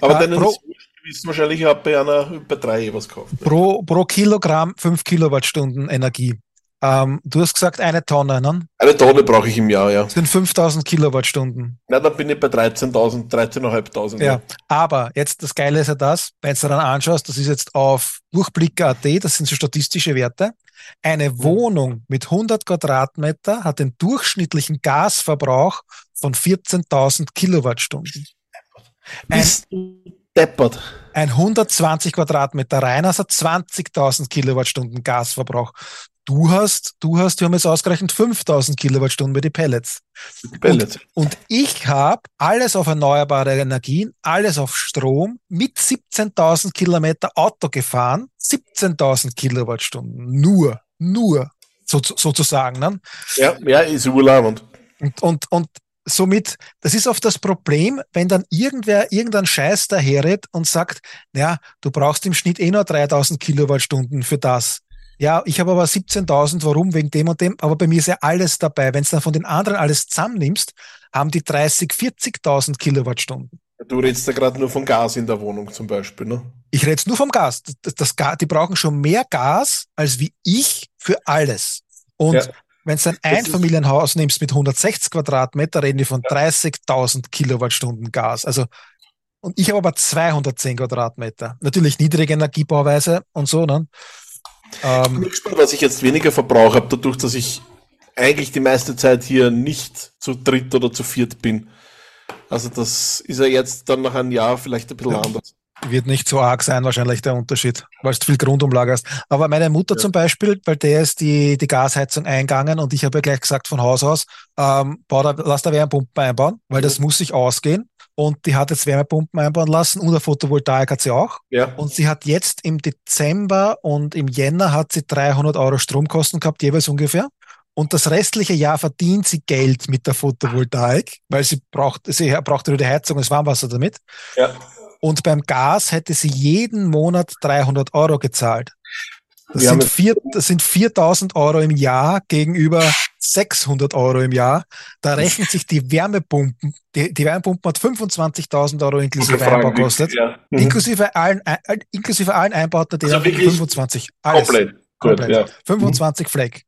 Speaker 2: Aber
Speaker 3: Ah,
Speaker 2: denen
Speaker 3: pro-
Speaker 2: ist wissen wahrscheinlich, ich habe bei einer bei drei was gekauft.
Speaker 3: Pro, pro Kilogramm fünf Kilowattstunden Energie. Ähm, du hast gesagt eine Tonne, ne?
Speaker 2: Eine Tonne brauche ich im Jahr, ja.
Speaker 3: Das sind 5000 Kilowattstunden.
Speaker 2: Na, dann bin ich bei 13.000, 13.500.
Speaker 3: Ja, aber jetzt das Geile ist ja das, wenn du dann anschaust, das ist jetzt auf Durchblicker.at, das sind so statistische Werte. Eine Wohnung mit 100 Quadratmeter hat den durchschnittlichen Gasverbrauch von 14.000 Kilowattstunden. Ein,
Speaker 2: Bist du deppert?
Speaker 3: ein 120 Quadratmeter Reinhaus hat 20.000 Kilowattstunden Gasverbrauch. Du hast, du hast, wir haben jetzt ausgerechnet 5.000 Kilowattstunden bei die Pellets.
Speaker 2: Die Pellets.
Speaker 3: Und ich habe alles auf erneuerbare Energien, alles auf Strom mit 17.000 Kilometer Auto gefahren, 17.000 Kilowattstunden, nur, nur so, sozusagen. Ne?
Speaker 2: Ja, ja, ist urlaubend.
Speaker 3: Und, und, und somit, das ist oft das Problem, wenn dann irgendwer irgendein Scheiß daherredet und sagt, ja, du brauchst im Schnitt eh nur 3.000 Kilowattstunden für das. Ja, ich habe aber 17.000, warum? Wegen dem und dem. Aber bei mir ist ja alles dabei. Wenn du dann von den anderen alles zusammennimmst, haben die 30, 40.000 Kilowattstunden.
Speaker 2: Du redest da gerade nur von Gas in der Wohnung zum Beispiel, ne?
Speaker 3: Ich rede nur vom Gas. Das, das, Gas. Die brauchen schon mehr Gas als wie ich für alles. Und
Speaker 2: Ja.
Speaker 3: wenn du ein Einfamilienhaus nimmst mit 160 Quadratmeter, reden die von 30.000 Kilowattstunden Gas. Also, und ich habe aber 210 Quadratmeter. Natürlich niedrige Energiebauweise und so, ne?
Speaker 2: Ich
Speaker 3: Ähm,
Speaker 2: bin gespannt, was ich jetzt weniger Verbrauch habe, dadurch, dass ich eigentlich die meiste Zeit hier nicht zu dritt oder zu viert bin. Also das ist ja jetzt dann nach einem Jahr vielleicht ein bisschen
Speaker 3: Ja.
Speaker 2: anders.
Speaker 3: wird nicht so arg sein, wahrscheinlich der Unterschied, weil du viel Grundumlage hast. Aber meine Mutter
Speaker 2: Ja.
Speaker 3: zum Beispiel, bei der ist die, die Gasheizung eingegangen und ich habe ja gleich gesagt von Haus aus, ähm, bau da, lass da Wärmepumpen einbauen, weil das muss sich ausgehen. Und die hat jetzt Wärmepumpen einbauen lassen und eine Photovoltaik hat sie auch.
Speaker 2: Ja,
Speaker 3: Und sie hat jetzt im Dezember und im Jänner hat sie 300 Euro Stromkosten gehabt, jeweils ungefähr. Und das restliche Jahr verdient sie Geld mit der Photovoltaik, weil sie braucht, sie braucht nur die Heizung und das Warmwasser damit.
Speaker 2: ja.
Speaker 3: Und beim Gas hätte sie jeden Monat 300 Euro gezahlt. Das,
Speaker 2: Wir
Speaker 3: sind, vier, das sind 4000 Euro im Jahr gegenüber 600 Euro im Jahr. Da rechnet sich die Wärmepumpen, die, die Wärmepumpen hat 25.000 Euro inklusive
Speaker 2: Fragen,
Speaker 3: Einbau gekostet.
Speaker 2: Ja. Mhm.
Speaker 3: Inklusive allen, ein- inklusive allen Einbauten, die
Speaker 2: Also
Speaker 3: haben
Speaker 2: wirklich
Speaker 3: 25. Alles.
Speaker 2: Komplett. Gut,
Speaker 3: Komplett.
Speaker 2: ja.
Speaker 3: 25 Fleck.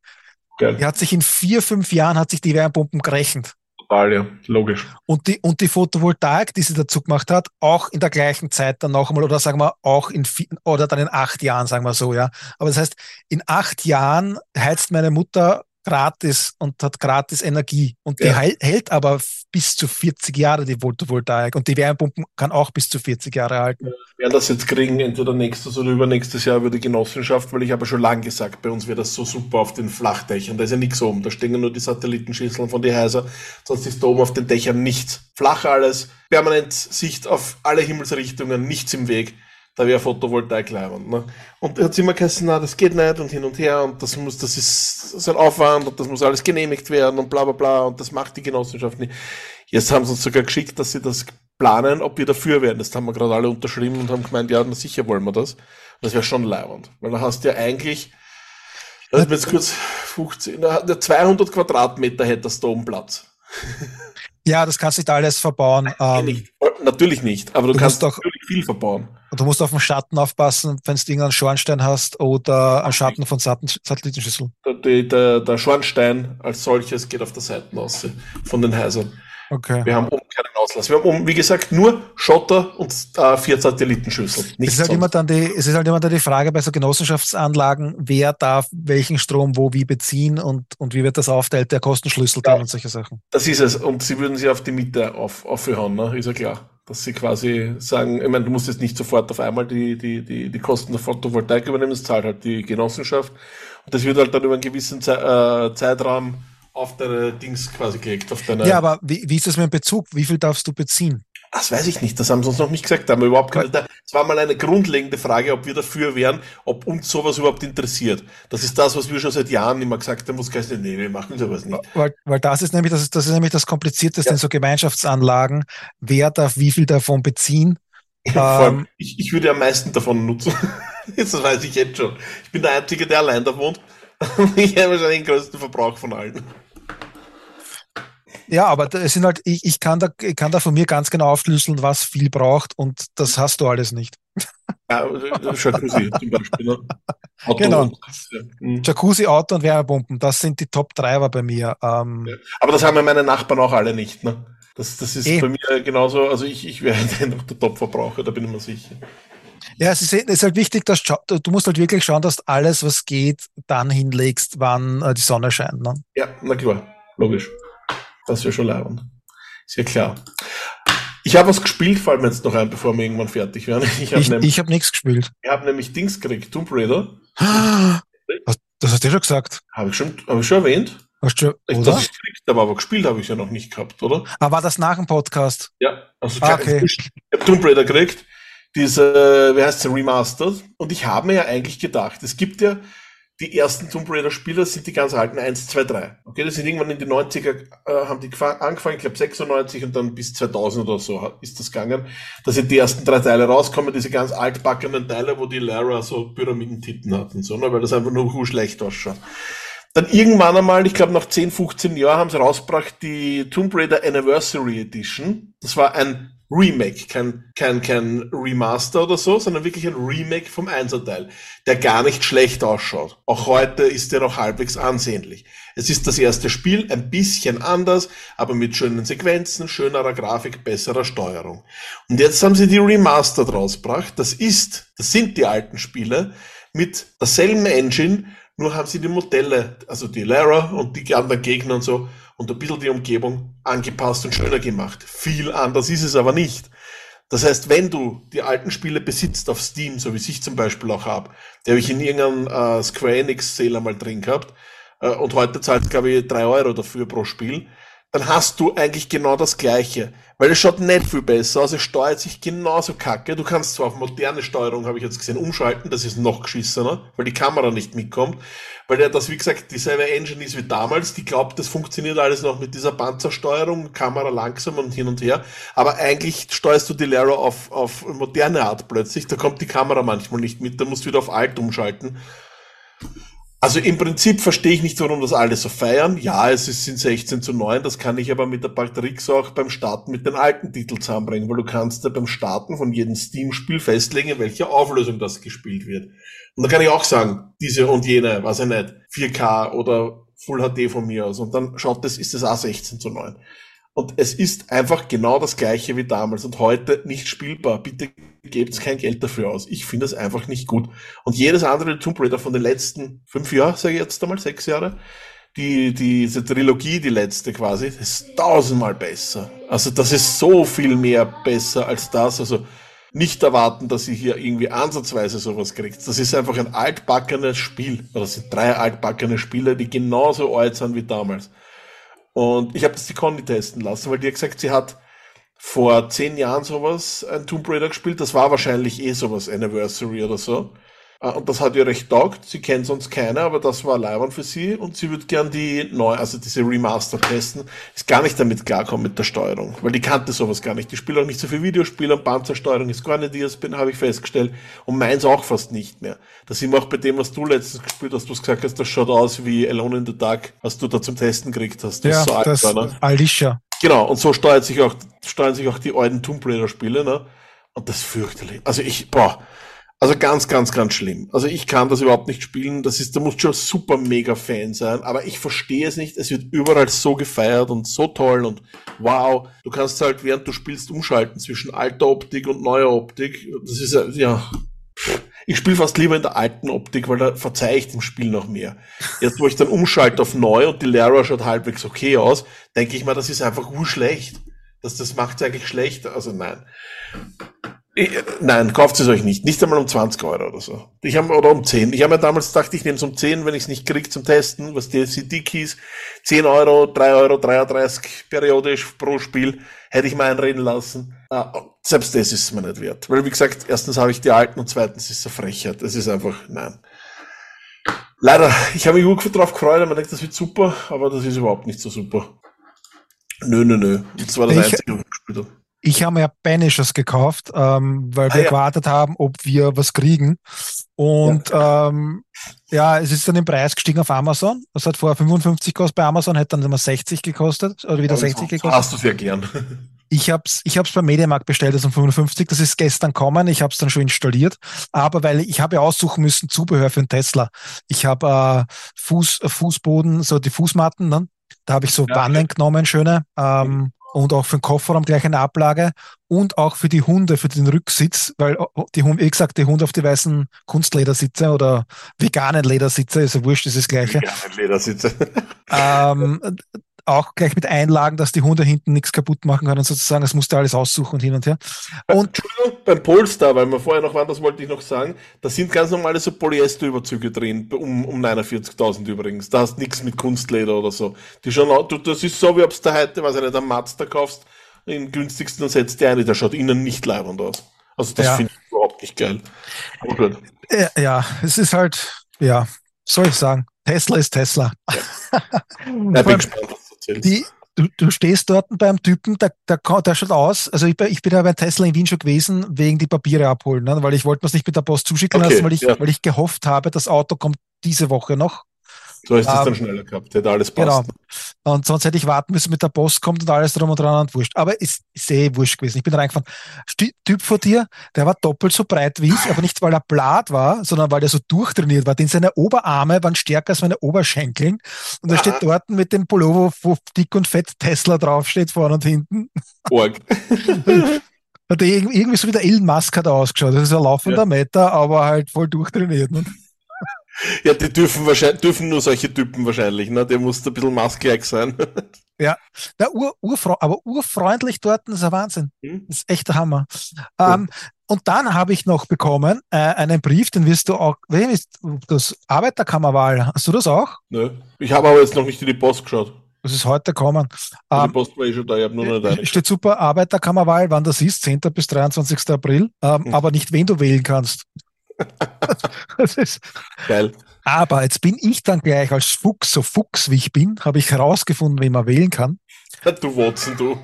Speaker 2: Geil.
Speaker 3: Die hat sich in vier, fünf Jahren hat sich die Wärmepumpen gerechnet.
Speaker 2: Total, ja. Logisch.
Speaker 3: Und die, und die Photovoltaik, die sie dazu gemacht hat, auch in der gleichen Zeit dann noch einmal, oder sagen wir auch in vier, oder dann in acht Jahren, sagen wir so, ja. Aber das heißt, in acht Jahren heizt meine Mutter gratis und hat gratis Energie. Und die
Speaker 2: Ja.
Speaker 3: hält aber bis zu 40 Jahre, die Photovoltaik. Und die Wärmepumpen kann auch bis zu 40 Jahre halten.
Speaker 2: Wir werden das jetzt kriegen, entweder nächstes oder übernächstes Jahr über die Genossenschaft, weil ich habe schon lange gesagt, bei uns wäre das so super auf den Flachdächern. Da ist ja nichts oben. Da stehen ja nur die Satellitenschüsseln von die Häuser. Sonst ist da oben auf den Dächern nichts. Flach alles. Permanent Sicht auf alle Himmelsrichtungen, nichts im Weg. Da wäre Photovoltaik leibend. Ne? Und er hat immer geheißen, na, das geht nicht und hin und her und das muss, das ist so ein Aufwand und das muss alles genehmigt werden und bla bla bla und das macht die Genossenschaft nicht. Jetzt haben sie uns sogar geschickt, dass sie das planen, ob wir dafür werden. Das haben wir gerade alle unterschrieben und haben gemeint, ja, sicher wollen wir das. Das wäre schon leibend. Weil da hast du ja eigentlich, lass mich jetzt kurz 15, na, 200 Quadratmeter hättest du da oben Platz.
Speaker 3: Ja, das kannst nicht alles verbauen. Ähm,
Speaker 2: nicht, natürlich nicht, aber du,
Speaker 3: du
Speaker 2: kannst natürlich viel verbauen.
Speaker 3: und du musst auf den Schatten aufpassen, wenn du irgendeinen Schornstein hast oder einen Schatten von Satellitenschüsseln.
Speaker 2: Der, der, der, Schornstein als solches geht auf der Seite aus von den Häusern.
Speaker 3: Okay.
Speaker 2: Wir haben oben keinen Auslass. Wir haben oben, wie gesagt, nur Schotter und äh, vier Satellitenschüsseln.
Speaker 3: Es
Speaker 2: Nichts
Speaker 3: ist, halt immer dann die, es ist halt immer dann die Frage bei so Genossenschaftsanlagen, wer darf welchen Strom wo wie beziehen und, und wie wird das aufteilt, der Kostenschlüssel dann
Speaker 2: Ja.
Speaker 3: und solche Sachen.
Speaker 2: Das ist es. Und sie würden sie auf die Miete auf, aufhören, ne? ist ja klar. Dass sie quasi sagen, ich meine, du musst jetzt nicht sofort auf einmal die, die, die, die Kosten der Photovoltaik übernehmen, das zahlt halt die Genossenschaft. Und das wird halt dann über einen gewissen Ze äh, Zeitraum auf deine Dings quasi gelegt, auf deine.
Speaker 3: Ja, aber wie, wie ist das mit dem Bezug? Wie viel darfst du beziehen?
Speaker 2: Das weiß ich nicht, das haben sie uns noch nicht gesagt, da haben wir überhaupt keine, das war mal eine grundlegende Frage, ob wir dafür wären, ob uns sowas überhaupt interessiert. Das ist das, was wir schon seit Jahren immer gesagt haben, muss heißt, nee, wir machen sowas nicht.
Speaker 3: Weil, weil das ist nämlich das, ist, das ist nämlich das Komplizierteste
Speaker 2: Ja.
Speaker 3: in so Gemeinschaftsanlagen. Wer darf wie viel davon beziehen?
Speaker 2: Vor allem,
Speaker 3: Ähm,
Speaker 2: ich, ich würde am meisten davon nutzen. das weiß ich jetzt schon. Ich bin der Einzige, der allein da wohnt. ich habe wahrscheinlich den größten Verbrauch von allen.
Speaker 3: Ja, aber es sind halt, ich, ich kann da, ich kann da von mir ganz genau aufschlüsseln, was viel braucht und das hast du alles nicht.
Speaker 2: Ja, äh, Jacuzzi zum Beispiel. Ne? Auto
Speaker 3: Genau.
Speaker 2: Mhm.
Speaker 3: Jacuzzi, Auto und Wärmepumpen, das sind die Top-Treiber bei mir. Ähm.
Speaker 2: Aber das haben ja meine Nachbarn auch alle nicht. Ne? Das, das ist
Speaker 3: Eh.
Speaker 2: bei mir genauso. Also ich, ich wäre der Top-Verbraucher, da bin ich mir sicher.
Speaker 3: Ja, es ist, es ist halt wichtig, dass du musst halt wirklich schauen, dass du alles, was geht, dann hinlegst, wann äh, die Sonne scheint. Ne?
Speaker 2: Ja, na klar, logisch. Das wäre schon leibend. Ist ja klar. Ich habe was gespielt, fällt mir jetzt noch ein, bevor wir irgendwann fertig werden. Ich habe
Speaker 3: Ich,
Speaker 2: nämlich,
Speaker 3: ich habe nichts gespielt.
Speaker 2: ich hab nämlich Dings gekriegt, Tomb Raider.
Speaker 3: Das hast du ja schon gesagt.
Speaker 2: Habe ich, schon, hab ich schon erwähnt?
Speaker 3: Hast du,
Speaker 2: Ich,
Speaker 3: oder?
Speaker 2: ich gekriegt habe, aber gespielt habe ich ja noch nicht gehabt, oder?
Speaker 3: Ah, war das nach dem Podcast?
Speaker 2: Ja, also
Speaker 3: Ah, okay.
Speaker 2: ich habe Tomb Raider gekriegt, diese, wie heißt sie, Remastered. Und ich habe mir ja eigentlich gedacht, es gibt ja die ersten Tomb Raider Spieler sind die ganz alten 1, 2, 3. Okay, das sind irgendwann in die 90er, äh, haben die gefa- angefangen, ich glaube 96 und dann bis 2000 oder so ist das gegangen. Da sind die ersten drei Teile rauskommen, diese ganz altbackenen Teile, wo die Lara so Pyramidentitten hat und so, ne, weil das einfach nur schlecht ausschaut. Dann irgendwann einmal, ich glaube nach 10, 15 Jahren, haben sie rausgebracht die Tomb Raider Anniversary Edition. Das war ein Remake, kein, kein, kein Remaster oder so, sondern wirklich ein Remake vom Einserteil, der gar nicht schlecht ausschaut. Auch heute ist der noch halbwegs ansehnlich. Es ist das erste Spiel, ein bisschen anders, aber mit schönen Sequenzen, schönerer Grafik, besserer Steuerung. Und jetzt haben sie die Remastered rausgebracht. Das ist, das sind die alten Spiele mit derselben Engine, nur haben sie die Modelle, also die Lara und die anderen Gegner und so, und ein bisschen die Umgebung angepasst und schöner gemacht. Viel anders ist es aber nicht. Das heißt, wenn du die alten Spiele besitzt auf Steam, so wie ich zum Beispiel auch habe, die habe ich in irgendeinem äh, Square Enix Sale mal drin gehabt, äh, und heute zahlt, glaube ich, drei Euro dafür pro Spiel, dann hast du eigentlich genau das Gleiche. Weil es schaut nicht viel besser aus, es steuert sich genauso kacke. Du kannst zwar auf moderne Steuerung, habe ich jetzt gesehen, umschalten, das ist noch geschissener, weil die Kamera nicht mitkommt. Weil der das, wie gesagt, dieselbe Engine ist wie damals, die glaubt, das funktioniert alles noch mit dieser Panzersteuerung, Kamera langsam und hin und her. Aber eigentlich steuerst du die Lara auf, auf moderne Art plötzlich, da kommt die Kamera manchmal nicht mit, da musst du wieder auf alt umschalten. Also im Prinzip verstehe ich nicht, warum das alle so feiern. Ja, es ist in 16 zu 9, das kann ich aber mit der paar Tricks auch beim Starten mit den alten Titeln zusammenbringen, weil du kannst ja beim Starten von jedem Steam-Spiel festlegen, in welcher Auflösung das gespielt wird. Und da kann ich auch sagen, diese und jene, weiß ich nicht, 4K oder Full HD von mir aus. Und dann schaut das, ist das auch 16 zu 9. Und es ist einfach genau das gleiche wie damals und heute nicht spielbar. Bitte gebt kein Geld dafür aus. Ich finde es einfach nicht gut. Und jedes andere Tomb Raider von den letzten fünf Jahren, sage ich jetzt einmal, sechs Jahre, die, diese Trilogie, die letzte quasi, ist tausendmal besser. Also das ist so viel mehr besser als das. Also nicht erwarten, dass ihr hier irgendwie ansatzweise sowas kriegt. Das ist einfach ein altbackenes Spiel. Oder das sind drei altbackene Spiele, die genauso alt sind wie damals. Und ich habe das die Conny testen lassen, weil die hat gesagt, sie hat vor zehn Jahren sowas, ein Tomb Raider gespielt. Das war wahrscheinlich eh sowas, Anniversary oder so. Äh, Und das hat ihr recht taugt. Sie kennt sonst keiner, aber das war leibend für sie und sie würde gern die neu, also diese Remaster testen. Ist gar nicht damit klarkommen mit der Steuerung, weil die kannte sowas gar nicht. Die spielt auch nicht so viel Videospiele und Panzersteuerung ist gar nicht ihres, habe ich festgestellt. Und meins auch fast nicht mehr. Da sind wir auch bei dem, was du letztens gespielt hast, du hast gesagt hast, das schaut aus wie Alone in the Dark, was du da zum Testen gekriegt hast. Das
Speaker 3: Ja,
Speaker 2: ist so alt
Speaker 3: das
Speaker 2: ne?
Speaker 3: Alicia.
Speaker 2: Genau, und so steuert sich auch, steuern sich auch die alten Tomb Raider Spiele, ne? Und das ist fürchterlich. Also ich, boah, also ganz, ganz, ganz schlimm. Also ich kann das überhaupt nicht spielen. Das ist, da musst du schon super mega Fan sein. Aber ich verstehe es nicht. Es wird überall so gefeiert und so toll und wow. Du kannst halt, während du spielst, umschalten zwischen alter Optik und neuer Optik. Das ist ja. Ich spiele fast lieber in der alten Optik, weil da verzeihe ich dem Spiel noch mehr. Jetzt, wo ich dann umschalte auf neu und die Lara schaut halbwegs okay aus, denke ich mal, das ist einfach urschlecht. Das, das macht eigentlich schlecht. Also nein. Ich, nein, kauft es euch nicht. Nicht einmal um 20 Euro oder so. Ich habe oder um 10. Ich habe mir damals gedacht, ich nehme es um 10, wenn ich es nicht krieg zum Testen, was die CD-Keys, 10 Euro, 3 Euro, 33 periodisch pro Spiel, hätte ich mal einreden lassen. Ah, selbst das ist es mir nicht wert. Weil, wie gesagt, erstens habe ich die alten und zweitens ist es eine Frechheit. Das ist einfach, nein. Leider, ich habe mich gut drauf gefreut, man denkt, das wird super, aber das ist überhaupt nicht so super. Nö, nö, nö. Das war das
Speaker 3: Ich-
Speaker 2: Einzige, was ich gespielt habe.
Speaker 3: Ich habe mir Banishers gekauft, ähm, weil
Speaker 2: Ah,
Speaker 3: wir
Speaker 2: ja.
Speaker 3: gewartet haben, ob wir was kriegen. Und ja. Ähm, ja, es ist dann im Preis gestiegen auf Amazon. Das hat vorher 55 gekostet bei Amazon, hätte dann immer 60 gekostet oder wieder 60 gekostet.
Speaker 2: Hast du sehr gern.
Speaker 3: Ich hab's, ich hab's beim Mediamarkt bestellt, das um 55. Das ist gestern kommen. Ich hab's dann schon installiert. Aber weil ich habe ja aussuchen müssen Zubehör für einen Tesla. Ich habe äh, Fuß, Fußboden, so die Fußmatten. Ne? Da habe ich so
Speaker 2: Ja,
Speaker 3: Wannen genommen, schöne. Ähm, und auch für den Kofferraum gleich eine Ablage und auch für die Hunde, für den Rücksitz, weil oh, die Hunde, wie gesagt, die Hunde auf die weißen Kunstledersitze oder veganen Ledersitze, ist ja wurscht, ist das Gleiche.
Speaker 2: Mit Ledersitze.
Speaker 3: ähm, auch gleich mit Einlagen, dass die Hunde hinten nichts kaputt machen können, sozusagen. Das musste alles aussuchen und hin und her. Und
Speaker 2: Entschuldigung, beim Polestar, weil wir vorher noch waren, das wollte ich noch sagen, da sind ganz normale so Polyesterüberzüge drin, um, um 49.000 übrigens. Da hast nichts mit Kunstleder oder so. Die du, das ist so, wie ob du heute, weiß ich nicht, einen Mazda kaufst, den günstigsten und setzt dir eine, der schaut innen nicht leibend aus. Also das
Speaker 3: Ja.
Speaker 2: finde ich überhaupt nicht geil. Gut.
Speaker 3: äh, ja, es ist halt, ja, soll ich sagen, Tesla ist Tesla.
Speaker 2: Ja,
Speaker 3: Vor
Speaker 2: bin gespannt, was
Speaker 3: die, du, du stehst dort beim Typen, der, der, der schaut aus, also ich, bin- ich bin ja bei Tesla in Wien schon gewesen, wegen die Papiere abholen, ne? weil ich wollte mir nicht mit der Post zuschicken
Speaker 2: Okay,
Speaker 3: lassen, weil ich,
Speaker 2: ja.
Speaker 3: weil ich gehofft habe, das Auto kommt diese Woche noch.
Speaker 2: So ist es
Speaker 3: ähm,
Speaker 2: dann schneller gehabt, hätte alles
Speaker 3: Genau.
Speaker 2: passt.
Speaker 3: Und sonst hätte ich warten müssen, mit der Post kommt und alles drum und dran und wurscht. Aber ist, ist eh wurscht gewesen. Ich bin reingefahren. Typ vor dir, der war doppelt so breit wie ich, aber nicht, weil er blatt war, sondern weil er so durchtrainiert war. Denn seine Oberarme waren stärker als meine Oberschenkeln. Und er steht dort mit dem Pullover, wo dick und fett Tesla draufsteht, vorne und hinten.
Speaker 2: Org.
Speaker 3: Hat er irgendwie irgendwie so wie der Elon Musk hat er ausgeschaut. Das ist ein laufender
Speaker 2: Ja.
Speaker 3: Meter, aber halt voll durchtrainiert. Ne?
Speaker 2: Ja, die dürfen wahrscheinlich, dürfen nur solche Typen wahrscheinlich, ne? Der muss ein bisschen maskig sein.
Speaker 3: Ja, Na, ur, urfre aber urfreundlich dort, das ist ein Wahnsinn.
Speaker 2: Hm?
Speaker 3: Das ist echt der Hammer. Ähm, und dann habe ich noch bekommen äh, einen Brief, den wirst du auch, wem ist das Arbeiterkammerwahl? Hast du das auch?
Speaker 2: Ne? Ich habe aber jetzt noch nicht in die Post geschaut.
Speaker 3: Das ist heute gekommen.
Speaker 2: die
Speaker 3: Ähm,
Speaker 2: Post war eh schon da, ich habe nur noch deine.
Speaker 3: steht super Arbeiterkammerwahl, wann das ist, 10. bis 23. April, ähm,
Speaker 2: Hm.
Speaker 3: aber nicht wen du wählen kannst. das ist,
Speaker 2: Geil.
Speaker 3: aber jetzt bin ich dann gleich als Fuchs, so Fuchs wie ich bin, habe ich herausgefunden, wen man wählen kann.
Speaker 2: Du Watson, du.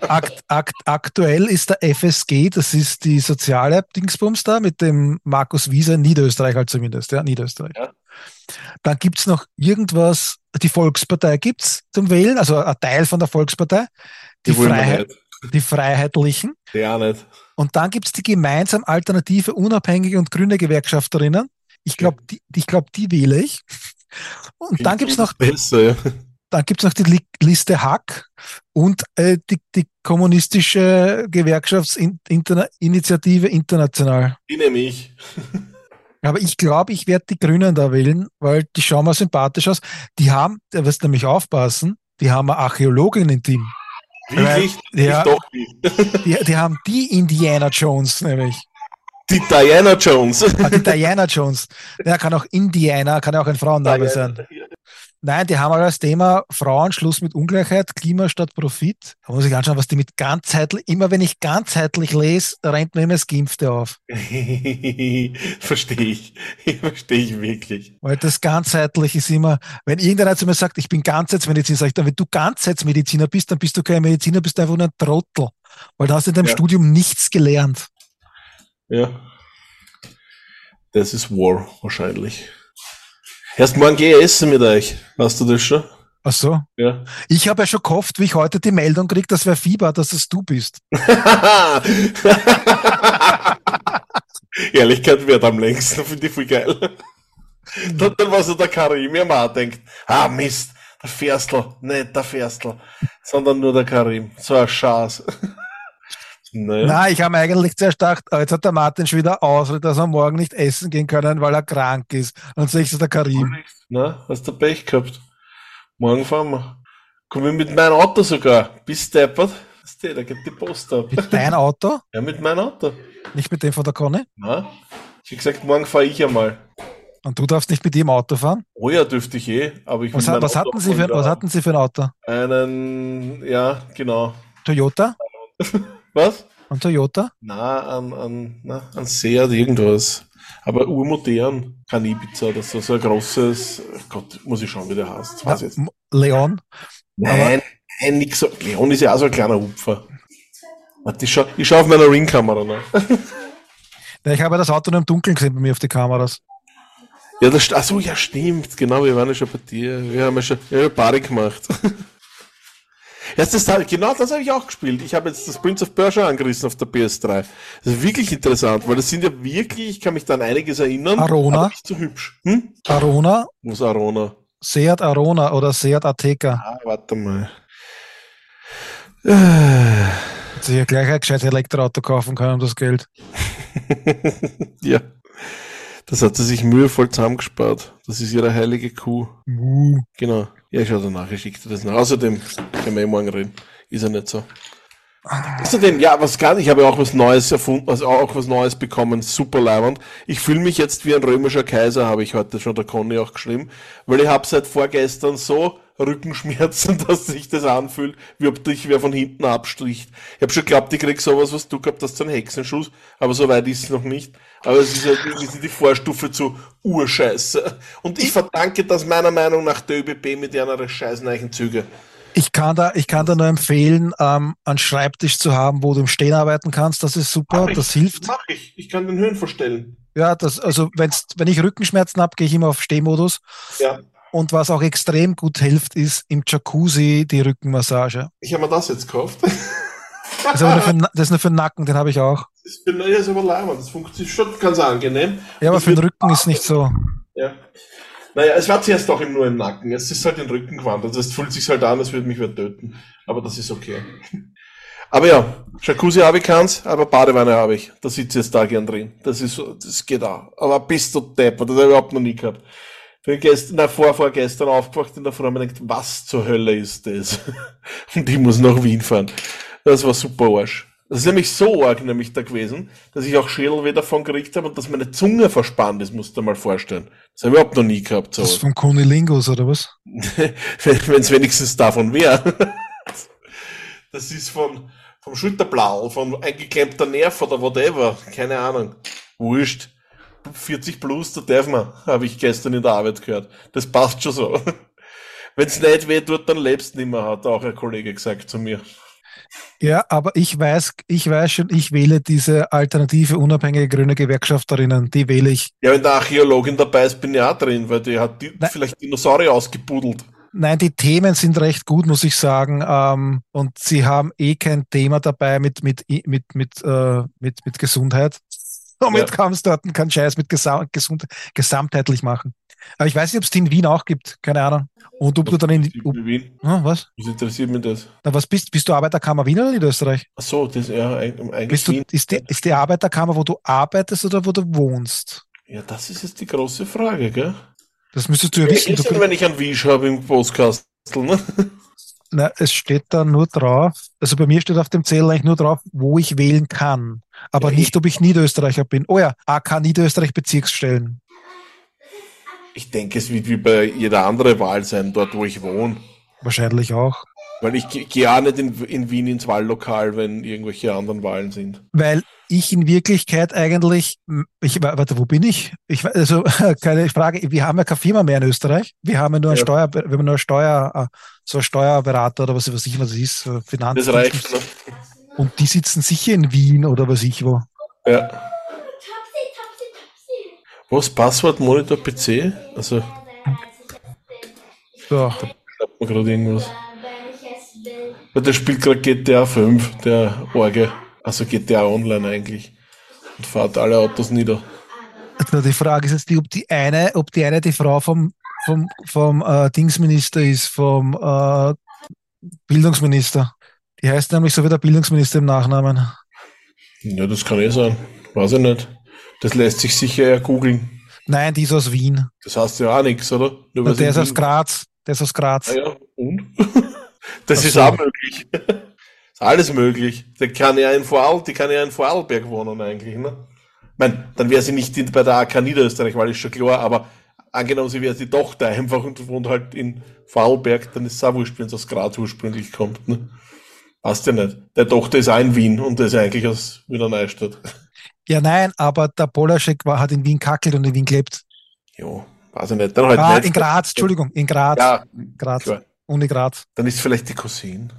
Speaker 3: Akt, akt, aktuell ist der FSG, das ist die soziale Dingsbums da mit dem Markus Wieser, Niederösterreich halt zumindest, ja, Niederösterreich.
Speaker 2: Ja.
Speaker 3: Dann gibt's noch irgendwas, die Volkspartei gibt's zum Wählen, also ein Teil von der Volkspartei, die,
Speaker 2: wir
Speaker 3: Freiheit, die Freiheitlichen.
Speaker 2: Die auch nicht.
Speaker 3: Und dann gibt's die gemeinsam alternative, unabhängige und grüne Gewerkschafterinnen. Ich glaube, die, ich glaub, die wähle ich. Und dann gibt's noch
Speaker 2: Besser, ja.
Speaker 3: dann gibt's noch die Li Liste Hack und äh, die, die kommunistische Gewerkschaftsinitiative international.
Speaker 2: Die nehme ich.
Speaker 3: Aber ich glaube, ich werde die Grünen da wählen, weil die schauen mal sympathisch aus. Die haben, da wirst du nämlich aufpassen, die haben eine Archäologin im Team.
Speaker 2: Wirklich?
Speaker 3: Ja.
Speaker 2: Ich doch nicht.
Speaker 3: Die, die haben die Indiana Jones nämlich.
Speaker 2: Die Diana Jones.
Speaker 3: Ah, die Diana Jones. Ja, kann auch Indiana, kann ja auch ein Frauenname sein. Nein, die haben aber als Thema Frauen, Schluss mit Ungleichheit, Klima statt Profit. Da muss ich anschauen, was die mit ganzheitlich, immer wenn ich ganzheitlich lese, rennt mir immer das Geimpfte auf.
Speaker 2: Verstehe ich. Verstehe ich wirklich.
Speaker 3: Weil das ganzheitlich ist immer, wenn irgendeiner zu mir sagt, ich bin Ganzheitsmediziner, sag ich dann, wenn du Ganzheitsmediziner bist, dann bist du kein Mediziner, bist du einfach nur ein Trottel. Weil da hast du in deinem
Speaker 2: Ja.
Speaker 3: Studium nichts gelernt.
Speaker 2: Ja. Das ist War, wahrscheinlich. Erst morgen gehe ich essen mit euch. Weißt du das schon?
Speaker 3: Ach so.
Speaker 2: Ja.
Speaker 3: Ich habe ja schon gehofft, wie ich heute die Meldung krieg, das wäre Fieber, dass es du bist.
Speaker 2: Ehrlichkeit wird am längsten, finde ich voll geil. Dann, dann war so der Karim, ja mal denkt, ah Mist, der Ferstl, nicht der Ferstl, sondern nur der Karim. So ein Schatz. Naja.
Speaker 3: Na, ich habe mir eigentlich zuerst gedacht, oh, jetzt hat der Martin schon wieder Ausrede, dass er morgen nicht essen gehen können, weil er krank ist. Und dann sehe ich so der Karim.
Speaker 2: Na, hast du Pech gehabt? Morgen fahren wir. Komm ich mit meinem Auto sogar. Bist deppert? Weißt du, da geht die Post ab.
Speaker 3: Mit dein Auto,
Speaker 2: Ja, mit meinem Auto.
Speaker 3: nicht mit dem von der Conny.
Speaker 2: Na? Ich hab gesagt, morgen fahre ich einmal.
Speaker 3: Und du darfst nicht mit ihm Auto fahren.
Speaker 2: Oh ja, dürfte ich eh, aber ich
Speaker 3: Was, hat- was,
Speaker 2: Auto
Speaker 3: hatten Sie für, was hatten Sie für ein Auto?
Speaker 2: Einen, ja, genau.
Speaker 3: Toyota?
Speaker 2: Was?
Speaker 3: Ein Toyota?
Speaker 2: Na, an, an, na, an Seat irgendwas. Aber urmodern. Kein Ibiza oder so, so ein großes, Gott, muss ich schauen, wie der heißt. Weiß ich jetzt.
Speaker 3: Leon?
Speaker 2: Nein, nein, nix so. Leon ist ja auch so ein kleiner Hupfer. Warte, ich schau, ich schau auf meiner Ringkamera nach.
Speaker 3: Ja, ich habe ja das Auto nur im Dunkeln gesehen bei mir auf die Kameras.
Speaker 2: Ja, das, st- ach so, ja, stimmt. Genau, wir waren ja schon bei dir. Wir haben ja schon, wir haben ja Party gemacht. Ja, das, ist- genau das habe ich auch gespielt. Ich habe jetzt das Prince of Persia angerissen auf der PS3. Das ist wirklich interessant, weil das sind ja wirklich, ich kann mich da an einiges erinnern,
Speaker 3: Arona?
Speaker 2: nicht so hübsch. Hm?
Speaker 3: Arona,
Speaker 2: ist Arona?
Speaker 3: Seat Arona oder Seat Ateca.
Speaker 2: Ah, warte mal.
Speaker 3: Hätte sich ja gleich ein gescheites Elektroauto kaufen können um das Geld.
Speaker 2: ja. Das hat sie sich mühevoll zusammengespart. Das ist ihre heilige Kuh.
Speaker 3: Uh.
Speaker 2: Genau. Ja, schau danach, ich schicke dir das nach. Außerdem können wir eh morgen reden. Ist ja nicht so. Außerdem, ja, was nicht, ich habe ja auch was Neues erfunden, also auch was Neues bekommen, super leibend. Ich fühle mich jetzt wie ein römischer Kaiser, habe ich heute schon der Conny auch geschrieben, weil ich habe seit vorgestern so Rückenschmerzen, dass sich das anfühlt, wie ob dich wer von hinten abstricht. Ich habe schon geglaubt, ich krieg sowas, was du gehabt hast, so einen Hexenschuss, aber so weit ist es noch nicht. Aber es ist halt irgendwie die Vorstufe zu Urscheiße. Und ich verdanke das meiner Meinung nach der ÖBB mit ihrer scheißneichen Züge.
Speaker 3: Ich kann da, ich kann da nur empfehlen, ähm, einen Schreibtisch zu haben, wo du im Stehen arbeiten kannst. Das ist super,
Speaker 2: Mach
Speaker 3: das
Speaker 2: ich,
Speaker 3: hilft.
Speaker 2: Mach ich. Ich kann den Höhen verstellen.
Speaker 3: Ja, das, also wenn's, wenn ich Rückenschmerzen habe, gehe ich immer auf Stehmodus.
Speaker 2: Ja.
Speaker 3: Und was auch extrem gut hilft, ist im Jacuzzi die Rückenmassage.
Speaker 2: Ich habe mir das jetzt gekauft.
Speaker 3: Das ist, für, das ist nur für den Nacken, den habe ich auch.
Speaker 2: Das ist, ja, ist aber leibend. Das funktioniert schon ganz angenehm.
Speaker 3: Ja, aber
Speaker 2: Das
Speaker 3: für den Rücken ist nicht so.
Speaker 2: Ja. Naja, es war zuerst auch nur im Nacken. Jetzt ist halt den Rücken gewandert. Das fühlt sich halt an, als würde mich wer töten. Aber das ist okay. Aber ja, Jacuzzi habe ich keins, aber Badewanne habe ich. Da sitze ich jetzt da gern drin. Das ist so, das geht auch. Aber bist du Depper, das habe ich überhaupt noch nie gehabt. Bin gestern, na, vor, vorgestern aufgewacht in der Früh und mir gedacht, was zur Hölle ist das? Und ich muss nach Wien fahren. Das war super Arsch. Das ist nämlich so arg nämlich da gewesen, dass ich auch Schädelweh davon gekriegt habe und dass meine Zunge verspannt ist, musst du dir mal vorstellen. Das habe ich überhaupt noch nie gehabt.
Speaker 3: Das ist
Speaker 2: So.
Speaker 3: vom Kunilingus, oder was?
Speaker 2: Wenn es wenigstens davon wäre. Das ist von, vom Schulterblau, von eingeklemmter Nerv oder whatever. Keine Ahnung. Wurscht. 40 plus, da darf man, habe ich gestern in der Arbeit gehört. Das passt schon so. Wenn's nicht weh tut, dann lebst du nicht mehr, hat auch ein Kollege gesagt zu mir.
Speaker 3: Ja, aber ich weiß, ich weiß schon, ich wähle diese alternative, unabhängige grüne Gewerkschafterinnen. Die wähle ich.
Speaker 2: Ja, wenn der Archäologin dabei ist, bin ich auch drin, weil die hat die,
Speaker 3: Nein.
Speaker 2: vielleicht Dinosaurier ausgebuddelt.
Speaker 3: Nein, die Themen sind recht gut, muss ich sagen. Ähm, und sie haben eh kein Thema dabei mit, mit, mit, mit, äh, mit, mit Gesundheit. Somit
Speaker 2: Ja.
Speaker 3: kann es dort keinen Scheiß mit Gesam gesund gesamtheitlich machen. Aber ich weiß nicht, ob es die in Wien auch gibt. Keine Ahnung. Und ob du dann in, ob,
Speaker 2: In Wien.
Speaker 3: Hm, was?
Speaker 2: Was interessiert mich das?
Speaker 3: Na, was bist, bist du Arbeiterkammer Wien oder Niederösterreich?
Speaker 2: Ach so, das, ja, eig- eigentlich
Speaker 3: Bist du,
Speaker 2: Wien.
Speaker 3: ist, die, ist die Arbeiterkammer, wo du arbeitest oder wo du wohnst?
Speaker 2: Ja, das ist jetzt die große Frage, gell?
Speaker 3: Das müsstest du ja wissen.
Speaker 2: ist
Speaker 3: Du,
Speaker 2: ja, wenn ich einen Wisch habe im Postkastel, ne?
Speaker 3: na, es steht da nur drauf, also bei mir steht auf dem Zettel eigentlich nur drauf, wo ich wählen kann. Aber
Speaker 2: Ja,
Speaker 3: nicht, ob ich Niederösterreicher bin. Oh ja, AK Niederösterreich Bezirksstellen.
Speaker 2: Ich denke, es wird wie bei jeder andere Wahl sein, dort wo ich wohne.
Speaker 3: Wahrscheinlich auch.
Speaker 2: Weil ich ge- gehe auch nicht in, in Wien ins Wahllokal, wenn irgendwelche anderen Wahlen sind.
Speaker 3: Weil ich in Wirklichkeit eigentlich, ich, warte, wo bin ich? Ich, also, keine Frage, wir haben ja keine Firma mehr in Österreich. Wir haben ja nur einen
Speaker 2: Ja.
Speaker 3: Steuer, wir haben nur einen Steuer, äh, so einen Steuerberater oder was, was ich, was es ist, Finanz.
Speaker 2: Das reicht, ne?
Speaker 3: Und die sitzen sicher in Wien oder was ich wo.
Speaker 2: Ja. Was? Passwort Monitor PC? Also,
Speaker 3: So.
Speaker 2: schreibt man gerade irgendwas. Weil der spielt gerade GTA 5, der Orge. Also GTA Online eigentlich. Und fährt alle Autos nieder.
Speaker 3: Also die Frage ist jetzt die, ob die eine, ob die eine die Frau vom, vom, vom äh, Dingsminister ist, vom äh, Bildungsminister. Die heißt nämlich so wie der Bildungsminister im Nachnamen.
Speaker 2: Ja, das kann eh sein. Weiß ich nicht. Das lässt sich sicher ja googeln.
Speaker 3: Nein, die ist aus Wien.
Speaker 2: Das heißt ja auch nichts, oder? Weil
Speaker 3: der ist
Speaker 2: sie
Speaker 3: aus Graz. Der ist aus Graz.
Speaker 2: Ah ja, und? Das
Speaker 3: Ach
Speaker 2: ist
Speaker 3: so.
Speaker 2: auch möglich. ist alles möglich. Der kann ja in Vorarl, die kann ja in Vorarlberg wohnen eigentlich, ne? Ich mein, dann wäre sie nicht in, bei der AK Niederösterreich, weil ist schon klar, aber angenommen, sie wäre die Tochter einfach und wohnt halt in Vorarlberg, dann ist es auch wurscht, wenn es aus Graz ursprünglich kommt, ne? Passt ja nicht. Der Tochter ist auch in Wien und der ist eigentlich aus Wiener Neustadt.
Speaker 3: Ja, nein, aber der Polaschek war, hat in Wien kackelt und in Wien gelebt.
Speaker 2: Jo, weiß ich nicht. Dann halt
Speaker 3: Ah, in Graz, Entschuldigung, in Graz.
Speaker 2: Ja,
Speaker 3: Graz.
Speaker 2: klar.
Speaker 3: Uni Graz.
Speaker 2: Dann ist vielleicht die Cousine.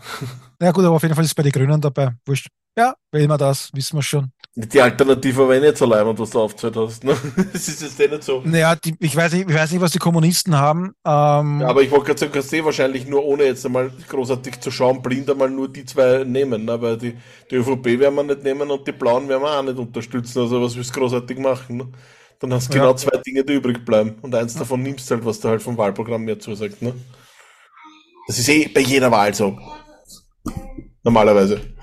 Speaker 3: Ja gut, aber auf jeden Fall ist bei den Grünen dabei. Wurscht. Ja, wählen wir das, wissen wir schon.
Speaker 2: Die Alternative war eh nicht so leibend, was du aufgezählt hast. Ne? Das ist jetzt eh nicht so.
Speaker 3: Naja, die, ich, weiß nicht, ich weiß nicht, was die Kommunisten haben. Ähm,
Speaker 2: Ja, aber ich wollte gerade sagen, kannst du eh wahrscheinlich nur ohne jetzt einmal großartig zu schauen, blind einmal nur die zwei nehmen, ne? weil die, die ÖVP werden wir nicht nehmen und die Blauen werden wir auch nicht unterstützen. Also was willst du großartig machen? Ne? Dann hast du
Speaker 3: Ja.
Speaker 2: genau zwei Dinge, die übrig bleiben. Und eins davon nimmst du halt, was du halt vom Wahlprogramm mehr zusagt. Ne? Das ist eh bei jeder Wahl so. Normalerweise.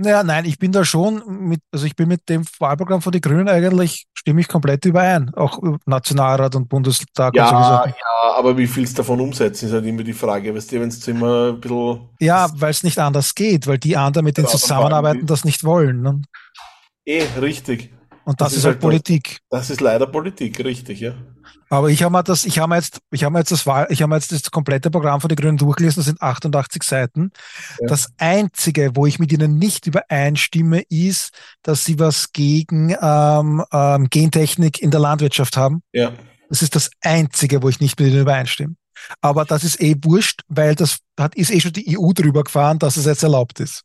Speaker 3: Naja, nein, ich bin da schon mit, also ich bin mit dem Wahlprogramm von den Grünen eigentlich, stimme ich komplett überein. Auch äh, Nationalrat und Bundestag und so
Speaker 2: Ja, ja, aber wie viel es davon umsetzen, ist halt immer die Frage. Weißt du, wenn es immer ein bisschen
Speaker 3: Ja, weil es nicht anders geht, weil die anderen, mit denen
Speaker 2: Ja,
Speaker 3: zusammenarbeiten, das nicht wollen. Ne?
Speaker 2: eh richtig.
Speaker 3: Und das,
Speaker 2: Das
Speaker 3: ist
Speaker 2: ist
Speaker 3: halt
Speaker 2: halt
Speaker 3: Politik.
Speaker 2: Das ist leider Politik, richtig, ja.
Speaker 3: Aber ich habe mir das, ich habe mir jetzt, ich habe mir jetzt das Wahl, ich habe mir jetzt das komplette Programm von den Grünen durchgelesen, das sind 88 Seiten.
Speaker 2: Ja.
Speaker 3: Das einzige, wo ich mit ihnen nicht übereinstimme, ist, dass sie was gegen ähm, ähm, Gentechnik in der Landwirtschaft haben.
Speaker 2: Ja.
Speaker 3: Das ist das einzige, wo ich nicht mit ihnen übereinstimme. Aber das ist eh wurscht, weil das hat, ist eh schon die EU drüber gefahren, dass es jetzt erlaubt ist.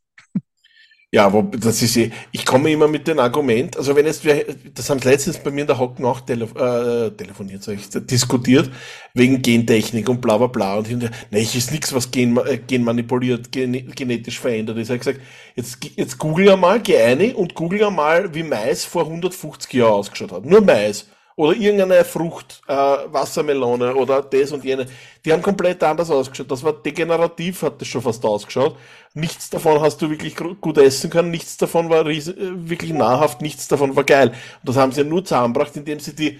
Speaker 2: Ja, wo, das ist eh, ich komme immer mit dem Argument, also wenn jetzt, wir, das haben sie letztens bei mir in der Hocken auch tele, äh, telefoniert, sag ich, diskutiert, wegen Gentechnik und bla bla bla und hinterher, ne, ich ist nichts, was gen, äh, genmanipuliert, gene, genetisch verändert ist. Ich gesagt, jetzt, jetzt google einmal, geh eine und google einmal, wie Mais vor 150 Jahren ausgeschaut hat. Nur Mais. Oder irgendeine Frucht, äh, Wassermelone oder das und jene. Die haben komplett anders ausgeschaut. Das war degenerativ, hat das schon fast ausgeschaut. Nichts davon hast du wirklich gut essen können, nichts davon war äh, wirklich nahrhaft, nichts davon war geil. Und das haben sie ja nur zusammengebracht, indem sie die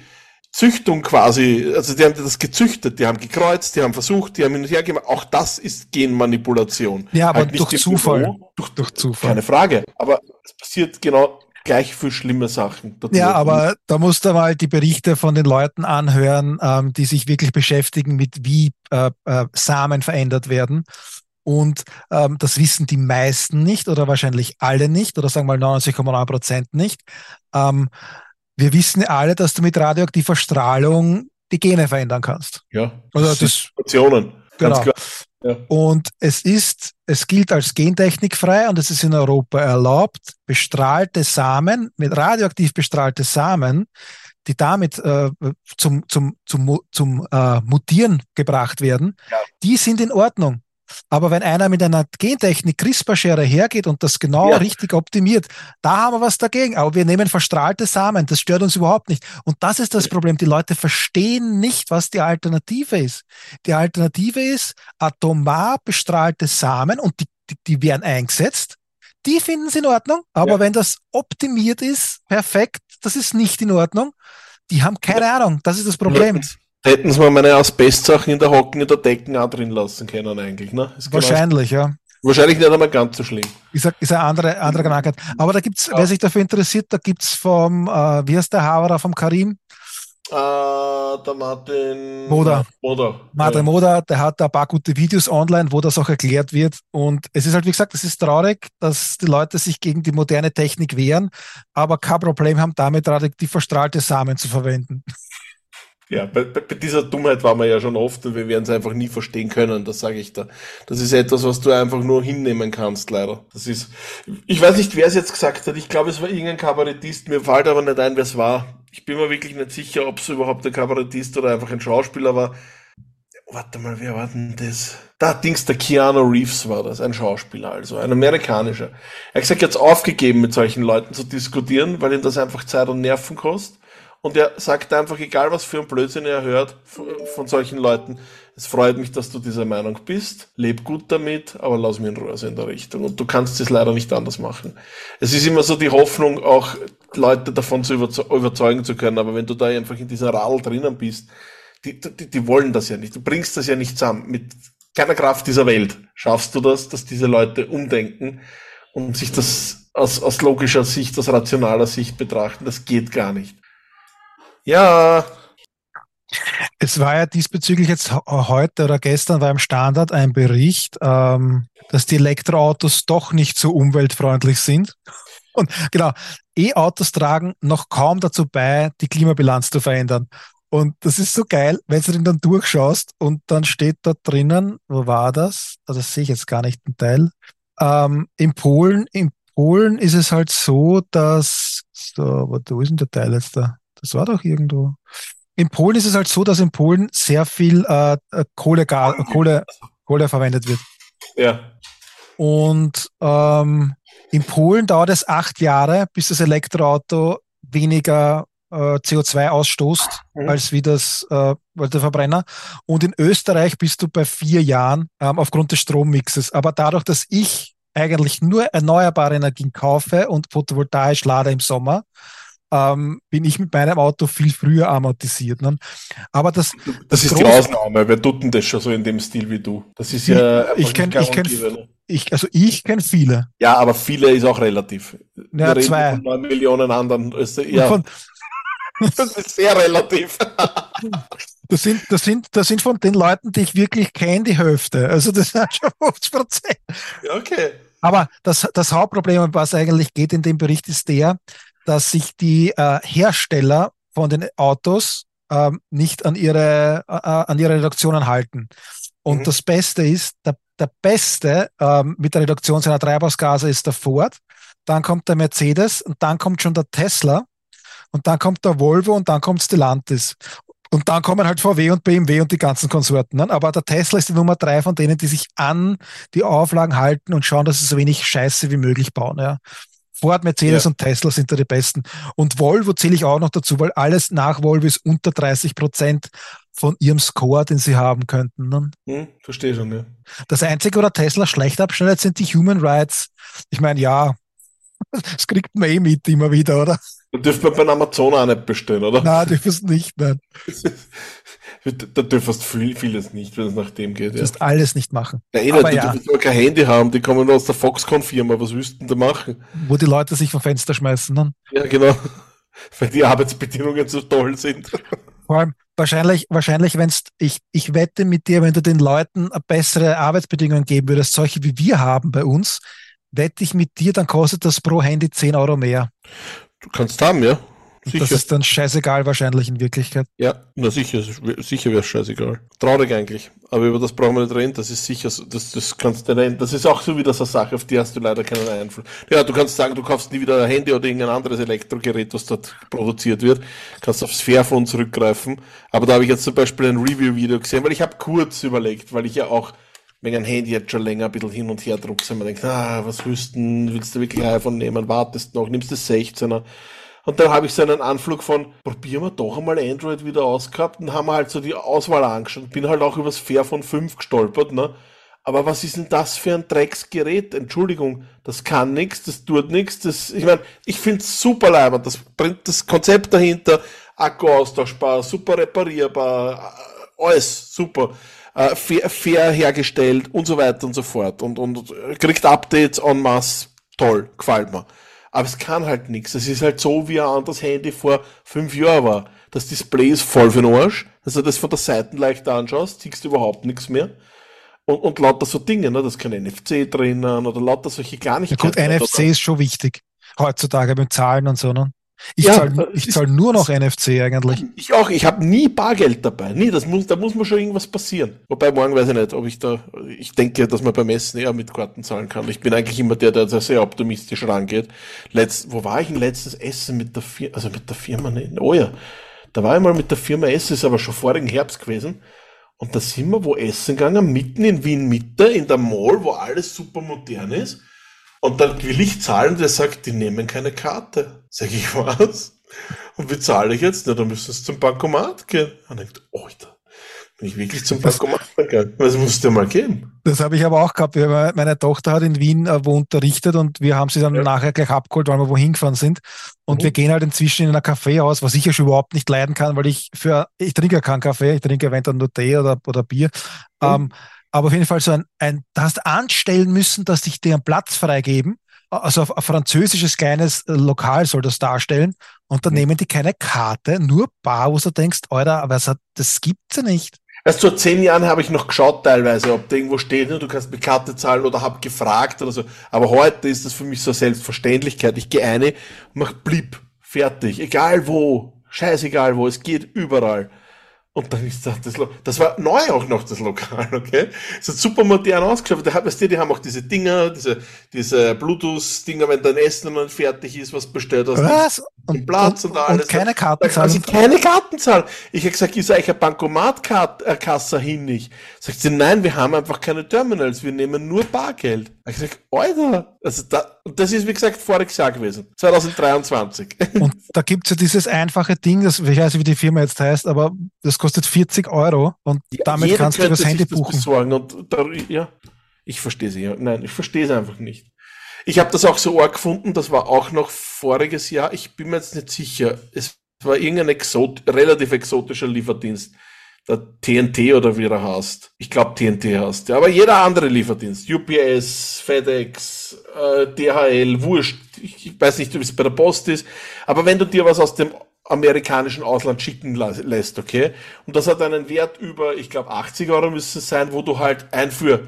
Speaker 2: Züchtung quasi, also die haben das gezüchtet, die haben gekreuzt, die haben versucht, die haben hin und her gemacht. Auch das ist Genmanipulation.
Speaker 3: Ja, aber
Speaker 2: Halt
Speaker 3: durch Zufall.
Speaker 2: Durch,
Speaker 3: Durch Zufall.
Speaker 2: keine Frage. Aber es passiert genau gleich viel schlimme Sachen. dazu.
Speaker 3: Ja, aber da musst du mal die Berichte von den Leuten anhören, ähm, die sich wirklich beschäftigen mit, wie äh, äh, Samen verändert werden. Und ähm, das wissen die meisten nicht oder wahrscheinlich alle nicht oder sagen wir mal 99,9 Prozent nicht. Ähm, wir wissen alle, dass du mit radioaktiver Strahlung die Gene verändern kannst.
Speaker 2: Ja,
Speaker 3: Also
Speaker 2: das
Speaker 3: das-
Speaker 2: Situationen. Ganz
Speaker 3: Genau.
Speaker 2: klar. Ja.
Speaker 3: Und es ist, es gilt als gentechnikfrei und es ist in Europa erlaubt, bestrahlte Samen, mit radioaktiv bestrahlte Samen, die damit äh, zum, zum, zum, zum äh, Mutieren gebracht werden,
Speaker 2: Ja.
Speaker 3: die sind in Ordnung. Aber wenn einer mit einer Gentechnik CRISPR-Schere hergeht und das genau
Speaker 2: Ja.
Speaker 3: richtig optimiert, da haben wir was dagegen. Aber wir nehmen verstrahlte Samen, das stört uns überhaupt nicht. Und das ist das Problem. Die Leute verstehen nicht, was die Alternative ist. Die Alternative ist atomar bestrahlte Samen und die, die, die werden eingesetzt. Die finden sie in Ordnung. Aber
Speaker 2: Ja.
Speaker 3: wenn das optimiert ist, perfekt, das ist nicht in Ordnung. die haben keine Ahnung. Das ist das Problem.
Speaker 2: Hätten sie mal meine Asbestsachen in der Hocken in der Decken auch drin lassen können eigentlich, ne? Ist genau-
Speaker 3: Wahrscheinlich, ja.
Speaker 2: Wahrscheinlich nicht einmal ganz so schlimm.
Speaker 3: Ist eine, ist eine andere, andere Krankheit. Aber da gibt's, wer sich dafür interessiert, da gibt's vom, äh, wie heißt der Haverer vom Karim?
Speaker 2: Äh, der Martin
Speaker 3: Moder.
Speaker 2: Moder.
Speaker 3: Martin
Speaker 2: Ja.
Speaker 3: Moder, der hat da ein paar gute Videos online, wo das auch erklärt wird. Und es ist halt, wie gesagt, es ist traurig, dass die Leute sich gegen die moderne Technik wehren, aber kein Problem haben, damit radioaktiv verstrahlte Samen zu verwenden.
Speaker 2: Ja, bei, bei dieser Dummheit waren wir ja schon oft und wir werden es einfach nie verstehen können, das sage ich da. Das ist etwas, was du einfach nur hinnehmen kannst, leider. Das ist, ich weiß nicht, wer es jetzt gesagt hat. Ich glaube, es war irgendein Kabarettist, mir fällt aber nicht ein, wer es war. Ich bin mir wirklich nicht sicher, ob es überhaupt ein Kabarettist oder einfach ein Schauspieler war. Warte mal, wer war denn das? Da Dings, der Keanu Reeves war das, ein Schauspieler, also ein amerikanischer. Er hat gesagt, er hat aufgegeben, mit solchen Leuten zu diskutieren, weil ihm das einfach Zeit und Nerven kostet. Und er sagt einfach, egal was für ein Blödsinn er hört von, solchen Leuten, es freut mich, dass du dieser Meinung bist, leb gut damit, aber lass mir in Ruhe so in der Richtung. Und du kannst es leider nicht anders machen. Es ist immer so die Hoffnung, auch Leute davon zu überze überzeugen zu können, aber wenn du da einfach in dieser Radl drinnen bist, die, die, die wollen das ja nicht. Du bringst das ja nicht zusammen. Mit keiner Kraft dieser Welt schaffst du das, dass diese Leute umdenken und sich das aus, aus logischer Sicht, aus rationaler Sicht betrachten. Das geht gar nicht. Ja,
Speaker 3: Es war ja diesbezüglich jetzt he- heute oder gestern war im Standard ein Bericht, ähm, dass die Elektroautos doch nicht so umweltfreundlich sind. Und genau, E-Autos tragen noch kaum dazu bei, die Klimabilanz zu verändern. Und das ist so geil, wenn du den dann durchschaust und dann steht da drinnen, wo war das? Also das sehe ich jetzt gar nicht im Teil. Ähm, in Polen, in Polen ist es halt so, dass, so, wo ist denn der Teil jetzt da? Das war doch irgendwo. In Polen ist es halt so, dass in Polen sehr viel äh, äh, Kohle, äh, Kohle, Kohle verwendet wird.
Speaker 2: ja.
Speaker 3: Und ähm, in Polen dauert es acht Jahre, bis das Elektroauto weniger äh, CO2 ausstößt
Speaker 2: Mhm.
Speaker 3: als wie das äh, der Verbrenner. Und in Österreich bist du bei vier Jahren ähm, aufgrund des Strommixes. Aber dadurch, dass ich eigentlich nur erneuerbare Energien kaufe und photovoltaisch lade im Sommer, ähm, bin ich mit meinem Auto viel früher amortisiert. Ne? Aber das,
Speaker 2: Das ist die Ausnahme. Wer tut denn das schon so in dem Stil wie du? Das ist ja.
Speaker 3: Ich
Speaker 2: einfach
Speaker 3: kenn-
Speaker 2: nicht gang
Speaker 3: ich kenn-
Speaker 2: und gäbe, ne?
Speaker 3: ich, also ich kenne viele.
Speaker 2: Ja, aber viele ist auch relativ.
Speaker 3: Ja, zwei.
Speaker 2: Von Millionen anderen. Also, ja,
Speaker 3: Von,
Speaker 2: das ist sehr relativ.
Speaker 3: Das sind, das sind, das sind von den Leuten, die ich wirklich kenne, die Hälfte. Also das sind schon 50 Prozent.
Speaker 2: Okay.
Speaker 3: Aber das, das Hauptproblem, um was eigentlich geht in dem Bericht, ist der, dass sich die äh, Hersteller von den Autos ähm, nicht an ihre, äh, an ihre Reduktionen halten. Und
Speaker 2: Mhm.
Speaker 3: das Beste ist, der, der Beste ähm, mit der Reduktion seiner Treibhausgase ist der Ford, dann kommt der Mercedes und dann kommt schon der Tesla und dann kommt der Volvo und dann kommt Stellantis. Und dann kommen halt VW und BMW und die ganzen Konsorten. Ne? Aber der Tesla ist die Nummer drei von denen, die sich an die Auflagen halten und schauen, dass sie so wenig Scheiße wie möglich bauen. Ja. Ford, Mercedes
Speaker 2: Ja.
Speaker 3: und Tesla sind da die besten. Und Volvo zähle ich auch noch dazu, weil alles nach Volvo ist unter 30 Prozent von ihrem Score, den sie haben könnten. Ne?
Speaker 2: Hm, verstehe schon, ja.
Speaker 3: Das Einzige, wo der Tesla schlecht abschneidet, sind die Human Rights. Ich meine, ja, das kriegt man eh mit immer wieder, oder?
Speaker 2: Da dürfen wir bei Amazon auch nicht bestellen, oder?
Speaker 3: Nein, du wirst nicht, nein.
Speaker 2: Da dürfst viel, vieles nicht, wenn es nach dem geht.
Speaker 3: Du
Speaker 2: Ja,
Speaker 3: alles nicht machen.
Speaker 2: ja, eh
Speaker 3: Aber
Speaker 2: nicht,
Speaker 3: ja.
Speaker 2: dürfen kein Handy haben, die kommen aus der Foxconn-Firma. Was willst du denn da machen?
Speaker 3: Wo die Leute sich vom Fenster schmeißen. Ne?
Speaker 2: Ja, genau. Weil die Arbeitsbedingungen so toll sind.
Speaker 3: Vor allem wahrscheinlich, wahrscheinlich, wenn's, ich, ich wette mit dir, wenn du den Leuten bessere Arbeitsbedingungen geben würdest, solche wie wir haben bei uns, wette ich mit dir, dann kostet das pro Handy 10 Euro mehr.
Speaker 2: Du kannst haben, ja.
Speaker 3: Und
Speaker 2: Sicher.
Speaker 3: das ist dann scheißegal wahrscheinlich in Wirklichkeit.
Speaker 2: Ja, na sicher, sicher wäre es scheißegal. Traurig eigentlich. Aber über das brauchen wir nicht reden, das ist sicher, so- das, das kannst du nicht, das ist auch so wieder so eine Sache, auf die hast du leider keinen Einfluss. Ja, du kannst sagen, du kaufst nie wieder ein Handy oder irgendein anderes Elektrogerät, was dort produziert wird. Kannst aufs Fairphone zurückgreifen. Aber da habe ich jetzt zum Beispiel ein Review-Video gesehen, weil ich habe kurz überlegt, weil ich ja auch wegen ein Handy jetzt schon länger ein bisschen hin und her druckse. Man denkt, ah, was willst du? Willst du wirklich ein iPhone nehmen? Wartest noch, nimmst das 16er. Und dann habe ich so einen Anflug von, probieren wir doch einmal Android wieder ausgehabt und haben halt so die Auswahl angeschaut. Bin halt auch übers Fairphone 5 gestolpert, ne? Aber was ist denn das für ein Drecksgerät? Entschuldigung, das kann nichts, das tut nichts. Das, ich meine, ich finde es super leibend. Das bringt das Konzept dahinter, Akku austauschbar, super reparierbar, äh, alles super. Äh, fair, fair hergestellt und so weiter und so fort. Und, und kriegt Updates en masse. Toll, gefällt mir. Aber es kann halt nichts. Es ist halt so, wie ein anderes Handy vor fünf Jahren war. Das Display ist voll für den Arsch. Also das von der Seite leicht anschaust, siehst du überhaupt nichts mehr. Und, und lauter so Dinge, ne? Das kein NFC drinnen oder lauter solche
Speaker 3: Ja
Speaker 2: Kleinigkeiten.
Speaker 3: gut, NFC ist schon wichtig. Heutzutage mit Zahlen und so, ne? Ich
Speaker 2: Ja,
Speaker 3: zahle zahl nur noch NFC eigentlich.
Speaker 2: Ich auch, ich habe nie Bargeld dabei. Nie, das muss, da muss mir schon irgendwas passieren. Wobei morgen weiß ich nicht, ob ich da, ich denke, dass man beim Essen eher mit Karten zahlen kann. Ich bin eigentlich immer der, der da sehr optimistisch rangeht. Letzt, wo war ich denn letztes Essen mit der Firma, also mit der Firma, ne, oh ja, da war ich mal mit der Firma Essen, ist aber schon vorigen Herbst gewesen. Und da sind wir wo essen gegangen, mitten in Wien Mitte, in der Mall, wo alles super modern ist. Und dann will ich zahlen, der sagt, die nehmen keine Karte. Sag ich, was? Und wie zahle ich jetzt? Na, dann müssen sie zum Bankomat gehen. Und ich denkt, oh, da bin ich wirklich zum Bankomat gegangen. Was muss der mal geben?
Speaker 3: Das habe ich aber auch gehabt. Meine Tochter hat in Wien äh, wo unterrichtet und wir haben sie dann
Speaker 2: Ja.
Speaker 3: nachher gleich abgeholt, weil wir wohin gefahren sind. Und
Speaker 2: Mhm.
Speaker 3: wir gehen halt inzwischen in ein Café aus, was ich ja schon überhaupt nicht leiden kann, weil ich für, ich trinke ja keinen Kaffee, ich trinke eventuell nur Tee oder, oder Bier.
Speaker 2: Mhm.
Speaker 3: Ähm, aber auf jeden Fall so ein, ein, da hast anstellen müssen, dass dich dir einen Platz freigeben. Also auf ein französisches kleines äh, Lokal soll das darstellen. Und dann
Speaker 2: Mhm.
Speaker 3: nehmen die keine Karte, nur Bar, wo du denkst, Alter, was hat, das gibt's ja nicht.
Speaker 2: Erst vor zehn Jahren habe ich noch geschaut teilweise, ob da irgendwo steht, ne, du kannst mit Karte zahlen oder habe gefragt oder so. Aber heute ist das für mich so eine Selbstverständlichkeit. Ich gehe eine, mach blieb, fertig, egal wo, scheißegal wo, es geht überall. Und dann ist das, das, das war neu auch noch, das Lokal, okay? Es hat super modern ausgeschaut. Da hat, weißt du, die haben auch diese Dinger, diese, diese Bluetooth-Dinger, wenn dein Essen dann fertig ist, was bestellt hast.
Speaker 3: Was?
Speaker 2: Und Platz und, alles.
Speaker 3: und keine
Speaker 2: Da kann
Speaker 3: Kartenzahlung.
Speaker 2: sie keine Kartenzahl. Ich habe gesagt, ist eigentlich eine Bankomatkasse hin nicht? Sagt sie, nein, wir haben einfach keine Terminals, wir nehmen nur Bargeld. Ich gesagt, Alter, also da, das ist wie gesagt voriges Jahr gewesen, 2023.
Speaker 3: Und da gibt's ja dieses einfache Ding, das, ich weiß nicht, wie die Firma jetzt heißt, aber das kostet 40 Euro und damit
Speaker 2: Jeder
Speaker 3: kannst du das Handy
Speaker 2: das
Speaker 3: buchen.
Speaker 2: besorgen und da, ja, ich verstehe sie ja. Nein, ich verstehe es einfach nicht. Ich habe das auch so arg gefunden, das war auch noch voriges Jahr, ich bin mir jetzt nicht sicher. Es war irgendein exot relativ exotischer Lieferdienst. Der TNT oder wie er heißt. Ich glaube TNT heißt. Ja, aber jeder andere Lieferdienst. UPS, FedEx, äh, DHL, wurscht. Ich, ich weiß nicht, wie es bei der Post ist. Aber wenn du dir was aus dem amerikanischen Ausland schicken lässt, okay? Und das hat einen Wert über, ich glaube, 80 Euro müsste es sein, wo du halt Einfuhr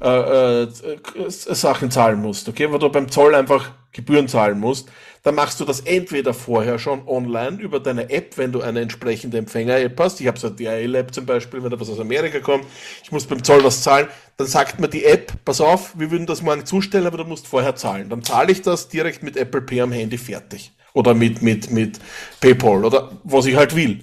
Speaker 2: äh, äh, äh, Sachen zahlen musst, okay? Wo du beim Zoll einfach Gebühren zahlen musst. Dann machst du das entweder vorher schon online über deine App, wenn du eine entsprechende Empfänger-App hast. Ich habe so eine DHL-App zum Beispiel, wenn da was aus Amerika kommt. Ich muss beim Zoll was zahlen. Dann sagt mir die App, pass auf, wir würden das morgen zustellen, aber du musst vorher zahlen. Dann zahle ich das direkt mit Apple Pay am Handy fertig. Oder mit, mit, mit PayPal oder was ich halt will.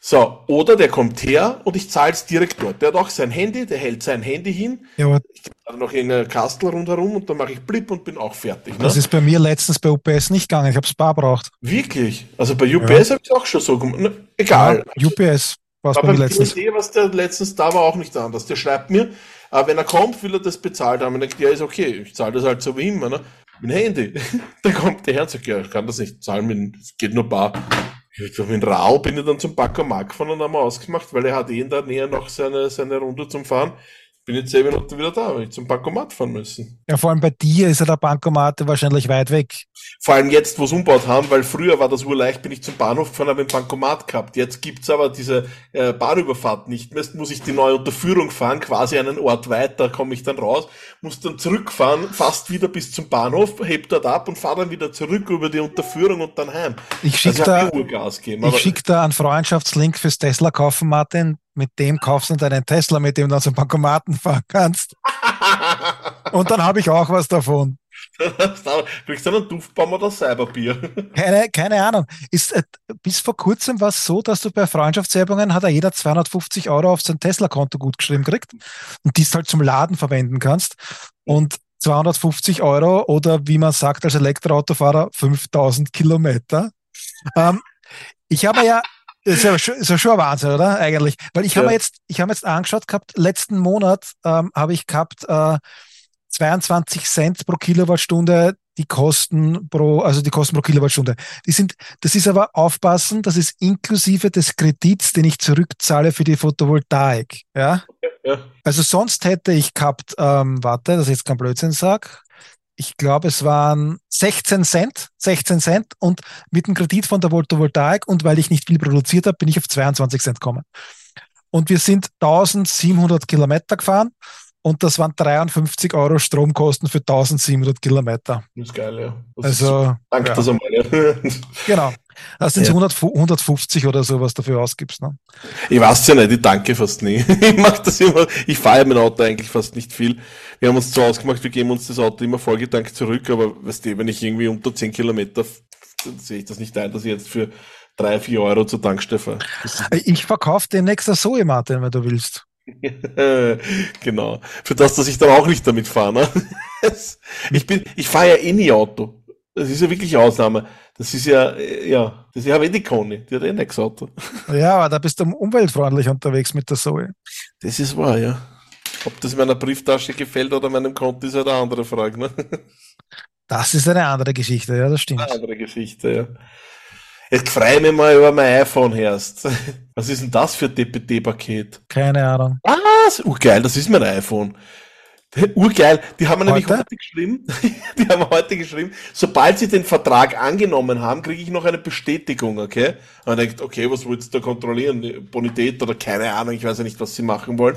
Speaker 2: So, oder der kommt her und ich zahle es direkt dort. Der hat auch sein Handy, der hält sein Handy hin,
Speaker 3: Ja, aber
Speaker 2: ich habe noch irgendeine Kastel rundherum und dann mache ich Blip und bin auch fertig. Ne?
Speaker 3: das ist bei mir letztens bei UPS nicht gegangen. Ich habe Bar braucht.
Speaker 2: Wirklich? Also bei UPS habe ich auch schon so gemacht. Ne, Egal.
Speaker 3: Ja, UPS war es bei
Speaker 2: Aber
Speaker 3: mir letztens.
Speaker 2: TNT, was der letztens da war, auch nicht anders. Der schreibt mir, äh, wenn er kommt, will er das bezahlt haben. Und ich denke, ja, ist okay, ich zahle das halt so wie immer, ne? Mit dem Handy. dann kommt der sagt, ja, ich kann das nicht zahlen, es geht nur bar. Ich Mit Rau bin ich dann zum Bankomat gefahren und haben ausgemacht, weil er hat eh in der Nähe noch seine, seine Runde zum Fahren. Bin jetzt zehn Minuten wieder da, weil ich zum Bankomat fahren müssen.
Speaker 3: Ja, vor allem bei dir ist ja der Bankomat wahrscheinlich weit weg.
Speaker 2: Vor allem jetzt, wo sie umbaut haben, weil früher war das urleicht, bin ich zum Bahnhof gefahren, habe ein Bankomat gehabt. Jetzt gibt's aber diese äh, Bahnüberfahrt nicht mehr. Jetzt muss ich die neue Unterführung fahren, quasi einen Ort weiter, komme ich dann raus, muss dann zurückfahren, fast wieder bis zum Bahnhof, heb dort ab und fahre dann wieder zurück über die Unterführung und dann heim.
Speaker 3: Ich schicke
Speaker 2: also, ich
Speaker 3: da, ich
Speaker 2: aber-
Speaker 3: schick da einen Freundschaftslink fürs Tesla kaufen, Martin. Mit dem kaufst du deinen Tesla, mit dem du dann zum Bankomaten fahren kannst. Und dann habe ich auch was davon.
Speaker 2: da kriegst du einen Duftbaum oder Cyberbier.
Speaker 3: Keine, keine Ahnung. Ist, äh, bis vor kurzem war es so, dass du bei Freundschaftswerbungen hat ja jeder 250 Euro auf sein Tesla-Konto gut geschrieben kriegt und die halt zum Laden verwenden kannst. Und 250 Euro oder wie man sagt als Elektroautofahrer 5000 Kilometer. Ähm, ich habe ja, ist ja, schon, ist ja schon ein Wahnsinn, oder? Eigentlich. Weil ich habe
Speaker 2: Ja.
Speaker 3: mir jetzt, ich habe jetzt angeschaut gehabt, letzten Monat ähm, habe ich gehabt äh, 22 Cent pro Kilowattstunde die Kosten pro, also die Kosten pro Kilowattstunde. Die sind, das ist aber aufpassen, das ist inklusive des Kredits, den ich zurückzahle für die Photovoltaik. Ja?
Speaker 2: Ja.
Speaker 3: Also sonst hätte ich gehabt, ähm, warte, dass ich jetzt kein Blödsinn sag. Ich glaube, es waren 16 Cent, 16 Cent und mit dem Kredit von der Photovoltaik und weil ich nicht viel produziert habe, bin ich auf 22 Cent gekommen. Und wir sind 1700 Kilometer gefahren und das waren 53 Euro Stromkosten für 1700 Kilometer.
Speaker 2: Das ist geil, ja. Das
Speaker 3: Also,
Speaker 2: danke
Speaker 3: ja,
Speaker 2: das einmal, ja.
Speaker 3: genau. Das sind
Speaker 2: Ja.
Speaker 3: 100, 150 oder so, was dafür ausgibst. Ne?
Speaker 2: Ich weiß ja nicht, ich danke fast nie. Ich mach das immer, ich fahre mein Auto eigentlich fast nicht viel. Wir haben uns so ausgemacht, wir geben uns das Auto immer vollgetankt zurück, aber weißt du, wenn ich irgendwie unter 10 Kilometer, sehe ich das nicht ein, dass ich jetzt für 3, 4 Euro zur Tankstelle fahre.
Speaker 3: Ich verkaufe demnächst eine Zoe, Martin, wenn du willst.
Speaker 2: genau. Für das, dass ich dann auch nicht damit fahre. Ne? Ich bin, ich fahre ja eh nie Auto. Das ist ja wirklich eine Ausnahme. Das ist ja, äh, ja, das ist ja eh die Conny, die hat eh nichts Auto.
Speaker 3: Ja, aber da bist du umweltfreundlich unterwegs mit der Zoe.
Speaker 2: Das ist wahr, ja. Ob das meiner Brieftasche gefällt oder meinem Konto, ist halt eine andere Frage, ne?
Speaker 3: Das ist eine andere Geschichte, ja, das stimmt.
Speaker 2: Eine andere Geschichte, ja. Jetzt freue ich mich mal über mein iPhone erst. Was ist denn das für ein DPT-Paket?
Speaker 3: Keine Ahnung.
Speaker 2: Was? Urgeil, das ist mein iPhone. Urgeil, die haben mir nämlich
Speaker 3: Heute?
Speaker 2: heute geschrieben, die haben heute geschrieben, sobald sie den Vertrag angenommen haben, kriege ich noch eine Bestätigung, okay? Und man denkt, okay, was willst du da kontrollieren? Bonität oder keine Ahnung, ich weiß ja nicht, was sie machen wollen.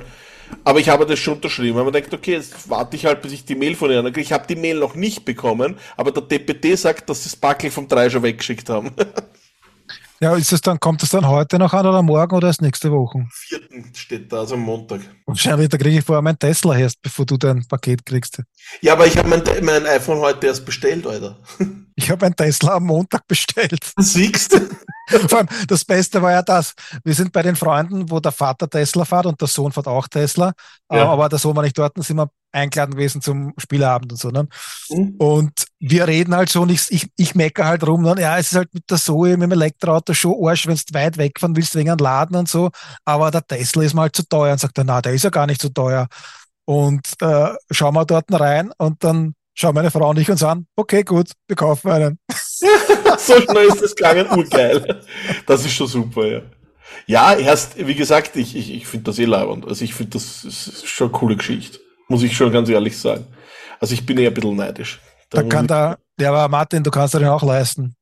Speaker 2: Aber ich habe das schon unterschrieben. Und man denkt, okay, jetzt warte ich halt, bis ich die Mail von ihnen kriege. Ich habe die Mail noch nicht bekommen, aber der DPT sagt, dass sie das Backel vom 3 schon weggeschickt haben.
Speaker 3: Ja, ist es dann, kommt es dann heute noch an oder morgen oder erst nächste Woche?
Speaker 2: Vierten steht da, also am Montag.
Speaker 3: Wahrscheinlich, da kriege ich vorher mein Tesla erst, bevor du dein Paket kriegst.
Speaker 2: Ja, aber ich habe mein, mein iPhone heute erst bestellt, Alter.
Speaker 3: Ich habe ein Tesla am Montag bestellt.
Speaker 2: Siehst du?
Speaker 3: Vor allem, das Beste war ja das. Wir sind bei den Freunden, wo der Vater Tesla fährt und der Sohn fährt auch Tesla. Äh,
Speaker 2: Ja.
Speaker 3: Aber der Sohn war nicht dort, dann sind wir eingeladen gewesen zum Spieleabend und so. Ne?
Speaker 2: Mhm.
Speaker 3: Und wir reden halt so und ich, ich, ich mecker halt rum. Ne? Ja, es ist halt mit der Zoe, mit dem Elektroauto schon Arsch, wenn du weit wegfahren willst wegen einem Laden und so. Aber der Tesla ist mal halt zu teuer. Und sagt er, na, der ist ja gar nicht so teuer. Und äh, schauen wir dort rein und dann schauen meine Frau und ich uns an. Okay, gut, wir kaufen einen.
Speaker 2: so schnell ist das gegangen, urgeil. Das ist schon super, ja. Ja, erst, wie gesagt, ich, ich, ich finde das eh leibend. Also ich finde, das ist schon eine coole Geschichte. Muss ich schon ganz ehrlich sagen. Also ich bin eher ein bisschen neidisch.
Speaker 3: Da
Speaker 2: muss
Speaker 3: kann der, ja, aber Martin, du kannst dir den auch leisten.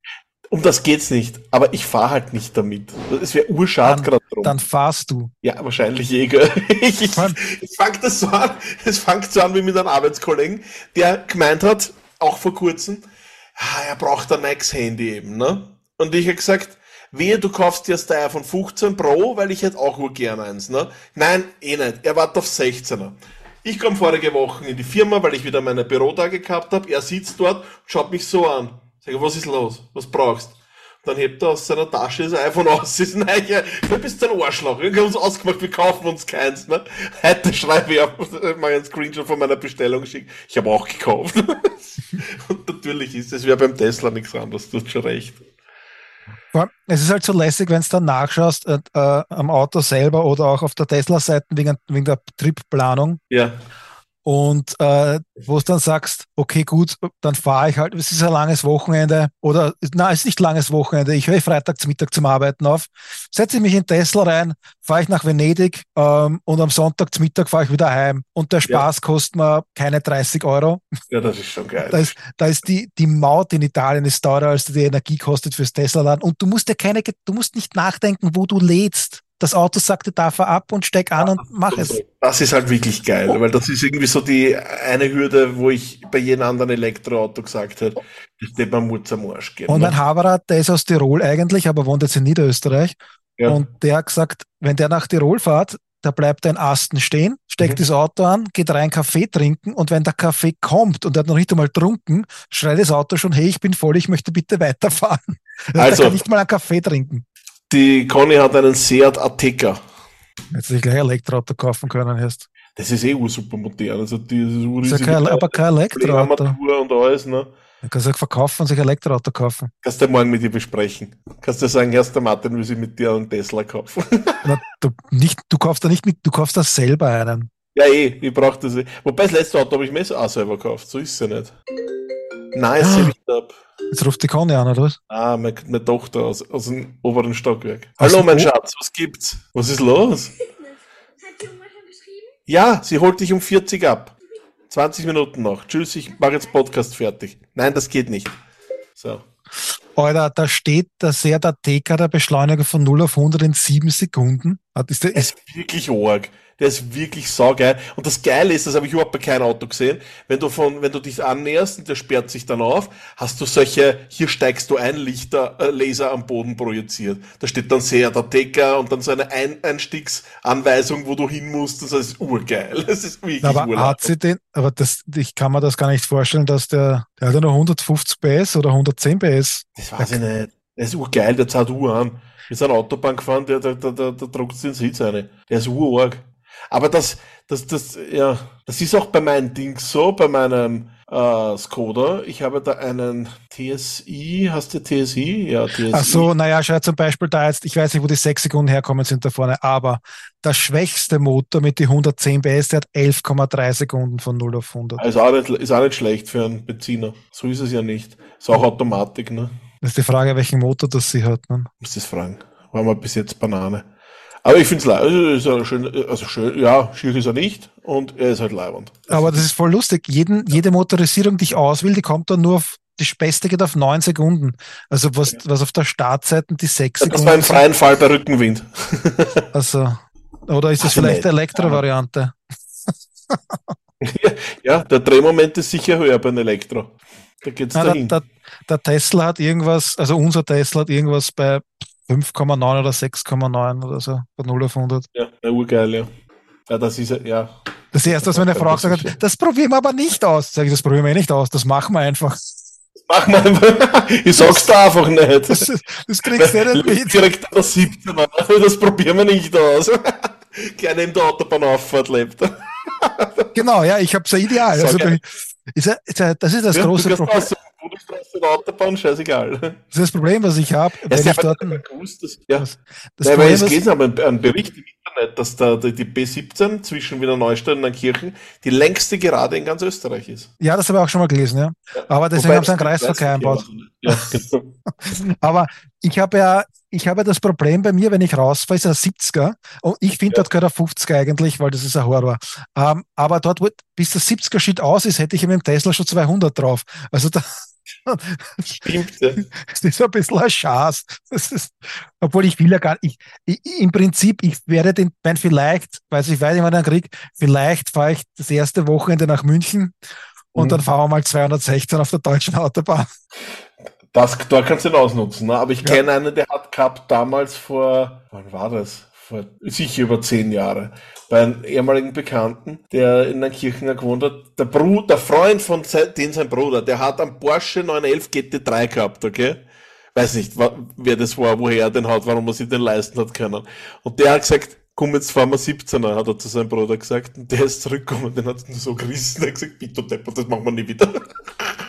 Speaker 2: Um das geht's nicht. Aber ich fahre halt nicht damit. Es wäre urschad gerade drum.
Speaker 3: Dann fahrst du.
Speaker 2: Ja, wahrscheinlich eh, gell. Ich, ich, es fängt das so an, es fängt so an wie mit einem Arbeitskollegen, der gemeint hat, auch vor kurzem, ah, er braucht ein neues Handy eben, ne? Und ich habe gesagt, wehe, du kaufst dir das iPhone 15 Pro, weil ich hätte auch urgern eins, ne? Nein, eh nicht. Er wartet auf 16er. Ich komme vorige Woche in die Firma, weil ich wieder meine Bürotage gehabt habe. Er sitzt dort, schaut mich so an. Sag, ich, was ist los? Was brauchst? Dann hebt er aus seiner Tasche das iPhone aus, das ist ein Eiche. Du bist ein Arschloch. Wir haben uns ausgemacht, wir kaufen uns keins. Ne? Heute schreibe ich auf, mal einen Screenshot von meiner Bestellung schicken. Ich habe auch gekauft. Und natürlich ist es, wäre beim Tesla nichts anderes, du hast schon recht.
Speaker 3: Es ist halt so lässig, wenn du dann nachschaust äh, äh, am Auto selber oder auch auf der Tesla-Seite wegen, wegen der Tripplanung
Speaker 2: Ja.
Speaker 3: und äh, wo du dann sagst, okay, gut, dann fahre ich halt, es ist ein langes Wochenende oder, na, es ist nicht langes Wochenende, ich höre freitags Mittag zum Arbeiten auf, setze mich in Tesla rein, fahre ich nach Venedig ähm, und am Sonntag zum Mittag fahre ich wieder heim und der Spaß kostet mir keine 30 Euro.
Speaker 2: Ja, das ist schon geil.
Speaker 3: Da ist, da ist die, die Maut in Italien ist teurer, als die Energie kostet fürs Tesla-Laden. Und du musst dir keine, du musst nicht nachdenken, wo du lädst. Das Auto sagt dir, da fahr ab und steig an und mach es.
Speaker 2: Das ist halt wirklich geil, weil das ist irgendwie so die eine Hürde, wo ich bei jedem anderen Elektroauto gesagt hätte, das wird mir Mut am Arsch gehen.
Speaker 3: Und
Speaker 2: ne?
Speaker 3: mein Haberer, der ist aus Tirol eigentlich, aber wohnt jetzt in Niederösterreich.
Speaker 2: Ja.
Speaker 3: Und der hat gesagt, wenn der nach Tirol fährt, da bleibt er in Asten stehen, steckt
Speaker 2: Mhm.
Speaker 3: das Auto an, geht rein Kaffee trinken und wenn der Kaffee kommt und er hat noch nicht einmal trunken, schreit das Auto schon, hey, ich bin voll, ich möchte bitte weiterfahren.
Speaker 2: Also-
Speaker 3: kann nicht mal einen Kaffee trinken.
Speaker 2: Die Conny hat einen Seat Ateca.
Speaker 3: Hätte sich gleich ein Elektroauto kaufen können erst.
Speaker 2: Das ist eh super modern. Also dieses
Speaker 3: Ist ja
Speaker 2: urriesige
Speaker 3: kein, aber kein Elektroauto.
Speaker 2: Armatur und alles, ne?
Speaker 3: Dann kannst du verkaufen und sich ein Elektroauto kaufen.
Speaker 2: Kannst du morgen mit ihr besprechen. Kannst du sagen, erst der Martin will sich mit dir einen Tesla kaufen.
Speaker 3: Na, du, nicht, du kaufst da nicht mit, du kaufst da selber einen.
Speaker 2: ja, eh, ich brauch das eh. Wobei das letzte Auto habe ich mir auch selber gekauft. So ist es ja nicht. Nein, es hebt ab.
Speaker 3: Jetzt ruft die Conny an, oder was?
Speaker 2: Ah, meine, meine Tochter aus, aus dem oberen Stockwerk. Hallo, mein Schatz, was gibt's? Was ist los?
Speaker 4: Hat die Oma schon geschrieben?
Speaker 2: Ja, sie holt dich um 40 ab. 20 Minuten noch. Tschüss, ich mache jetzt Podcast fertig. Nein, das geht nicht. So.
Speaker 3: Alter, da steht, dass er der TK der Beschleuniger von 0 auf 100 in 7 Sekunden hat. Ist Der ist,
Speaker 2: ist wirklich arg. Der ist wirklich saugeil. Und das Geile ist, das habe ich überhaupt bei keinem Auto gesehen, wenn du von, wenn du dich annäherst und der sperrt sich dann auf, hast du solche, hier steigst du ein, Lichter, äh, Laser am Boden projiziert. Da steht dann sehr der Decker und dann so eine ein Einstiegsanweisung, wo du hin musst. Das ist urgeil. Das ist wirklich
Speaker 3: aber
Speaker 2: urlaub.
Speaker 3: hat sie den, aber das, ich kann mir das gar nicht vorstellen, dass der, der hat ja nur 150 PS oder 110 PS.
Speaker 2: Das weiß ich nicht. Der ist urgeil, der zahlt Uhr an. Wir sind Autobahn gefahren, der, der, der, der, der druckt den Sitz rein. Der ist urarg. Aber das, das, das, ja, das ist auch bei meinen Dings so, bei meinem äh, Skoda. Ich habe da einen TSI, hast du TSI? Ja, TSI.
Speaker 3: Ach so, naja, schau zum Beispiel da jetzt, ich weiß nicht, wo die 6 Sekunden herkommen sind da vorne, aber der schwächste Motor mit die 110 PS, der hat 11,3 Sekunden von 0 auf 100.
Speaker 2: Ist auch, nicht, ist auch nicht schlecht für einen Benziner. So ist es ja nicht. Ist auch Automatik, ne?
Speaker 3: Das ist die Frage, welchen Motor das sie hat. Ne?
Speaker 2: Muss das fragen. War mal bis jetzt Banane. Aber ich finde es leid. Also, schön, also schön, ja, schier ist er nicht und er ist halt leibend.
Speaker 3: Aber das ist voll lustig. Jeden, jede Motorisierung, die ich auswähle, die kommt dann nur auf, die Beste geht auf 9 Sekunden. Also was, was auf der Startseite die 6
Speaker 2: Das
Speaker 3: Sekunden
Speaker 2: war im freien Fall bei Rückenwind.
Speaker 3: Also, oder ist das
Speaker 2: Also
Speaker 3: vielleicht. Elektro-Variante?
Speaker 2: Ja, der Drehmoment ist sicher höher bei einem Elektro. Da geht's
Speaker 3: Nein, der,
Speaker 2: dahin.
Speaker 3: der, der Tesla hat irgendwas, also unser Tesla hat irgendwas bei 5,9 oder 6,9 oder so, bei 0 auf 100.
Speaker 2: Ja, ja, urgeil, ja. Ja, das ist ja.
Speaker 3: Das erste, was meine Frau gesagt hat, das probieren wir aber nicht aus. Sag ich, das probieren wir eh nicht aus, das machen wir einfach.
Speaker 2: Mach mal einfach. Ich sag's da einfach nicht.
Speaker 3: Das, das kriegst du nicht mit.
Speaker 2: Direkt an der 17 an. Das probieren wir nicht aus. Gleich neben der Autobahnauffahrt lebt.
Speaker 3: Genau, ja, ich hab's ja ideal.
Speaker 2: So
Speaker 3: Also, ist ja, ist ja, das ist das
Speaker 2: Ja,
Speaker 3: große Problem.
Speaker 2: Bundesstraße oder Autobahn, scheißegal.
Speaker 3: Das ist das Problem, was ich habe,
Speaker 2: Erst
Speaker 3: ich
Speaker 2: ja,
Speaker 3: dort.
Speaker 2: gewusst, dass, ja.
Speaker 3: Das
Speaker 2: Nein, weil
Speaker 3: Problem
Speaker 2: es
Speaker 3: ist,
Speaker 2: geht aber ein Bericht im Internet, dass da die die B17 zwischen Wiener Neustadt und Kirchen die längste Gerade in ganz Österreich ist.
Speaker 3: ja, das habe ich auch schon mal gelesen, ja. Aber deswegen
Speaker 2: Wobei
Speaker 3: haben sie einen Kreisverkehr einbaut.
Speaker 2: Ja, genau.
Speaker 3: Aber ich habe ja, ich habe ja das Problem bei mir, wenn ich rausfahre, ist ein 70er. Und ich finde,
Speaker 2: Ja.
Speaker 3: dort gehört ein 50er eigentlich, weil das ist ein Horror. Ähm, aber dort, wo, bis der 70er Shit aus ist, hätte ich mit dem Tesla schon 200 drauf. Also da,
Speaker 2: Stimmt, ja.
Speaker 3: das ist ein bisschen ein Schaß. Das ist, obwohl ich will ja gar nicht, ich, ich, im Prinzip, ich werde den, wenn vielleicht, weiß ich, weiß ich, wann ich einen krieg, vielleicht fahre ich das erste Wochenende nach München und
Speaker 2: Mhm.
Speaker 3: dann fahren wir mal 216 auf der deutschen Autobahn.
Speaker 2: Das, da kannst du ihn ausnutzen. Ne? Aber ich
Speaker 3: Ja.
Speaker 2: kenne einen, der hat gehabt damals vor, wann war das? Vor sicher über zehn Jahre. Bei einem ehemaligen Bekannten, der in der Kirchener gewohnt hat. Der Bruder, der Freund von den sein Bruder, der hat einen Porsche 911 GT3 gehabt, okay? Weiß nicht, wer das war, woher er den hat, warum er sich den leisten hat können. Und der hat gesagt, komm, jetzt fahren wir 17er, hat er zu seinem Bruder gesagt. Und der ist zurückgekommen, den hat er nur so gerissen, er hat gesagt, bitte Deppert, das machen wir nie wieder.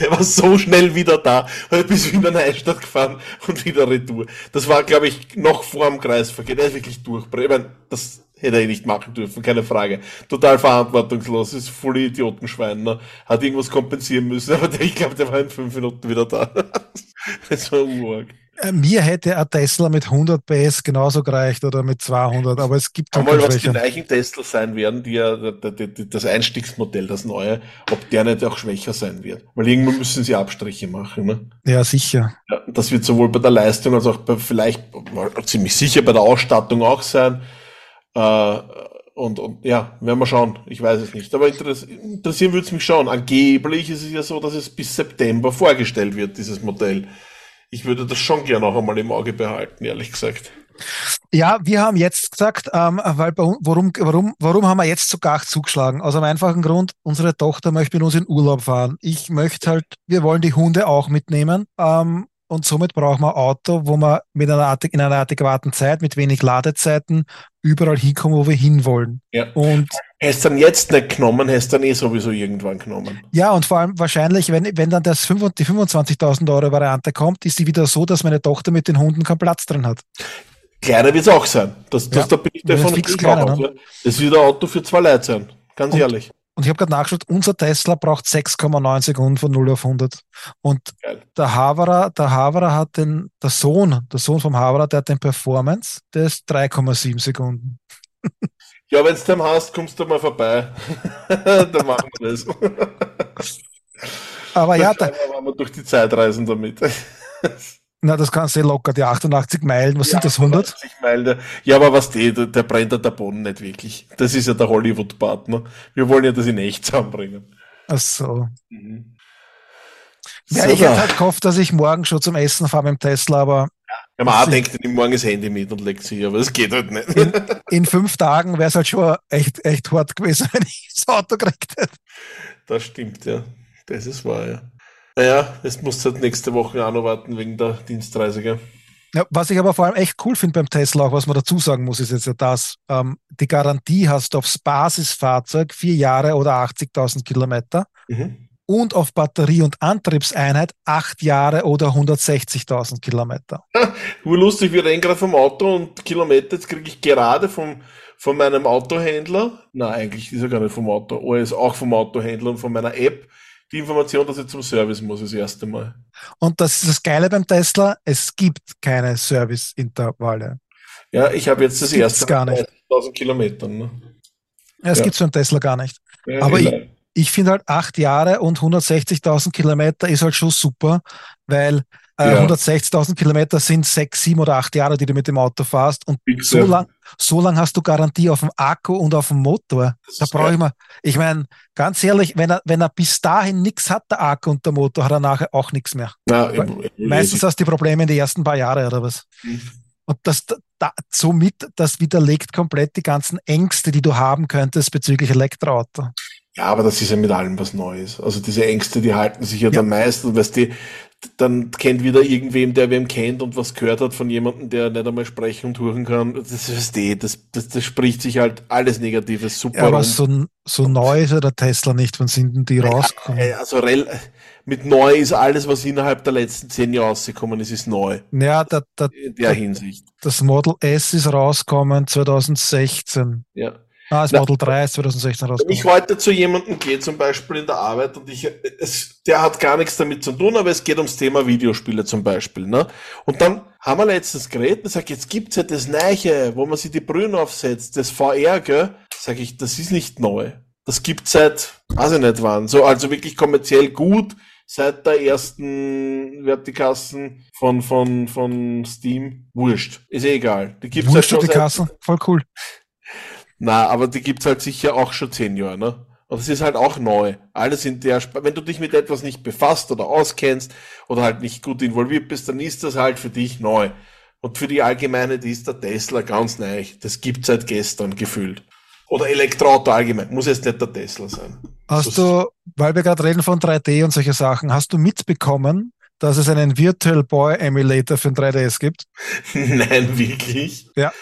Speaker 2: Der war so schnell wieder da, bis Wiener Neustadt gefahren und wieder retour. Das war, glaube ich, noch vor dem Kreisverkehr. Der ist wirklich durchbrennt. Ich meine, das hätte er nicht machen dürfen, keine Frage. Total verantwortungslos, ist voll Idiotenschwein, ne? Hat irgendwas kompensieren müssen, aber der, ich glaube, der war in fünf Minuten wieder da. das war urarg.
Speaker 3: Äh, Mir hätte ein Tesla mit 100 PS genauso gereicht oder mit 200, aber es gibt halt
Speaker 2: Einmal, was die neuen Tesla sein werden, die ja, die, die, das Einstiegsmodell, das neue, ob der nicht auch schwächer sein wird. Weil irgendwann müssen sie Abstriche machen, ne?
Speaker 3: Ja, sicher.
Speaker 2: Ja, das wird sowohl bei der Leistung als auch bei vielleicht ziemlich sicher bei der Ausstattung auch sein. Äh, und, und ja, werden wir schauen. Ich weiß es nicht. Aber interess interessieren würde es mich schon. Angeblich ist es ja so, dass es bis September vorgestellt wird, dieses Modell. Ich würde das schon gerne noch einmal im Auge behalten, ehrlich gesagt.
Speaker 3: Ja, wir haben jetzt gesagt, ähm, weil bei warum, warum, warum haben wir jetzt so gar zugeschlagen? Aus einem einfachen Grund, unsere Tochter möchte mit uns in Urlaub fahren. Ich möchte halt, wir wollen die Hunde auch mitnehmen. Ähm, und somit brauchen wir ein Auto, wo wir mit einer, in einer adäquaten Zeit, mit wenig Ladezeiten, überall hinkommen, wo wir hinwollen.
Speaker 2: Ja.
Speaker 3: Und
Speaker 2: Hättest dann jetzt nicht genommen, hättest dann eh sowieso irgendwann genommen.
Speaker 3: ja, und vor allem wahrscheinlich, wenn, wenn dann das 25 die 25.000 Euro Variante kommt, ist die wieder so, dass meine Tochter mit den Hunden keinen Platz drin hat.
Speaker 2: Kleiner wird es auch sein. Das, das,
Speaker 3: Ja,
Speaker 2: da bin ich davon aus,
Speaker 3: ne?
Speaker 2: Das wird ein Auto für zwei Leute sein. Ganz
Speaker 3: Und-
Speaker 2: ehrlich.
Speaker 3: Und ich habe gerade nachgeschaut, unser Tesla braucht 6,9 Sekunden von 0 auf 100. Und
Speaker 2: Geil.
Speaker 3: der Haverer, der Haverer hat den, der Sohn, der Sohn vom Haverer, der hat den Performance, der ist 3,7 Sekunden.
Speaker 2: Ja, wenn du den hast, kommst du mal vorbei. Dann machen wir das.
Speaker 3: Aber ja, da,
Speaker 2: wir mal durch die Zeit reisen damit.
Speaker 3: na, das kannst du eh locker, die 88 Meilen, was sind das, 100?
Speaker 2: 80 Meilen. Ja, aber was die, der, der brennt ja der Boden nicht wirklich. Das ist ja der Hollywood-Partner. Wir wollen ja das in echt zusammenbringen.
Speaker 3: Ach so.
Speaker 2: Mhm.
Speaker 3: Ja,
Speaker 2: So,
Speaker 3: ich hätte
Speaker 2: da.
Speaker 3: halt gehofft, dass ich morgen schon zum Essen fahre mit dem Tesla, aber
Speaker 2: Ja, man auch denkt, ich nehme morgen das Handy mit und legt sich, aber das geht halt nicht.
Speaker 3: in fünf Tagen wäre es halt schon echt, echt hart gewesen, wenn ich das Auto gekriegt hätte.
Speaker 2: Das stimmt, ja. Das ist wahr, ja. Naja, jetzt musst du halt nächste Woche auch noch warten wegen der Dienstreise, gell?
Speaker 3: Ja, was ich aber vor allem echt cool finde beim Tesla, auch was man dazu sagen muss, ist jetzt ja das, ähm, die Garantie hast du aufs Basisfahrzeug vier Jahre oder 80.000 Kilometer
Speaker 2: Mhm.
Speaker 3: Und auf Batterie und Antriebseinheit acht Jahre oder 160.000 Kilometer.
Speaker 2: Urlustig, wir reden gerade vom Auto und Kilometer, jetzt kriege ich gerade vom, von meinem Autohändler, na eigentlich ist er gar nicht vom Auto, aber er ist auch vom Autohändler und von meiner App, die Information, dass ich zum Service muss, das erste Mal.
Speaker 3: Und das ist das Geile beim Tesla, es gibt keine Serviceintervalle.
Speaker 2: Ja, ich habe jetzt das
Speaker 3: Gibt's
Speaker 2: erste
Speaker 3: nicht.
Speaker 2: 1000 Kilometern. Ne?
Speaker 3: Ja, Es
Speaker 2: Ja.
Speaker 3: gibt so einen Tesla gar nicht.
Speaker 2: Ja,
Speaker 3: Aber ich-. Ich finde halt acht Jahre und 160.000 Kilometer ist halt schon super, weil äh,
Speaker 2: Ja.
Speaker 3: 160.000 Kilometer sind sechs, sieben oder acht Jahre, die du mit dem Auto fährst und
Speaker 2: Fix,
Speaker 3: so lang, so lang hast du Garantie auf dem Akku und auf dem Motor.
Speaker 2: Das
Speaker 3: Da brauche ich mal, ich meine, ganz ehrlich, wenn er, wenn er bis dahin nichts hat, der Akku und der Motor, hat er nachher auch nichts mehr.
Speaker 2: Na, ich- ich-
Speaker 3: Meistens hast du die Probleme in den ersten paar Jahre oder was.
Speaker 2: Mhm.
Speaker 3: Und das, da, somit, das widerlegt komplett die ganzen Ängste, die du haben könntest bezüglich Elektroauto.
Speaker 2: Ja, aber das ist ja mit allem was Neues. Also diese Ängste, die halten sich ja,
Speaker 3: Ja.
Speaker 2: dann meistens, weißt du, dann kennt wieder irgendwem, der wem kennt und was gehört hat von jemandem, der nicht einmal sprechen und hören kann. Das ist eh, das, das, das spricht sich halt alles Negatives super
Speaker 3: Ja, aber
Speaker 2: rum.
Speaker 3: so, so neu ist ja der Tesla nicht. Wann sind denn die rausgekommen?
Speaker 2: Äh, Also mit neu ist alles, was innerhalb der letzten zehn Jahre rausgekommen ist, ist neu.
Speaker 3: Ja, der, der,
Speaker 2: In der Hinsicht.
Speaker 3: das Model S ist rausgekommen 2016.
Speaker 2: Ja.
Speaker 3: Ah, das Model 3 ist 2016
Speaker 2: Wenn ich
Speaker 3: rausgekommen.
Speaker 2: heute zu jemandem gehe, zum Beispiel in der Arbeit, und ich, es, der hat gar nichts damit zu tun, aber es geht ums Thema Videospiele zum Beispiel, ne? Und dann haben wir letztens geredet und sag, jetzt gibt's ja das Neiche, wo man sich die Brühen aufsetzt, das VR, gell? Sag ich, das ist nicht neu. Das gibt's seit, weiß ich nicht wann, so, also wirklich kommerziell gut, seit der ersten Vertikassen von, von, von Steam. Wurscht. Ist eh egal. Die gibt's
Speaker 3: Wurscht
Speaker 2: halt
Speaker 3: die
Speaker 2: schon seit,
Speaker 3: Kassen? Voll cool.
Speaker 2: Na, aber die gibt's halt sicher auch schon zehn Jahre, ne? Und es ist halt auch neu. Alles in der, Sp wenn du dich mit etwas nicht befasst oder auskennst oder halt nicht gut involviert bist, dann ist das halt für dich neu. Und für die Allgemeinheit ist der Tesla ganz neu. Das gibt's seit gestern gefühlt. Oder Elektroauto allgemein. Muss jetzt nicht der Tesla sein.
Speaker 3: Hast du, weil wir gerade reden von 3D und solche Sachen, hast du mitbekommen, dass es einen Virtual Boy Emulator für ein 3DS gibt?
Speaker 2: Nein, wirklich?
Speaker 3: Ja.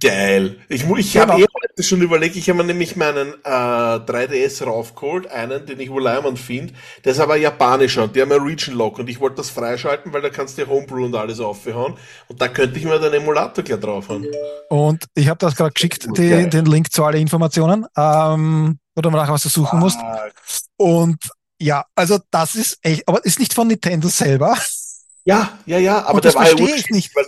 Speaker 2: Geil. Ich, ich
Speaker 3: Ja,
Speaker 2: habe eh heute schon überlegt, ich habe mir nämlich meinen äh, 3DS raufgeholt, einen, den ich wohl leimend finde. Der ist aber japanischer, der hat Region Lock und ich wollte das freischalten, weil da kannst du Homebrew und alles aufhauen. Und da könnte ich mir den Emulator gleich draufhauen.
Speaker 3: Und ich habe das gerade geschickt,
Speaker 2: Cool,
Speaker 3: die, den Link zu allen Informationen, ähm, oder nachher was du suchen musst.
Speaker 2: Ah,
Speaker 3: Und ja, also das ist echt, aber ist nicht von Nintendo selber.
Speaker 2: Ja, ja, ja, aber
Speaker 3: Und
Speaker 2: der
Speaker 3: das
Speaker 2: war ja
Speaker 3: verstehe ich nicht.
Speaker 2: weil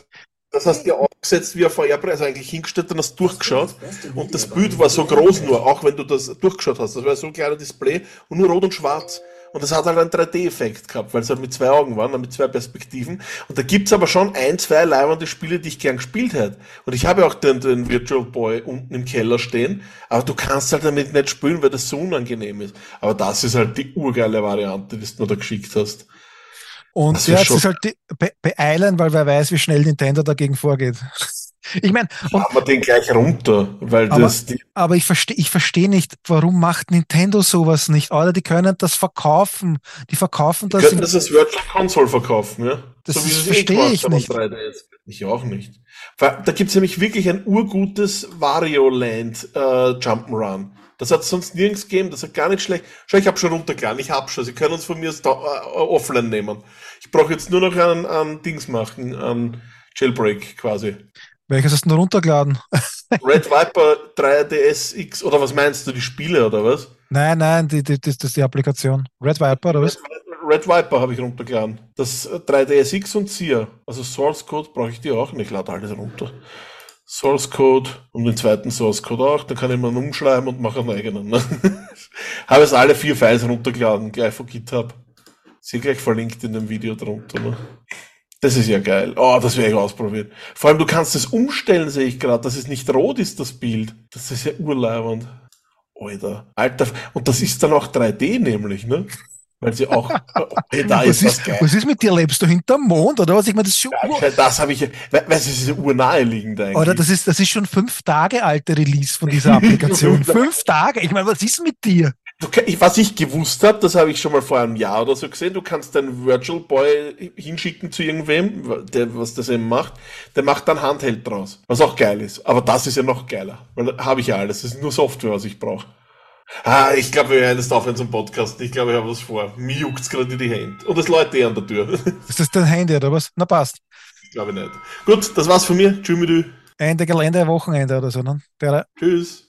Speaker 2: Das hast du ja aufgesetzt wie ein VR-Preis eigentlich hingestellt und hast durchgeschaut. Und das Bild war so groß nur, auch wenn du das durchgeschaut hast. Das war so ein kleiner Display und nur rot und schwarz. Und das hat halt einen 3D-Effekt gehabt, weil es halt mit zwei Augen waren, mit zwei Perspektiven. Und da gibt's aber schon ein, zwei leibende Spiele, die ich gern gespielt hätte. Und ich habe auch den, den Virtual Boy unten im Keller stehen, aber du kannst halt damit nicht spielen, weil das so unangenehm ist. Aber das ist halt die urgeile Variante, die du mir da geschickt hast.
Speaker 3: Und
Speaker 2: Das
Speaker 3: jetzt
Speaker 2: schon-
Speaker 3: ist halt die, be beeilen, weil wer weiß, wie schnell Nintendo dagegen vorgeht. Ich meine,
Speaker 2: Machen wir den gleich runter, weil
Speaker 3: Aber-
Speaker 2: das die,
Speaker 3: Aber ich verstehe ich versteh nicht, warum macht Nintendo sowas nicht? Oder die können das verkaufen. Die verkaufen das.
Speaker 2: könnten
Speaker 3: in-
Speaker 2: das als Virtual Console verkaufen, ja?
Speaker 3: Das ist-
Speaker 2: sie es
Speaker 3: verstehe ich
Speaker 2: am
Speaker 3: nicht.
Speaker 2: 3DS. Ich auch nicht. Weil Da gibt's nämlich wirklich ein urgutes Wario Land äh, Jump'n'Run. Das hat sonst nirgends gegeben, das hat gar nicht schlecht. Schau, ich habe schon runtergeladen, ich hab schon. Sie können uns von mir aus da, äh, offline nehmen. Ich brauche jetzt nur noch einen, einen Dings machen, einen Jailbreak quasi.
Speaker 3: Welches hast du denn runtergeladen?
Speaker 2: Red Viper 3DS X, oder was meinst du, die Spiele oder was?
Speaker 3: Nein, nein, die, die, das, ist die Applikation. Red Viper, oder was?
Speaker 2: Red Viper habe ich runtergeladen. Das äh, 3DSX und SIA. Also Source Code brauche ich die auch nicht. Ich lade alles runter. Source Code und den zweiten Source Code auch. Dann kann ich einen umschreiben und mache einen eigenen. Ne? habe jetzt alle vier Files runtergeladen, gleich von GitHub. Sie gleich verlinkt in dem Video drunter. Ne? Das ist ja geil. Oh, das werde ich ausprobieren. Vor allem, du kannst es umstellen, sehe ich gerade, dass es nicht rot ist, das Bild. Das ist ja urleibend. Alter. Alter. Und das ist dann auch 3D nämlich, ne? Weil sie auch, hey, da
Speaker 3: was,
Speaker 2: ist was
Speaker 3: ist,
Speaker 2: geil.
Speaker 3: was ist mit dir? Lebst du hinterm Mond, oder was? Ich meine, das ist schon,
Speaker 2: Ja, das habe ich, ja- we- weißt du, das ist urnaheliegend eigentlich.
Speaker 3: oder das ist, das ist schon fünf Tage alte Release von dieser Applikation. fünf Tage? Ich meine, was ist mit dir?
Speaker 2: Du, was ich gewusst habe, das habe ich schon mal vor einem Jahr oder so gesehen, du kannst deinen Virtual Boy hinschicken zu irgendwem, der was das eben macht, der macht dann Handheld draus, was auch geil ist. Aber das ist ja noch geiler, weil da habe ich ja alles, das ist nur Software, was ich brauche. Ah, ich glaube, wir werden jetzt aufhören zum Podcast. Ich glaube, ich habe was vor. Mir juckt's gerade in die Hände. Und es läutet eh an der Tür.
Speaker 3: Ist das dein Handy, oder was? Na passt.
Speaker 2: ich glaube nicht. Gut, das war's von mir. Tschüss mit.
Speaker 3: Ende Gelände, Wochenende oder so, ne?
Speaker 2: Tschüss.